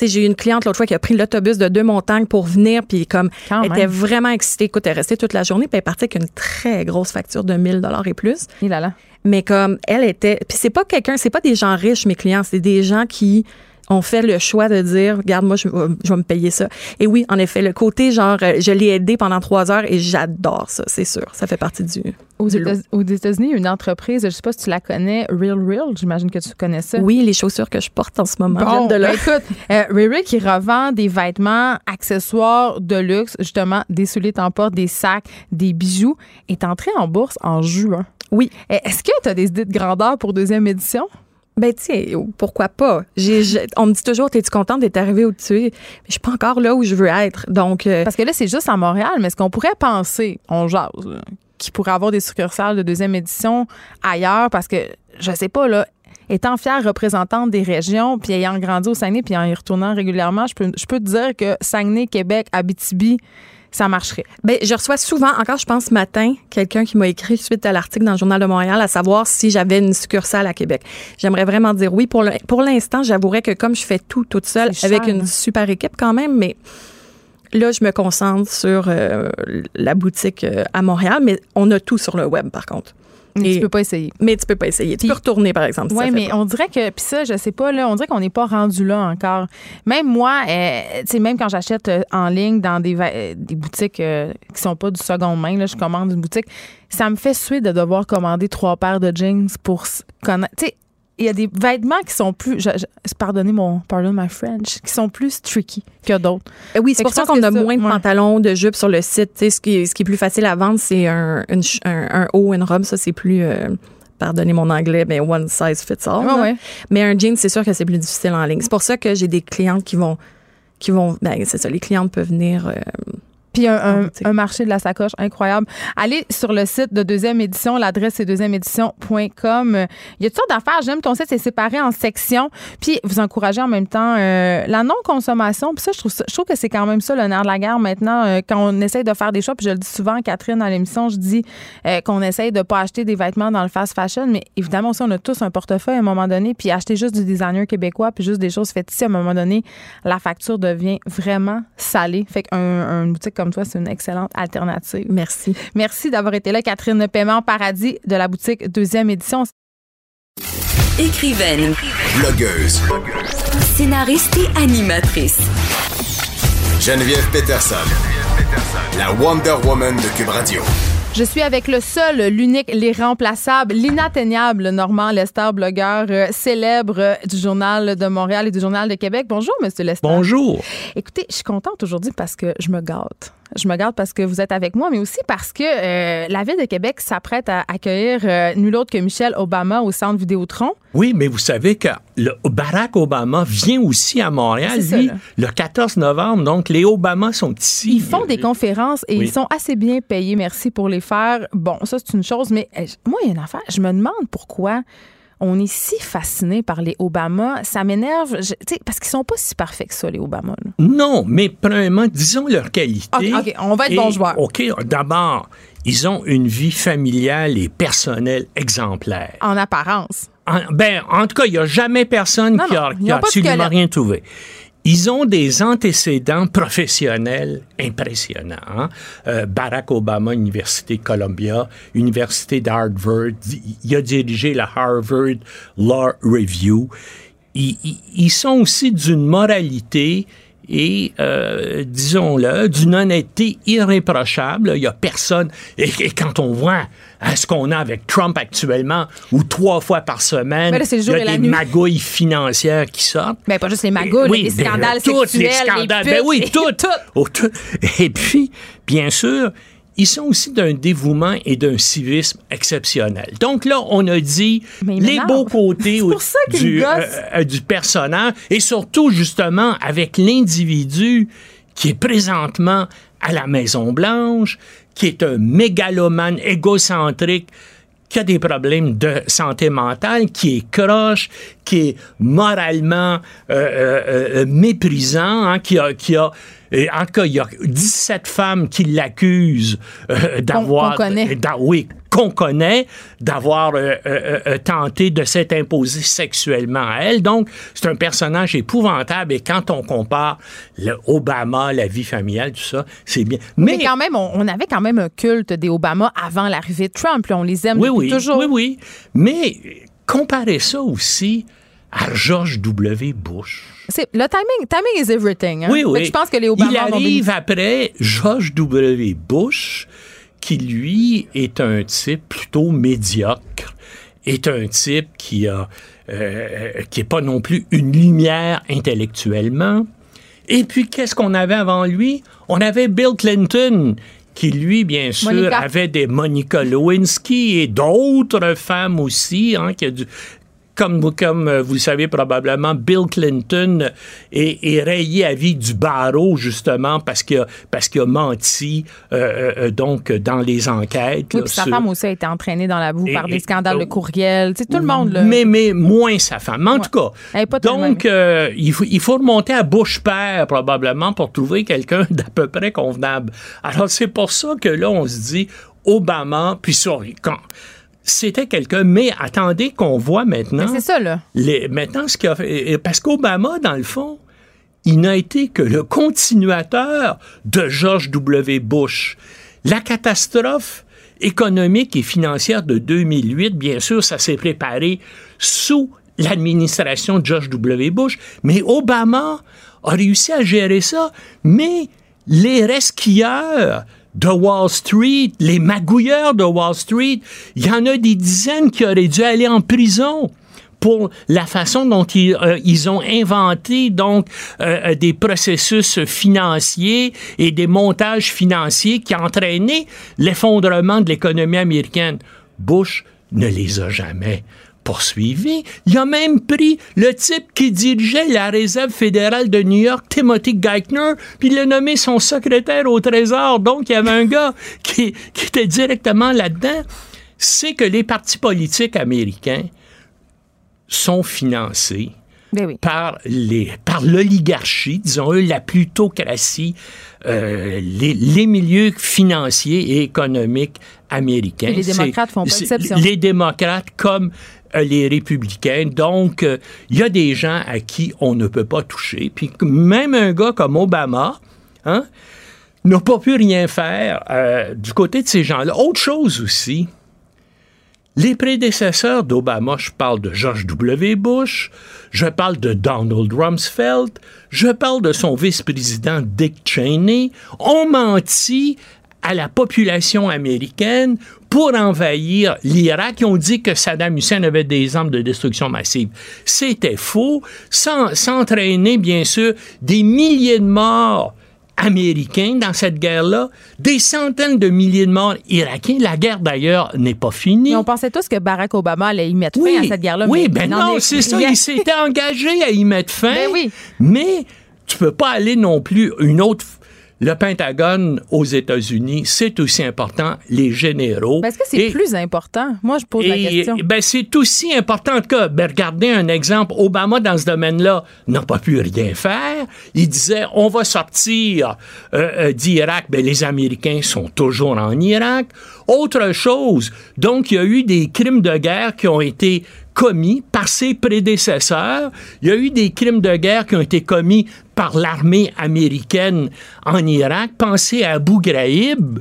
sais, j'ai eu une cliente l'autre fois qui a pris l'autobus de deux montagnes pour venir puis comme Quand elle même. était vraiment excitée. Écoute, elle est restée toute la journée puis elle est partie avec une très grosse facture de 1000 dollars et plus. Là. Mais comme elle était, puis c'est pas quelqu'un, c'est pas des gens riches mes clients, c'est des gens qui ont fait le choix de dire, regarde, moi, je, vais- je vais me payer ça. Et oui, en effet, le côté genre, euh, je l'ai aidé pendant trois heures et j'adore ça, c'est sûr. Ça fait partie du. Aux, du États-Unis, une entreprise, je sais pas si tu la connais, Real Real, j'imagine que tu connais ça. Oui, les chaussures que je porte en ce moment Bon, de là. ben écoute, euh, Riri qui revend des vêtements, accessoires de luxe, justement, des souliers temports, des sacs, des bijoux, est entrée en bourse en juin. Oui. Euh, Est-ce que tu as des idées de grandeur pour deuxième édition? Ben, tu sais, pourquoi pas? On me dit toujours, es-tu contente d'être arrivée où tu es? Mais je suis pas encore là où je veux être. Donc, euh, Parce que là, c'est juste à Montréal, mais est-ce qu'on pourrait penser, on jase, qu'il pourrait avoir des succursales de deuxième édition ailleurs? Parce que, je sais pas, là, étant fière représentante des régions, puis ayant grandi au Saguenay, puis en y retournant régulièrement, je peux, je peux te dire que Saguenay, Québec, Abitibi, ça marcherait. Ben, je reçois souvent, encore je pense ce matin, quelqu'un qui m'a écrit suite à l'article dans le Journal de Montréal à savoir si j'avais une succursale à Québec. J'aimerais vraiment dire oui. Pour le- pour l'instant, j'avouerais que comme je fais tout toute seule, avec une hein. super équipe quand même, mais là, je me concentre sur euh, la boutique euh, à Montréal, mais on a tout sur le web par contre. Mais tu peux pas essayer. Mais tu peux pas essayer. Tu peux retourner, par exemple. si Oui, mais pas. on dirait que, puis ça, je sais pas, là, on dirait qu'on n'est pas rendu là encore. Même moi, euh, tu sais, même quand j'achète euh, en ligne dans des, euh, des boutiques euh, qui sont pas du seconde main, là, je commande une boutique, ça me fait suer de devoir commander trois paires de jeans pour connaître. Tu sais, il y a des vêtements qui sont plus, je- je- pardonnez mon, pardon my French, qui sont plus tricky que d'autres. Euh, Oui, c'est pour ça qu'on a ça, moins de ouais. pantalons, de jupes sur le site. Tu sais, ce, qui est, ce qui est plus facile à vendre, c'est un, un, un haut, une robe. Ça, c'est plus, euh, pardonnez mon anglais, mais one size fits all. Là. ouais. Mais un jean, c'est sûr que c'est plus difficile en ligne. C'est pour ça que j'ai des clientes qui vont, qui vont, ben, c'est ça, les clientes peuvent venir. euh, Puis un, un- un marché de la sacoche incroyable. Allez sur le site de deuxième édition, l'adresse c'est deuxièmeédition.com. Il y a toutes sortes d'affaires. J'aime ton site, c'est séparé en sections. Puis vous encouragez en même temps euh, la non-consommation. Puis ça, je trouve, ça- je trouve que c'est quand même ça le nerf de la guerre maintenant. euh, quand on essaye de faire des choix, puis je le dis souvent, à Catherine, à l'émission, je dis euh, qu'on essaye de pas acheter des vêtements dans le fast fashion. Mais évidemment aussi, on a tous un portefeuille à un moment donné. Puis acheter juste du designer québécois, puis juste des choses faites ici, à un moment donné, la facture devient vraiment salée. Fait qu'une boutique comme toi, c'est une excellente alternative. merci. Merci d'avoir été là, Catherine Paiement Paradis de la boutique deuxième édition. Écrivaine, Blogueuse. scénariste et animatrice. Geneviève Peterson. La Wonder Woman de Cube Radio. Je suis avec le seul, l'unique, l'irremplaçable, l'inatteignable Normand Lester, blogueur euh, célèbre euh, du Journal de Montréal et du Journal de Québec. Bonjour, Monsieur Lester. Bonjour. Écoutez, je suis contente aujourd'hui parce que je me gâte. Je me gâte parce que vous êtes avec moi, mais aussi parce que euh, la Ville de Québec s'apprête à accueillir euh, nul autre que Michel Obama au Centre Vidéotron. Oui, mais vous savez que le Barack Obama vient aussi à Montréal, ça, lui, le 14 novembre. Donc, les Obama sont ici. Ils font des conférences et Oui. ils sont assez bien payés. Merci pour les faire. Bon, ça, c'est une chose, mais euh, moi, il y a une affaire. Je me demande pourquoi on est si fasciné par les Obama. Ça m'énerve, je- tu sais, parce qu'ils sont pas si parfaits que ça, les Obama. là. Non, mais premièrement, disons leur qualité. OK, on va être bons joueurs. OK, d'abord, ils ont une vie familiale et personnelle exemplaire. En apparence. En, ben, en tout cas, il n'y a jamais personne Non, qui a, qui a absolument rien trouvé. Ils ont des antécédents professionnels impressionnants. hein. Euh, Barack Obama, Université Columbia, Université d'Harvard, il a dirigé la Harvard Law Review. Ils, sont aussi d'une moralité et, euh, disons-le, d'une honnêteté irréprochable. Il n'y a personne. Et quand on voit hein, ce qu'on a avec Trump actuellement, où trois fois par semaine, là, il y a des nuit. magouilles financières qui sortent. Mais pas juste les magouilles, Oui, les ben, scandales tous sexuels, les scandales. les ben putes, oui, et tout, tout. Oh, tout. Et puis, bien sûr, ils sont aussi d'un dévouement et d'un civisme exceptionnel. Donc là, on a dit les beaux côtés du, gosse. euh, du personnage et surtout, justement, avec l'individu qui est présentement à la Maison-Blanche, qui est un mégalomane égocentrique, qui a des problèmes de santé mentale, qui est croche, qui est moralement euh, euh, euh, méprisant, hein, qui a, qui a et en cas, il y a 17 femmes qui l'accusent euh, d'avoir... qu'on connaît. d'a- oui, qu'on connaît, d'avoir euh, euh, euh, tenté de s'être imposé sexuellement à elle. Donc, c'est un personnage épouvantable. Et quand on compare le Obama, la vie familiale, tout ça, c'est bien. Mais, quand même, on, on avait quand même un culte des Obama avant l'arrivée de Trump. là. on les aime oui, depuis oui, toujours. oui, oui. Mais euh, comparez ça aussi à George W. Bush. Le timing, timing is everything. hein. Oui, oui. Je pense que les Obama Il arrive après George W. Bush, qui lui est un type plutôt médiocre, est un type qui a euh, qui est pas non plus une lumière intellectuellement. Et puis qu'est-ce qu'on avait avant lui? On avait Bill Clinton qui lui, bien sûr, Monica. avait des Monica Lewinsky et d'autres femmes aussi, hein, qui a du- comme, comme euh, vous le savez probablement, Bill Clinton est, est rayé à vie du barreau, justement, parce qu'il a, parce qu'il a menti euh, euh, donc dans les enquêtes. Oui, là, puis sa sur- femme aussi a été entraînée dans la boue Et- par des et- scandales de courriel. Tu sais, tout le monde, là. Mais, mais moins sa femme. Mais en tout cas, Elle est pas tellement- donc, euh, il, faut, il faut remonter à Bush père, probablement, pour trouver quelqu'un d'à peu près convenable. Alors, c'est pour ça que là, on se dit, Obama, puis sorry, quand c'était quelqu'un, mais attendez qu'on voit maintenant. C'est ça, là. Les- maintenant, ce qu'il a fait, parce qu'Obama, dans le fond, il n'a été que le continuateur de George W. Bush. La catastrophe économique et financière de 2008, bien sûr, ça s'est préparé sous l'administration de George W. Bush, mais Obama a réussi à gérer ça, mais les resquilleurs de Wall Street, les magouilleurs de Wall Street, il y en a des dizaines qui auraient dû aller en prison pour la façon dont ils, euh, ont inventé donc euh, des processus financiers et des montages financiers qui ont entraîné l'effondrement de l'économie américaine. Bush ne les a jamais Il a même pris le type qui dirigeait la réserve fédérale de New York, Timothy Geithner, puis il l'a nommé son secrétaire au Trésor. Donc, il y avait un gars qui, qui était directement là-dedans. C'est que les partis politiques américains sont financés Ben oui. par les par l'oligarchie, disons-le, la plutocratie, euh, les, les milieux financiers et économiques américains. Et les démocrates font pas exception. Les démocrates comme les républicains. Donc, euh, il y a des gens à qui on ne peut pas toucher. Puis même un gars comme Obama, hein, n'a pas pu rien faire euh, du côté de ces gens-là. Autre chose aussi, les prédécesseurs d'Obama, je parle de George W. Bush, je parle de Donald Rumsfeld, je parle de son vice-président Dick Cheney, ont menti à la population américaine pour envahir l'Irak. Ils ont dit que Saddam Hussein avait des armes de destruction massive. C'était faux, sans, sans entraîner, bien sûr, des milliers de morts américains dans cette guerre-là, des centaines de milliers de morts irakiens. La guerre, d'ailleurs, n'est pas finie. Mais on pensait tous que Barack Obama allait y mettre fin à cette guerre-là. Oui, mais ben non, est c'est ça. Il s'était engagé à y mettre fin. Ben oui. Mais tu peux pas aller non plus une autre. Le Pentagone aux États-Unis, c'est aussi important, les généraux. Ben, Est-ce que c'est plus important? Moi, je pose la question. ben, c'est aussi important. Cas, ben, regardez un exemple. Obama, dans ce domaine-là, n'a pas pu rien faire. Il disait, on va sortir euh, euh, d'Irak. Ben, les Américains sont toujours en Irak. Autre chose, donc, il y a eu des crimes de guerre qui ont été commis par ses prédécesseurs. Il y a eu des crimes de guerre qui ont été commis par l'armée américaine en Irak. Pensez à Abu Ghraib.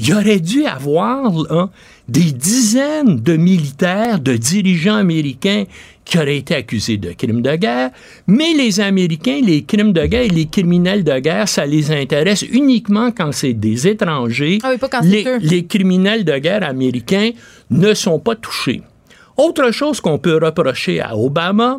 Il aurait dû avoir hein, des dizaines de militaires, de dirigeants américains qui auraient été accusés de crimes de guerre, mais les Américains, les crimes de guerre et les criminels de guerre, ça les intéresse uniquement quand c'est des étrangers. Ah oui, pas quand c'est les, eux. les criminels de guerre américains ne sont pas touchés. Autre chose qu'on peut reprocher à Obama,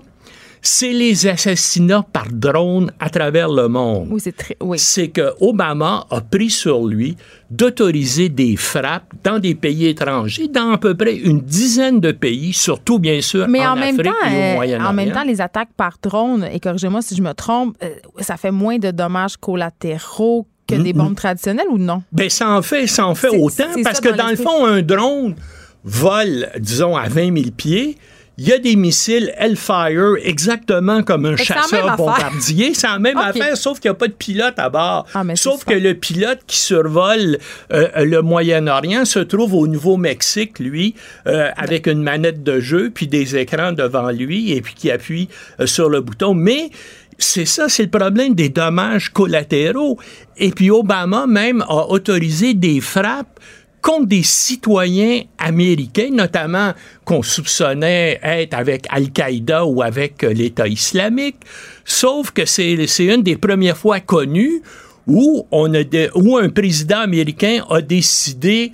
c'est les assassinats par drone à travers le monde Oui, c'est très. Oui. c'est que Obama a pris sur lui d'autoriser des frappes dans des pays étrangers, dans à peu près une dizaine de pays, surtout bien sûr Mais en, en, même Afrique temps, et au euh, Moyen-Orient. en même temps, les attaques par drone, et corrigez-moi si je me trompe, euh, ça fait moins de dommages collatéraux que des bombes traditionnelles ou non? Ben, ça en fait, ça en fait autant, parce que dans dans le fond, un drone vole, disons, à 20 000 pieds. Il y a des missiles Hellfire exactement comme un chasseur bombardier. C'est la même affaire, sauf qu'il n'y a pas de pilote à bord. Ah, sauf que le pilote qui survole euh, le Moyen-Orient se trouve au Nouveau-Mexique, lui, euh, avec une manette de jeu, puis des écrans devant lui, et puis qui appuie euh, sur le bouton. Mais c'est ça, c'est le problème des dommages collatéraux. Et puis Obama même a autorisé des frappes contre des citoyens américains, notamment qu'on soupçonnait être avec Al-Qaïda ou avec euh, l'État islamique. Sauf que c'est une des premières fois connues où, on a de- où un président américain a décidé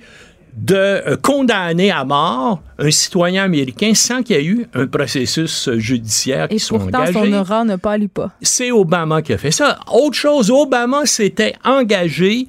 de euh, condamner à mort un citoyen américain sans qu'il y ait eu un processus euh, judiciaire qui Et soit pourtant, engagé son aura ne pas. c'est Obama qui a fait ça. Autre chose, Obama s'était engagé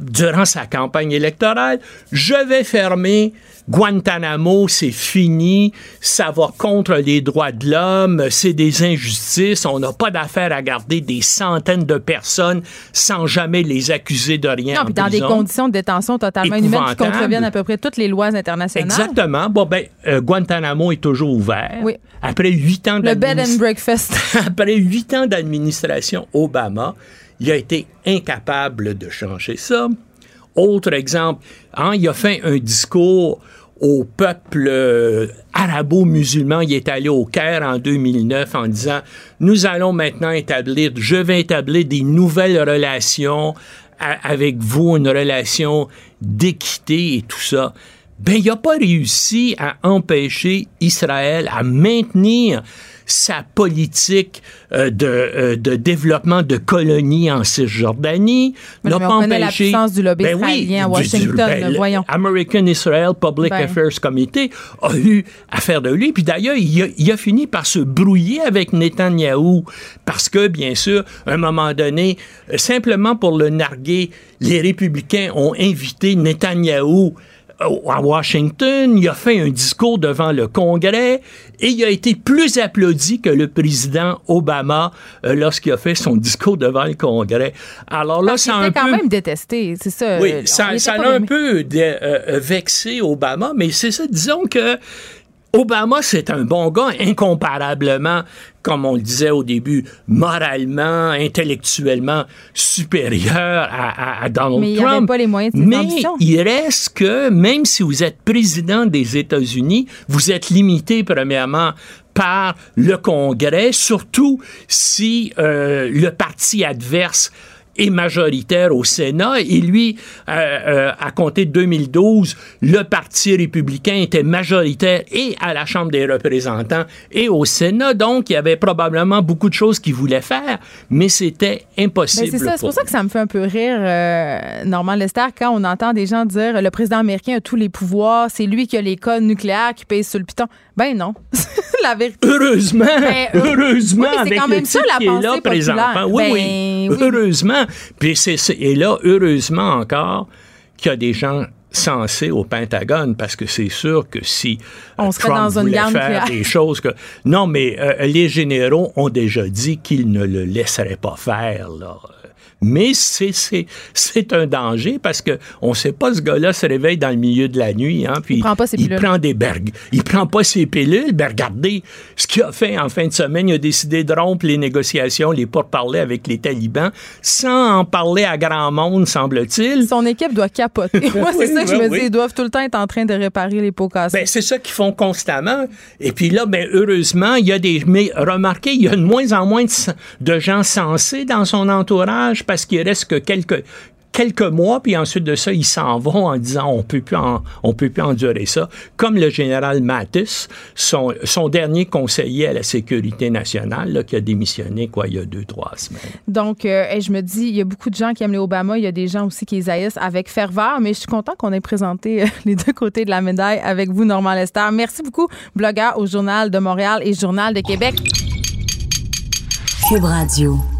durant sa campagne électorale, je vais fermer Guantanamo, c'est fini, ça va contre les droits de l'homme, c'est des injustices, on n'a pas d'affaire à garder des centaines de personnes sans jamais les accuser de rien. Non, puis dans des conditions de détention totalement inhumaines qui contreviennent à peu près toutes les lois internationales. Exactement. Bon, ben, euh, Guantanamo est toujours ouvert. Oui. Après huit ans Le bed and breakfast. Après huit ans d'administration Obama, il a été incapable de changer ça. Autre exemple, hein, il a fait un discours au peuple euh, arabo-musulman. Il est allé au Caire en 2009 en disant, nous allons maintenant établir, je vais établir des nouvelles relations avec vous, une relation d'équité et tout ça. Ben, il n'a pas réussi à empêcher Israël à maintenir sa politique euh, de, euh, de, développement de colonies en Cisjordanie. n'a pas empêché. la puissance du lobby ben israélien à Washington, ben, voyons. American Israel Public ben. Affairs Committee a eu affaire de lui. Puis d'ailleurs, il, il, a fini par se brouiller avec Netanyahou parce que, bien sûr, à un moment donné, simplement pour le narguer, les républicains ont invité Netanyahou à Washington, il a fait un discours devant le Congrès et il a été plus applaudi que le président Obama euh, lorsqu'il a fait son discours devant le Congrès. Alors là, ça a un quand même détesté, c'est ça. Oui, ça, ça a un peu euh, vexé Obama, mais c'est ça, disons que Obama, c'est un bon gars, incomparablement, comme on le disait au début, moralement, intellectuellement supérieur à, Donald Mais Trump. Il pas les moyens de Mais il reste que, même si vous êtes président des États-Unis, vous êtes limité, premièrement, par le Congrès, surtout si euh, le parti adverse est majoritaire au Sénat. Et lui, euh, euh, à compter de 2012, le Parti républicain était majoritaire et à la Chambre des représentants et au Sénat. Donc, il y avait probablement beaucoup de choses qu'il voulait faire, mais c'était impossible. Ben, c'est pour, ça que ça me fait un peu rire, euh, Normand Lester, quand on entend des gens dire le président américain a tous les pouvoirs, c'est lui qui a les codes nucléaires qui payent sur le piton. Ben non. la vérité. Heureusement. Ben, heureusement. Oui, c'est quand même ça la pensée là, présentement. Oui, oui. Ben, heureusement. Puis c'est, et là, heureusement encore qu'il y a des gens sensés au Pentagone parce que c'est sûr que si on serait Trump dans une voulait faire des choses que non mais euh, les généraux ont déjà dit qu'ils ne le laisseraient pas faire là mais c'est un danger parce que on sait pas ce gars-là se réveille dans le milieu de la nuit hein, puis il prend pas ses il prend des berg il prend pas ses pilules. Ben regardez ce qu'il a fait en fin de semaine. Il a décidé de rompre les négociations les pourparlers avec les talibans sans en parler à grand monde semble-t-il. Son équipe doit capoter. Moi c'est ça que je me dis. Ils doivent tout le temps être en train de réparer les pots cassés. Ben, c'est ça qu'ils font constamment. Et puis là ben heureusement il y a des mais remarquez il y a de moins en moins de gens sensés dans son entourage parce qu'il reste que quelques, quelques mois, puis ensuite de ça, ils s'en vont en disant on peut plus on peut plus endurer ça. Comme le général Mattis, son, son dernier conseiller à la sécurité nationale, là, qui a démissionné quoi il y a deux trois semaines. Donc, euh, je me dis, il y a beaucoup de gens qui aiment les Obama, il y a des gens aussi qui les haïssent avec ferveur, mais je suis content qu'on ait présenté euh, les deux côtés de la médaille avec vous, Normand Lester. Merci beaucoup, blogueur au Journal de Montréal et Journal de Québec. Cube Radio.